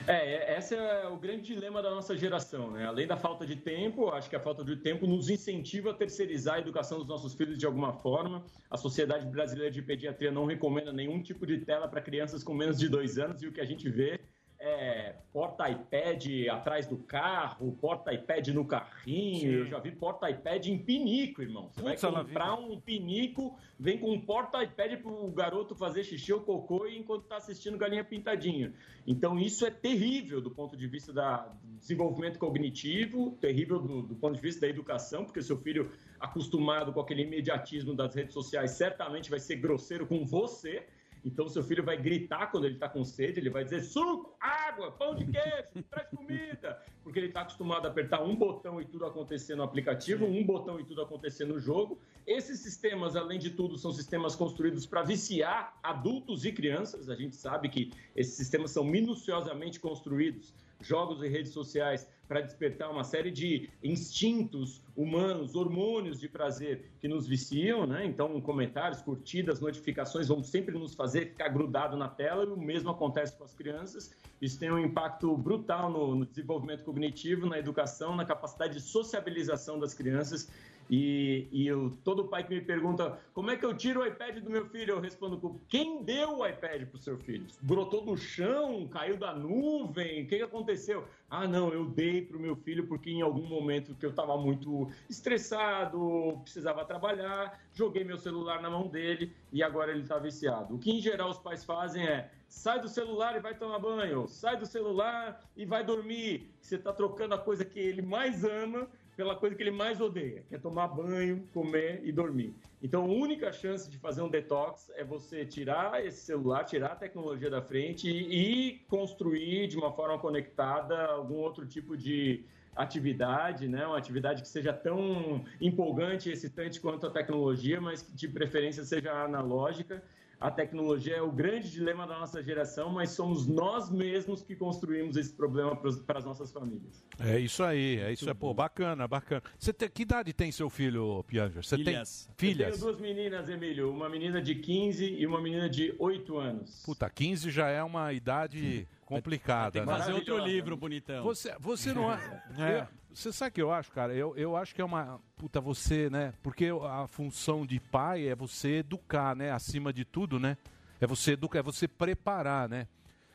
É, esse é o grande dilema da nossa geração, né? Além da falta de tempo, acho que a falta de tempo nos incentiva a terceirizar a educação dos nossos filhos de alguma forma. A Sociedade Brasileira de Pediatria não recomenda nenhum tipo de tela para crianças com menos de dois anos e o que a gente vê é porta-iPad atrás do carro, porta-iPad no carrinho. Sim. Eu já vi porta-iPad em pinico, irmão. Você Putz, vai comprar um pinico, vem com um porta-iPad pro garoto fazer xixi ou cocô enquanto tá assistindo Galinha Pintadinha. Então isso é terrível do ponto de vista da, do desenvolvimento cognitivo, terrível do, do ponto de vista da educação, porque seu filho acostumado com aquele imediatismo das redes sociais certamente vai ser grosseiro com você. Então, seu filho vai gritar quando ele está com sede, ele vai dizer suco, água, pão de queijo, traz comida, porque ele está acostumado a apertar um botão e tudo acontecer no aplicativo, um botão e tudo acontecer no jogo. Esses sistemas, além de tudo, são sistemas construídos para viciar adultos e crianças. A gente sabe que esses sistemas são minuciosamente construídos, jogos e redes sociais, para despertar uma série de instintos humanos, hormônios de prazer que nos viciam, né? Então, comentários, curtidas, notificações vão sempre nos fazer ficar grudado na tela e o mesmo acontece com as crianças. Isso tem um impacto brutal no, no desenvolvimento cognitivo, na educação, na capacidade de sociabilização das crianças. E, e eu, todo pai que me pergunta como é que eu tiro o iPad do meu filho, eu respondo com quem deu o iPad pro seu filho? Brotou do chão, caiu da nuvem, o que, que aconteceu? Ah, não, eu dei pro meu filho porque em algum momento que eu estava muito estressado, precisava trabalhar, joguei meu celular na mão dele e agora ele está viciado. O que em geral os pais fazem é sai do celular e vai tomar banho, sai do celular e vai dormir. Você está trocando a coisa que ele mais ama pela coisa que ele mais odeia, que é tomar banho, comer e dormir. Então, a única chance de fazer um detox é você tirar esse celular, tirar a tecnologia da frente e, e construir de uma forma conectada algum outro tipo de atividade, né? Uma atividade que seja tão empolgante e excitante quanto a tecnologia, mas que de preferência seja analógica. A tecnologia é o grande dilema da nossa geração, mas somos nós mesmos que construímos esse problema para as nossas famílias. É isso aí, é isso aí. Pô, bacana, bacana. Você tem, que idade tem seu filho, Pianger? Você Filhas. tem Eu tenho filhas? duas meninas, Emílio. Uma menina de 15 e uma menina de 8 anos. Puta, 15 já é uma idade complicada. Tem que né? fazer outro livro, bonitão. Você, você não é. É. Você sabe o que eu acho, cara? Eu, eu acho que é uma. Puta, você, né? Porque a função de pai é você educar, né? Acima de tudo, né? É você educar, é você preparar, né?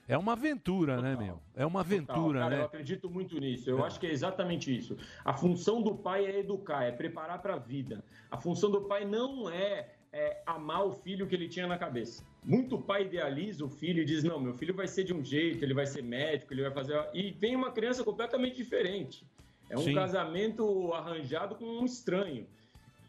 É uma aventura, né, meu? É uma aventura, Cara, Eu né? acredito muito nisso. Eu É. acho que é exatamente isso. A função do pai é educar, é preparar para a vida. A função do pai não é, é, amar o filho que ele tinha na cabeça. Muito pai idealiza o filho e diz: não, meu filho vai ser de um jeito, ele vai ser médico, ele vai fazer. E vem uma criança completamente diferente. É um Sim. casamento arranjado com um estranho.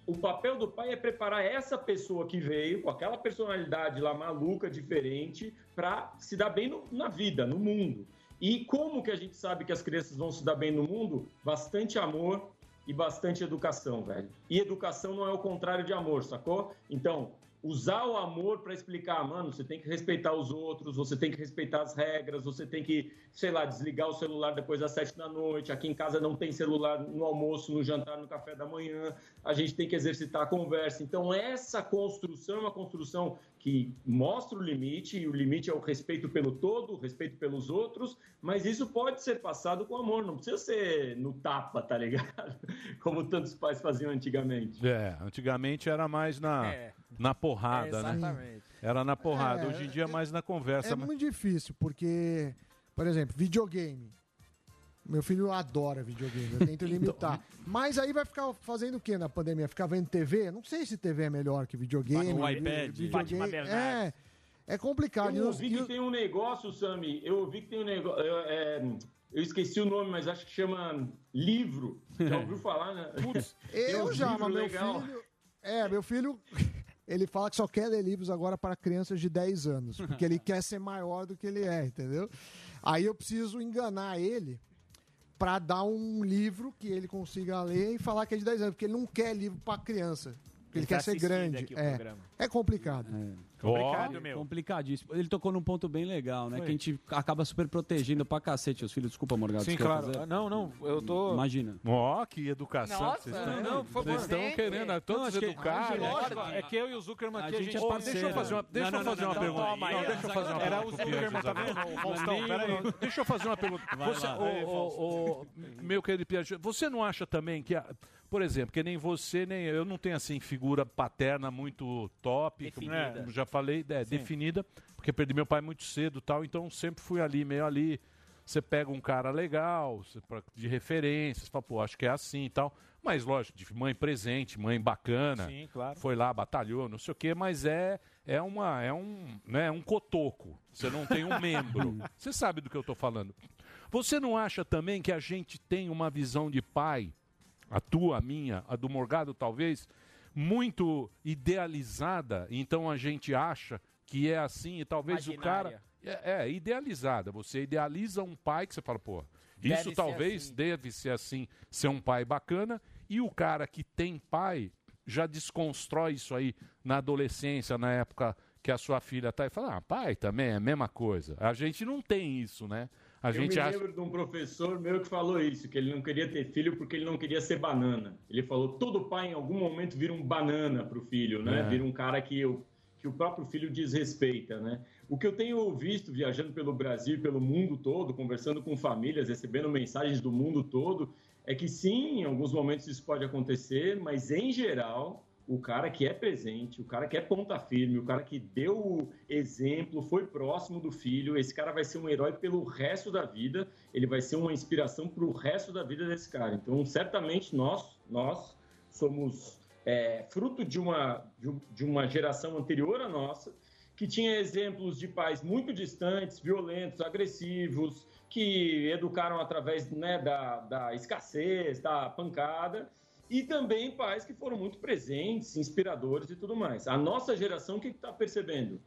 O papel do pai é preparar essa pessoa que veio, com aquela personalidade lá maluca, diferente, para se dar bem no- na vida, no mundo. E como que a gente sabe que as crianças vão se dar bem no mundo? Bastante amor e bastante educação, velho. E educação não é o contrário de amor, sacou? Então, usar o amor para explicar, mano, você tem que respeitar os outros, você tem que respeitar as regras, você tem que, sei lá, desligar o celular depois das sete da noite. Aqui em casa não tem celular no almoço, no jantar, no café da manhã. A gente tem que exercitar a conversa. Então, essa construção é uma construção que mostra o limite, e o limite é o respeito pelo todo, o respeito pelos outros, mas isso pode ser passado com amor, não precisa ser no tapa, tá ligado? Como tantos pais faziam antigamente. É, antigamente era mais na, É. na porrada, É, né? exatamente. Era na porrada. É, Hoje em dia é mais na conversa. É mas- muito difícil, porque, por exemplo, videogame. Meu filho adora videogame, eu tento limitar. Mas aí vai ficar fazendo o que na pandemia? Ficar vendo TV? Não sei se TV é melhor que videogame. O iPad. videogame. É, é complicado. Eu ouvi que tem um negócio, Sami. Eu ouvi que tem um negócio. Eu, é, eu esqueci o nome, mas acho que chama livro. Já ouviu falar, né? Tem Eu já, mas meu legal. filho. É, meu filho. Ele fala que só quer ler livros agora para crianças de 10 anos, porque ele quer ser maior do que ele é, entendeu? Aí eu preciso enganar ele para dar um livro que ele consiga ler e falar que é de 10 anos, porque ele não quer livro para criança. Ele, Ele tá quer ser grande. aqui o é. programa. é complicado. Complicado, meu. Complicadíssimo. Ele tocou num ponto bem legal, né? Foi. Que a gente acaba super protegendo pra cacete os filhos. Desculpa, Morgado. Sim, quer claro. fazer? Não, não, eu tô. Imagina. Ó, que educação Nossa, que vocês estão. não, por favor. Vocês estão Gente. querendo a todos que- educar. lógico, É que eu e o Zuckerman aqui, A a gente gente... é deixa eu fazer uma, deixa Não, eu fazer não, uma não, pergunta. toma Não, deixa eu fazer uma Era pergunta. o Zuckerman, tá vendo? Não é Faustão, nem peraí. Deixa eu fazer uma pergunta. Meu querido Piaget, você não acha também que, a- por exemplo, que nem você, nem eu não tenho assim figura paterna muito top, Definida. como já falei, é, definida, porque perdi meu pai muito cedo e tal, então sempre fui ali, meio ali. Você pega um cara legal, de referência, você fala, pô, acho que é assim e tal. Mas lógico, de mãe presente, mãe bacana. Sim, claro. Foi lá, batalhou, não sei o quê, mas é é uma é um, né, um cotoco. Você não tem um membro. Você sabe do que eu tô falando. Você não acha também que a gente tem uma visão de pai, a tua, a minha, a do Morgado talvez, muito idealizada, então a gente acha que é assim e talvez o cara é, é, idealizada. Você idealiza um pai que você fala, pô, Deve isso talvez assim. deve ser assim, ser um pai bacana. E o cara que tem pai já desconstrói isso aí na adolescência, na época que a sua filha tá e fala, ah, pai também é a mesma coisa. A gente não tem isso, né? A eu gente me acha. lembro de um professor meu que falou isso, que ele não queria ter filho porque ele não queria ser banana. Ele falou, todo pai em algum momento vira um banana pro filho, né? É. Vira um cara que, o que o próprio filho desrespeita, né? O que eu tenho visto viajando pelo Brasil e pelo mundo todo, conversando com famílias, recebendo mensagens do mundo todo, é que sim, em alguns momentos isso pode acontecer, mas em geral, o cara que é presente, o cara que é ponta firme, o cara que deu o exemplo, foi próximo do filho, esse cara vai ser um herói pelo resto da vida, ele vai ser uma inspiração para o resto da vida desse cara. Então, certamente nós, nós somos é, fruto de uma, de um- uma geração anterior à nossa, que tinha exemplos de pais muito distantes, violentos, agressivos, que educaram através né, da, da escassez, da pancada, e também pais que foram muito presentes, inspiradores e tudo mais. A nossa geração, o que está percebendo?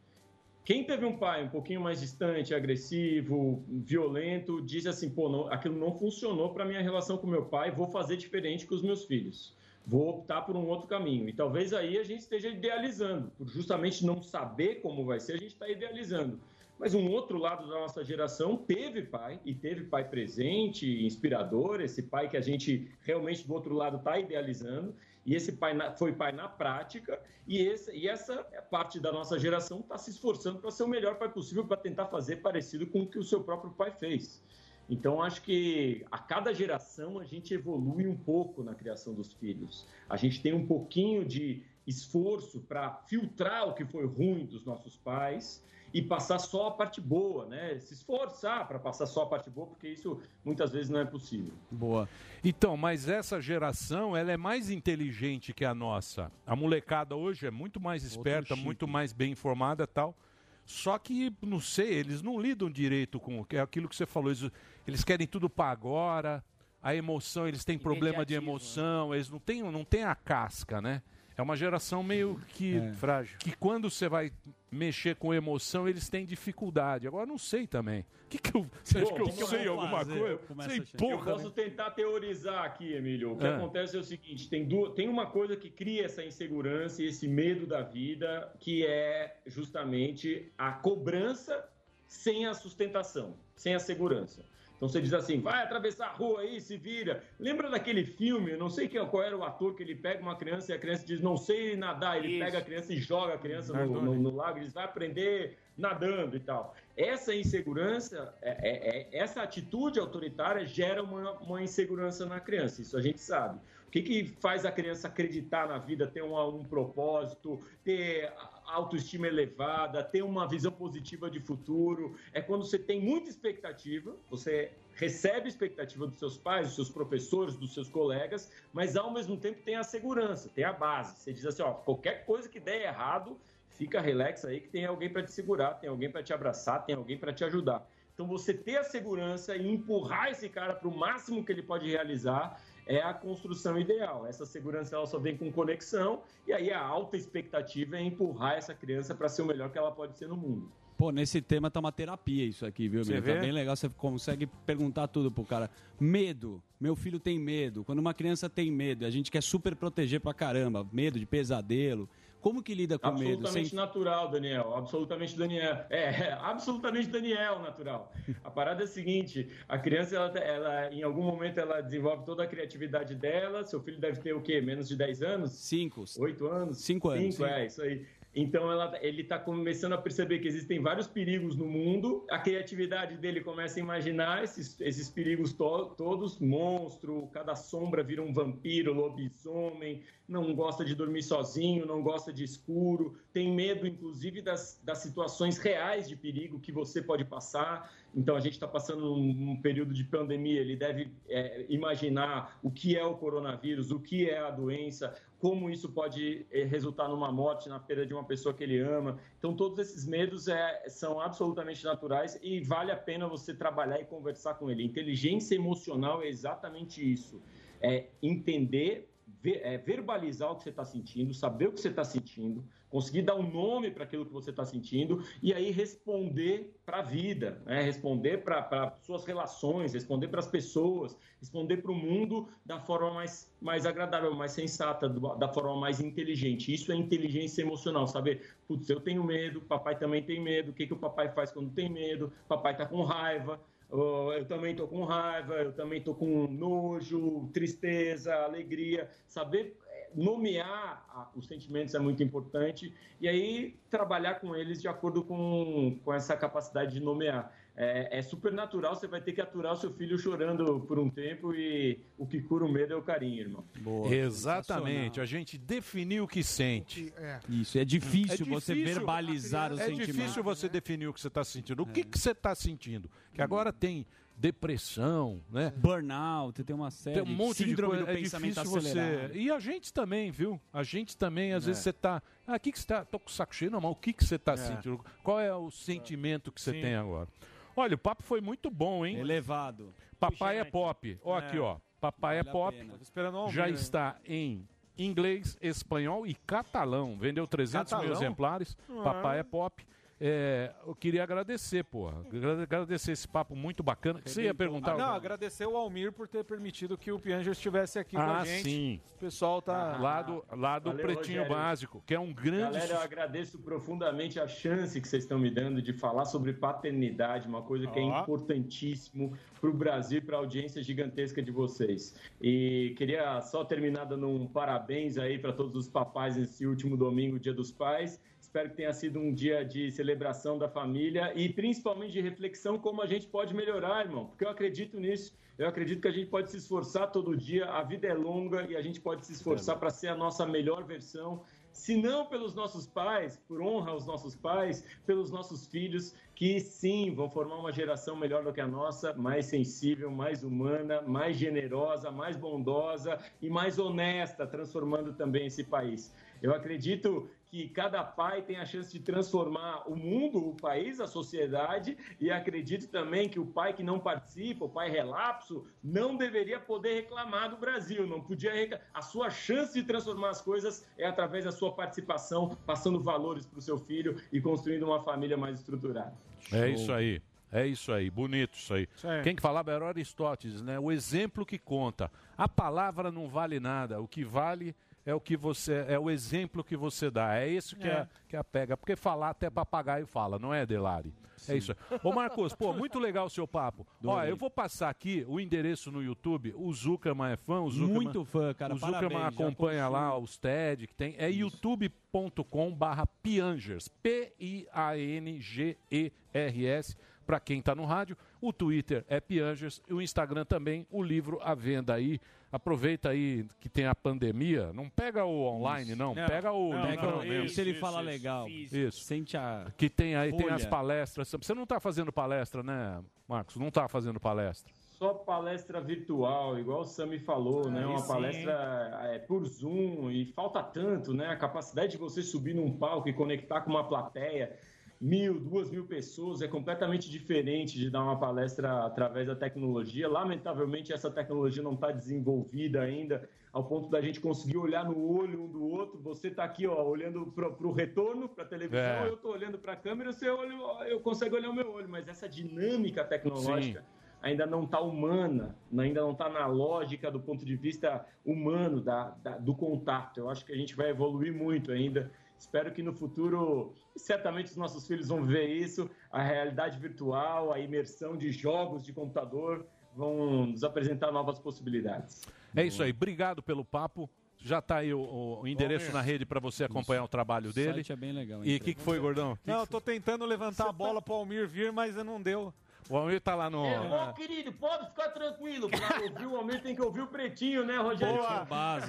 Quem teve um pai um pouquinho mais distante, agressivo, violento, diz assim: pô, não, aquilo não funcionou para minha relação com meu pai, vou fazer diferente com os meus filhos. Vou optar por um outro caminho. E talvez aí a gente esteja idealizando, por justamente não saber como vai ser, a gente está idealizando. Mas um outro lado da nossa geração teve pai, e teve pai presente, inspirador, esse pai que a gente realmente do outro lado está idealizando, e esse pai na- foi pai na prática, e, esse, e essa parte da nossa geração está se esforçando para ser o melhor pai possível, para tentar fazer parecido com o que o seu próprio pai fez. Então, acho que a cada geração a gente evolui um pouco na criação dos filhos. A gente tem um pouquinho de esforço para filtrar o que foi ruim dos nossos pais e passar só a parte boa, né? Se esforçar para passar só a parte boa, porque isso muitas vezes não é possível. Boa. Então, mas essa geração, ela é mais inteligente que a nossa. A molecada hoje é muito mais esperta, muito mais bem informada tal. Só que, não sei, eles não lidam direito com é aquilo que você falou. Eles, eles querem tudo para agora. A emoção, eles têm problema de emoção, eles não têm, não têm a casca, né? É uma geração meio que frágil. Que quando você vai mexer com emoção, eles têm dificuldade. Agora não sei também. O que, que eu. Você acha que eu o que eu sei alguma fazer? coisa? Sei porra. Eu posso tentar teorizar aqui, Emílio. O que Ah. acontece é o seguinte: tem, du- tem uma coisa que cria essa insegurança e esse medo da vida, que é justamente a cobrança sem a sustentação, sem a segurança. Então você diz assim, vai atravessar a rua aí, se vira. Lembra daquele filme, eu não sei quem, qual era o ator que ele pega uma criança e a criança diz, não sei nadar. Ele pega a criança e joga a criança no, no- no lago e diz, vai aprender nadando e tal. Essa insegurança, é- é- é- essa atitude autoritária gera uma, uma insegurança na criança, isso a gente sabe. O que, que faz a criança acreditar na vida, ter um, um propósito, ter autoestima elevada, ter uma visão positiva de futuro? É quando você tem muita expectativa, você recebe expectativa dos seus pais, dos seus professores, dos seus colegas, mas ao mesmo tempo tem a segurança, tem a base. Você diz assim, ó, qualquer coisa que der errado, fica relax aí que tem alguém para te segurar, tem alguém para te abraçar, tem alguém para te ajudar. Então você ter a segurança e empurrar esse cara para o máximo que ele pode realizar é a construção ideal. Essa segurança ela só vem com conexão e aí a alta expectativa é empurrar essa criança para ser o melhor que ela pode ser no mundo. Pô, nesse tema tá uma terapia isso aqui, viu, meu? Tá bem legal, você consegue perguntar tudo pro cara. Medo. Meu filho tem medo. Quando uma criança tem medo, a gente quer super proteger pra caramba. Medo de pesadelo. Como que lida com medo? Absolutamente natural, Daniel. Absolutamente Daniel. É, é, absolutamente Daniel natural. A parada é a seguinte: a criança, ela, ela, em algum momento, ela desenvolve toda a criatividade dela. Seu filho deve ter o quê? Menos de 10 anos? Cinco. Oito anos? Cinco anos, Cinco, é, isso aí. Então ela, ele está começando a perceber que existem vários perigos no mundo. A criatividade dele começa a imaginar esses, esses perigos to- todos: monstro, cada sombra vira um vampiro, lobisomem, não gosta de dormir sozinho, não gosta de escuro, tem medo, inclusive, das, das situações reais de perigo que você pode passar. Então, a gente está passando um, um período de pandemia, ele deve é, imaginar o que é o coronavírus, o que é a doença, como isso pode eh, resultar numa morte, na perda de uma pessoa que ele ama. Então, todos esses medos é, são absolutamente naturais e vale a pena você trabalhar e conversar com ele. Inteligência emocional é exatamente isso: é entender, ver- é, verbalizar o que você está sentindo, saber o que você está sentindo, conseguir dar um nome para aquilo que você está sentindo e aí responder para a vida, né? responder para suas relações, responder para as pessoas, responder para o mundo da forma mais, mais agradável, mais sensata, da forma mais inteligente. Isso é inteligência emocional, saber, putz, eu tenho medo, papai também tem medo, o que, que o papai faz quando tem medo, papai está com raiva, eu também tô com raiva, eu também tô com nojo, tristeza, alegria. Saber eh, nomear os sentimentos é muito importante e aí trabalhar com eles de acordo com, com essa capacidade de nomear. É, é super natural, você vai ter que aturar o seu filho chorando por um tempo e o que cura o medo é o carinho, irmão. Exatamente, a gente definiu o que sente. Isso, é difícil, você verbalizar os é sentimentos. difícil você definir o que você está sentindo. O que, que você está sentindo? Que agora tem depressão, né? Burnout, tem uma série. Tem um monte de síndrome coisa. do É pensamento difícil você. acelerado. E a gente também, viu? A gente também, às É. vezes você tá. Ah, o que, que você tá. Tô com o saco cheio, não, mas o que, que você tá É. sentindo? Qual é o sentimento que você Sim. tem agora? Olha, o papo foi muito bom, hein? Elevado. Papai é pop. Ó, É. aqui, ó. Papai Vale é pop. Já está em inglês, espanhol e catalão. Vendeu 300 mil Catalão? exemplares. Ah. Papai é pop. É, eu queria agradecer, porra. Agra- Agradecer esse papo muito bacana. Que você ia perguntar? Ah, não, agradecer o Almir por ter permitido que o Pianger estivesse aqui com Ah, a gente. sim. O pessoal tá. Lá do, lá do Valeu, Pretinho Rogério. Básico, que é um grande. Galera, eu agradeço profundamente a chance que vocês estão me dando de falar sobre paternidade, uma coisa que é Ó. importantíssimo para o Brasil e para a audiência gigantesca de vocês. E queria só terminar dando um parabéns aí para todos os papais nesse último domingo, Dia dos Pais. Espero que tenha sido um dia de celebração da família e principalmente de reflexão como a gente pode melhorar, irmão, porque eu acredito nisso. Eu acredito que a gente pode se esforçar todo dia, a vida é longa e a gente pode se esforçar para ser a nossa melhor versão se não pelos nossos pais, por honra aos nossos pais, pelos nossos filhos, que sim, vão formar uma geração melhor do que a nossa, mais sensível, mais humana, mais generosa, mais bondosa e mais honesta, transformando também esse país. Eu acredito que cada pai tem a chance de transformar o mundo, o país, a sociedade, e acredito também que o pai que não participa, o pai relapso, não deveria poder reclamar do Brasil, não podia reclamar. A sua chance de transformar as coisas é através da sua participação, passando valores para o seu filho e construindo uma família mais estruturada. É isso aí. É isso aí, bonito isso aí. aí. Quem que falava era Aristóteles, né? O exemplo que conta. A palavra não vale nada, o que vale é o que você é o exemplo que você dá. É isso que é, É. que é a pega, porque falar até papagaio fala, não é, Delari? É isso. aí. Ô Marcos, pô, muito legal o seu papo. Ó, eu vou passar aqui o endereço no YouTube. O Zuckerman é fã, o Zuckerman, Muito fã, cara, O Zuckerman parabéns, acompanha lá os TED que tem. É youtube.com/barra Piangers. P-I-A-N-G-E-R-S. Para quem está no rádio, o Twitter é Piangers e o Instagram também, o livro à venda aí. Aproveita aí que tem a pandemia, não pega o online, não, Não, pega o não, livro não, mesmo. isso, ele fala legal. Isso. Sente a. Que tem aí, tem folha. as palestras. Você não está fazendo palestra, né, Marcos? Não está fazendo palestra. Só palestra virtual, igual o Sami falou, né? Aí Uma sim, palestra é, por Zoom e falta tanto, né? A capacidade de você subir num palco e conectar com uma plateia, mil, duas mil pessoas, é completamente diferente de dar uma palestra através da tecnologia. Lamentavelmente, essa tecnologia não está desenvolvida ainda ao ponto da gente conseguir olhar no olho um do outro. Você está aqui, ó, olhando para o retorno, para a televisão, É. eu estou olhando para a câmera, você olha, eu consigo olhar o meu olho, mas essa dinâmica tecnológica ainda não está humana, ainda não está na lógica do ponto de vista humano da, da- do contato. Eu acho que a gente vai evoluir muito ainda. Espero que no futuro, certamente os nossos filhos vão ver isso, a realidade virtual, a imersão de jogos de computador vão nos apresentar novas possibilidades. É isso aí, obrigado pelo papo. Já está aí o, o endereço Almir. na rede para você acompanhar o trabalho dele. site é bem legal, E o que, que foi, gordão? Não, eu tô tentando levantar a bola pro Almir vir, mas não deu. O Almir tá lá no. Ô, querido, pode ficar tranquilo. Pra ouvir o homem tem que ouvir o pretinho, né, Rogério? Boa.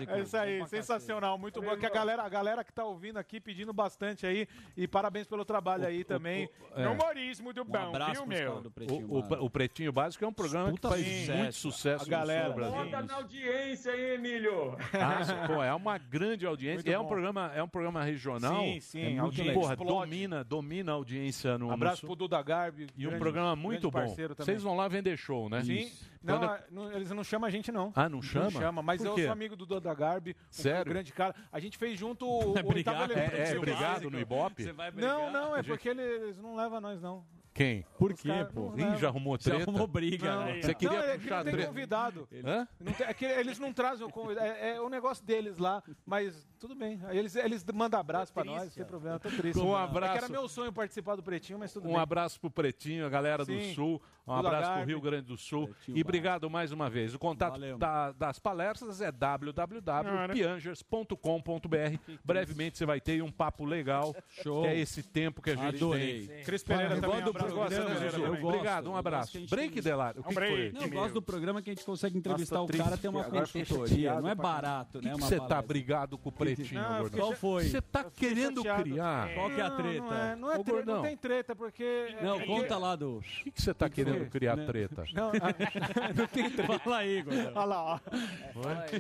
É isso aí, sensacional, muito bom. Que a galera, a galera que tá ouvindo aqui pedindo bastante aí e parabéns pelo trabalho aí também. é. No humorismo do bom, viu, meu? O, o- o Pretinho Básico é um programa Puta que faz sucesso. muito sucesso A galera. no sul Bota na audiência aí, Emílio. Ah, pô, é uma grande audiência. Muito é um programa, é um programa regional. Sim, sim, é a muito audiência Porra, domina, domina a audiência no, Abraço pro Duda Garbi. E um programa muito grande bom. Vocês vão lá vender show, né? Sim. Não, Quando- ah, não, eles não chamam a gente, não. Ah, não chama? Não chama, mas eu sou amigo do Duda Garbi, um Sério? grande cara. A gente fez junto o, o Obrigado. oitavo É- é do obrigado no Ibope? Você vai Não, não, é porque eles não levam nós, não. Quem? Por Os quê, caras pô? não Ih, já arrumou Já treta? arrumou briga, Não, né? Você queria não, é que puxar não tem treta? convidado. Hã? Não tem- é que eles não trazem o convidado. É, é o negócio deles lá, mas tudo bem. Eles, eles mandam abraço pra nós, sem problema. Tô triste. Um É que abraço. era meu sonho participar do Pretinho, mas tudo Um bem. abraço pro Pretinho, a galera do Sim. Sul. Um abraço pro Garbi. Rio Grande do Sul. e obrigado mais uma vez. O contato da- das palestras é www.piangers.com.br. Brevemente você vai ter um papo legal. Show. Que é esse tempo que a gente Adorei. tem. Cris Pereira também, do programa, também. gosto. Obrigado, um abraço. Break, Delar. O que Um break. foi? Não, eu gosto do programa que a gente consegue entrevistar o cara, ter uma consultoria. Não é barato, O né? você tá brigado com o Pretinho, gordão? cha- foi? Você tá querendo criar? Qual que é a treta? Não, é, não, é não tem treta, porque... Não, é conta lá do... O que que você tá querendo criar Né? treta? Não, ah, não tem treta. Fala aí, Gordão. Olha lá, ó.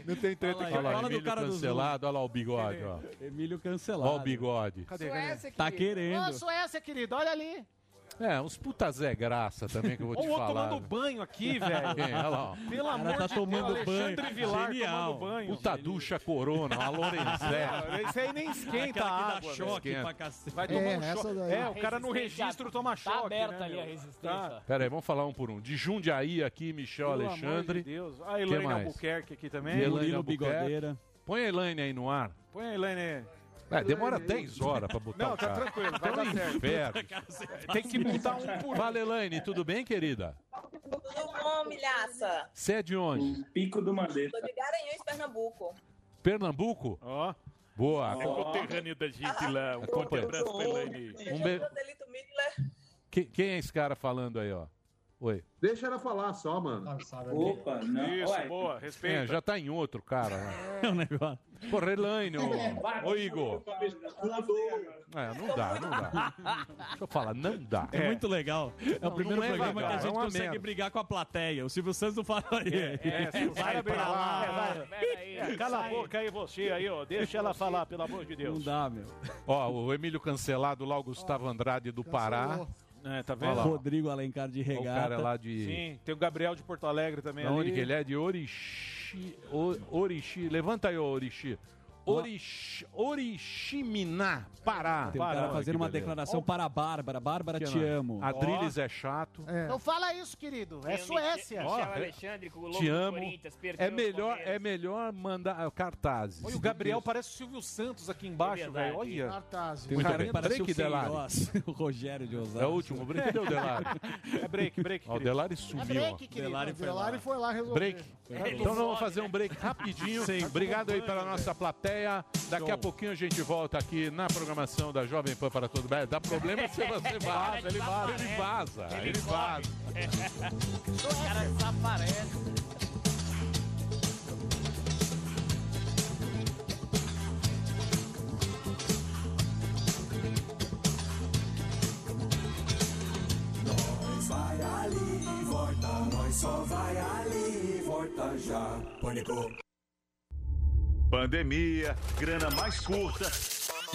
Não tem treta. Fala aí, Olha lá, fala do cara do cancelado, olha lá o bigode, ó. Emílio cancelado. Olha o bigode. Cadê? Suécia, Tá querido. querendo. Ô, Suécia, querido, olha ali. É, uns puta Zé Graça também que eu vou Ou te o outro falar. tomando banho aqui, velho. Quem? Olha lá, ó. Pelo amor tá de tomando Deus, banho. Alexandre Vilar Genial. tomando banho. Puta ducha corona, uma Lorenzé. Esse aí nem esquenta Aquela a que dá água. choque Esquenta. pra cacete. Vai É, tomar um essa choque. daí. É, o cara no Resistência registro toma tá choque. aberta né, ali meu? a resistência. Tá. Pera aí, vamos falar um por um. De Jundiaí aqui, Michel Pelo Alexandre. amor de Deus. A Elaine mais? Albuquerque aqui também. Elaine Murilo Albuquerque. Bigodeira. Põe a Elaine aí no ar. Põe a Elaine aí. É, demora 10 horas pra botar Não, o tá cara. tranquilo, vai um dar certo. inferno. Tem que montar um por um. Fala, Elaine, tudo bem, querida? Tudo bom, milhaça? Você é de onde? Pico do Madeira. Sou de Garanhuns, Pernambuco. Pernambuco? Ó. Boa. É conterrâneo da gente lá. Um Acompanha. forte abraço pra Elaine. Um be- Joselito Midler. Que- Quem é esse cara falando aí, ó? Oi. Deixa ela falar só, mano. Opa, Isso, boa, respeita. É, já tá em outro, cara. né? É um negócio. Porra, Elaine, ô, ô Igor. É, não dá, não dá. Deixa eu falar, não dá. É, muito legal. É Não, o primeiro não é programa legal, que a gente é consegue merda. brigar com a plateia. O Silvio Santos não falaria. É, se o Vai pra lá. É, Cala a boca aí você aí, ó. Deixa ela falar, pelo amor de Deus. Não dá, meu. Ó, o Emílio cancelado lá, o Gustavo Andrade do Pará. É, tá Olha vendo? lá. Rodrigo Alencar de O regata. cara lá de... Sim, tem o Gabriel de Porto Alegre também Da onde ali. que ele é? De Orixi... O- Orixi. Levanta aí, Orixi. Orixi... Oriximiná, Pará. Tem um cara fazendo que uma beleza. declaração para a Bárbara. Bárbara, Que te não. amo. Adriles é chato. Não fala isso, querido. É Suécia. Ó, Te amo. É melhor, é melhor mandar cartazes. Olha, o Gabriel parece o Silvio Santos aqui embaixo, velho. Olha. Cartazes. Tem um cara que parece break, o Delari. Queiroz, o Rogério de Osasco. É o último break. Cadê o Delari? É break, break. Ó, o querido. Delari sumiu. break, ó. querido. Delari foi Delari lá. foi lá resolver. Break. Então nós vamos fazer um break rapidinho. Obrigado aí pela nossa plateia. Daqui a pouquinho a gente volta aqui na programação da Jovem Pan para todo mundo. Dá problema se você vaza. Ele vaza. Ele vaza. Ele vaza. O cara desaparece. Nós vai ali e volta, nós só vai ali e volta já. Pânico. Pandemia, grana mais curta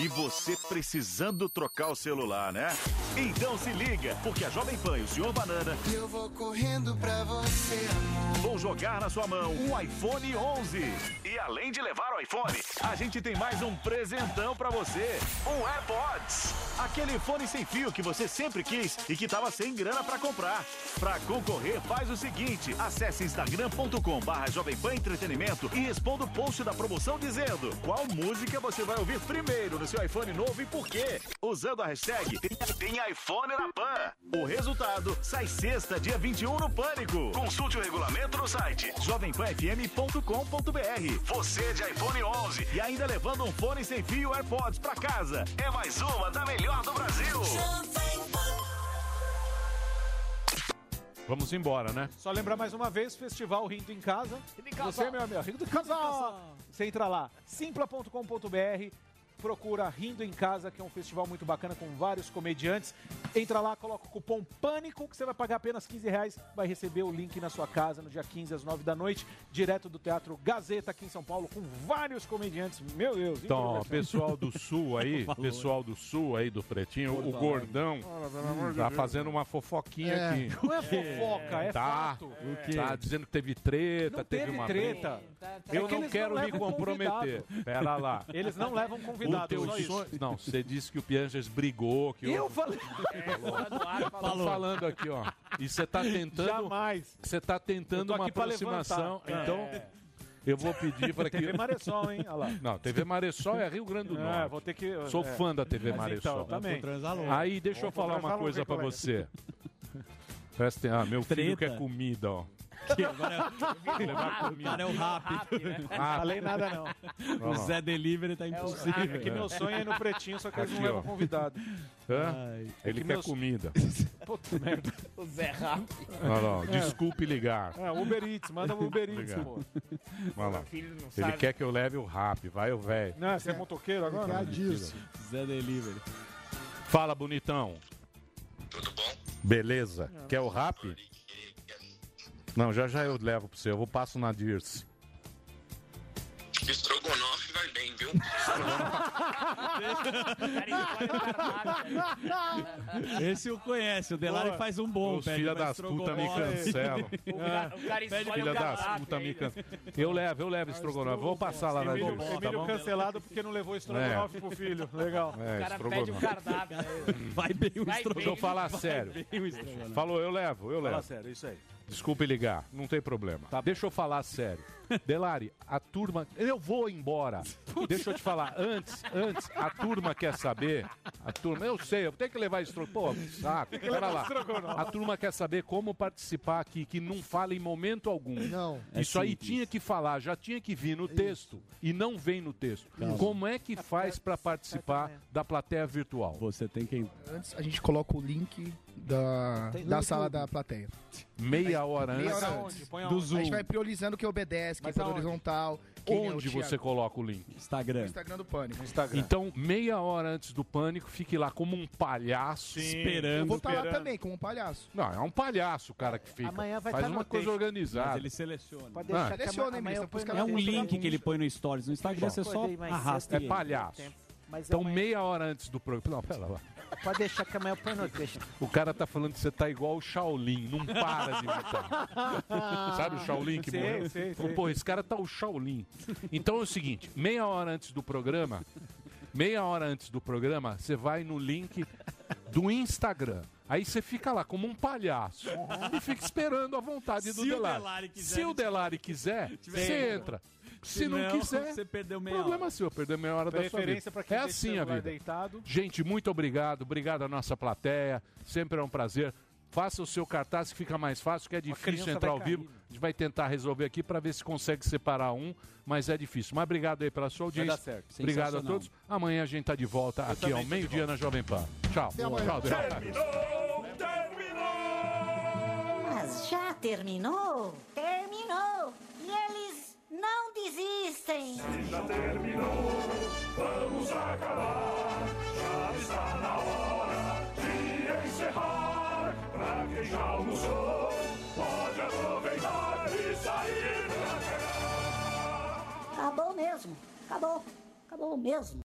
e você precisando trocar o celular, né? Então se liga, porque a Jovem Pan e o Senhor Banana Eu vou correndo pra você, amor. vão jogar na sua mão um iPhone 11. E além de levar o iPhone, a gente tem mais um presentão pra você, um AirPods. Aquele fone sem fio que você sempre quis e que tava sem grana pra comprar. Pra concorrer, faz o seguinte, acesse instagram.com barra Jovem Pan Entretenimento e responda o post da promoção dizendo qual música você vai ouvir primeiro no seu iPhone novo e por quê. Usando a hashtag tem, tem iPhone na Pan. O resultado sai sexta, dia 21 no Pânico. Consulte o regulamento no site jovempanfm.com.br. Você de iPhone 11 e ainda levando um fone sem fio AirPods pra casa. É mais uma da melhor do Brasil. Vamos embora, né? Só lembrar mais uma vez, Festival Rindo em Casa. Você, meu amigo, Rindo em Casa. Você entra lá, simpla.com.br, procura Rindo em Casa, que é um festival muito bacana com vários comediantes. Entra lá, coloca o cupom PâNICO, que você vai pagar apenas 15 reais, vai receber o link na sua casa no dia 15 às 9 da noite, direto do Teatro Gazeta aqui em São Paulo, com vários comediantes. Meu Deus, Então, pessoal do sul aí, pessoal do sul aí do Pretinho, o gordão tá fazendo uma fofoquinha É. aqui. Não é fofoca, é tá, fato. Tá dizendo que teve treta, Não teve, teve uma treta. É Eu que não eles quero me levam comprometer. convidado. Pera lá. Eles não levam O convidado, teu só isso. sonho... Não, você disse que o Pianges brigou. Que Eu o- falei. Tô falando aqui, ó. E você tá tentando. Jamais. Você tá Eu tentando uma aproximação. levantar. Então. É. Eu vou pedir para que. TV Maressol, hein? Olha lá. Não, TV Maressol é Rio Grande do É, Norte. vou ter que- Sou é. fã da TV Mas Maressol. então, também. Aí, deixa eu Vou falar uma coisa colega. você. Presta atenção. Ah, meu filho Treta. quer comida, ó. Que agora é- Levar o comida. cara é o rápido. né? Falei nada, não. O Zé Delivery tá impossível. É que meu sonho é ir no pretinho, só que eles não Aqui, levam ó. convidado. Hã? Ai. Ele É que quer meus- comida. Puta merda. O Zé Rápido. Olha lá, ó, É. desculpe ligar. É, Uber Eats, manda o Uber Eats, pô. Olha lá. Meu filho não Ele sabe. quer que eu leve o rap. Vai, o velho. Não, você é motoqueiro agora? É. Zé Delivery. Fala, bonitão. Beleza. Quer o rap? Não, já já eu levo pra você. Eu vou passo na Dirce. Estrogonofe? Esse eu conhece, o Delari faz um bom. Os filha das puta me cancelam. O cara- o cara escolhe Filha o das puta me cancelam. Eu levo, eu levo estrogonofe. Vou passar lá na Emílio, tá Emílio bom? cancelado porque não levou estrogonofe pro filho. Legal. É, O cara pede o estrogonofe. cardápio. Vai bem o estrogonofe. Deixa eu falar sério. o. Falou, eu levo, eu Fala levo. sério, isso aí. Desculpe ligar, não tem problema. Deixa eu falar sério. Delari, a turma. Eu vou embora. Deixa eu te falar, antes, antes a turma quer saber. A turma, eu sei, eu tenho que levar estrogonofe. Pô, que saco. Tem que Pera levar lá. A turma quer saber como participar aqui, que não fala em momento algum. Não. Isso É aí simples. tinha que falar, já tinha que vir no texto e não vem no texto. Isso. Como é que faz para participar da plateia virtual? Você tem que Antes a gente coloca o link da, da sala da plateia. Meia hora Meia antes hora do antes. Zoom. A gente vai priorizando quem obedece, Mas aonde? horizontal. é Onde Thiago. você coloca o link? No Instagram. Instagram do Pânico. Então, meia hora antes do pânico, fique lá como um palhaço. Eu vou estar lá também, como um palhaço. Não, é um palhaço o cara que fica. Amanhã vai Faz tá uma coisa texto. organizada. Mas ele seleciona. Pode deixar Ah. que Seleciona, ministro? Pros É um link que ele põe no Stories. No Instagram você só arrasta É palhaço. Mas Então, amanhã- meia hora antes do programa. Não, pera lá. Pode deixar que amanhã eu ponho no texto. O cara tá falando que você tá igual o Shaolin, não para de imitar. Sabe o Shaolin que Sei, morreu? sei, Então, sei. Pô, esse cara tá o Shaolin. Então é o seguinte, meia hora antes do programa, meia hora antes do programa, você vai no link do Instagram. Aí você fica lá como um palhaço e fica esperando a vontade do Se o Delari. Delari quiser, Se o Delari quiser, você entra. Se, Se não, não, quiser, você perdeu meia problema seu, perdeu meia hora da sua vida. Preferência pra quem É assim a vida. deitado. Gente, muito obrigado. Obrigado à nossa plateia. Sempre é um prazer. Faça o seu cartaz que fica mais fácil, que é difícil entrar vai ao vivo. A gente vai tentar resolver aqui para ver se consegue separar um, mas é difícil. Mas obrigado aí pela sua audiência. dar certo. Obrigado a todos. Amanhã a gente tá de volta aqui também ao meio-dia na Jovem Pan. Tchau. Até amanhã. Tchau, Delari. Mas já terminou? Terminou! E eles não desistem! Já terminou, vamos acabar. Já está na hora de encerrar. Pra quem já almoçou, pode aproveitar e sair pra cá. Acabou mesmo! Acabou! Acabou mesmo!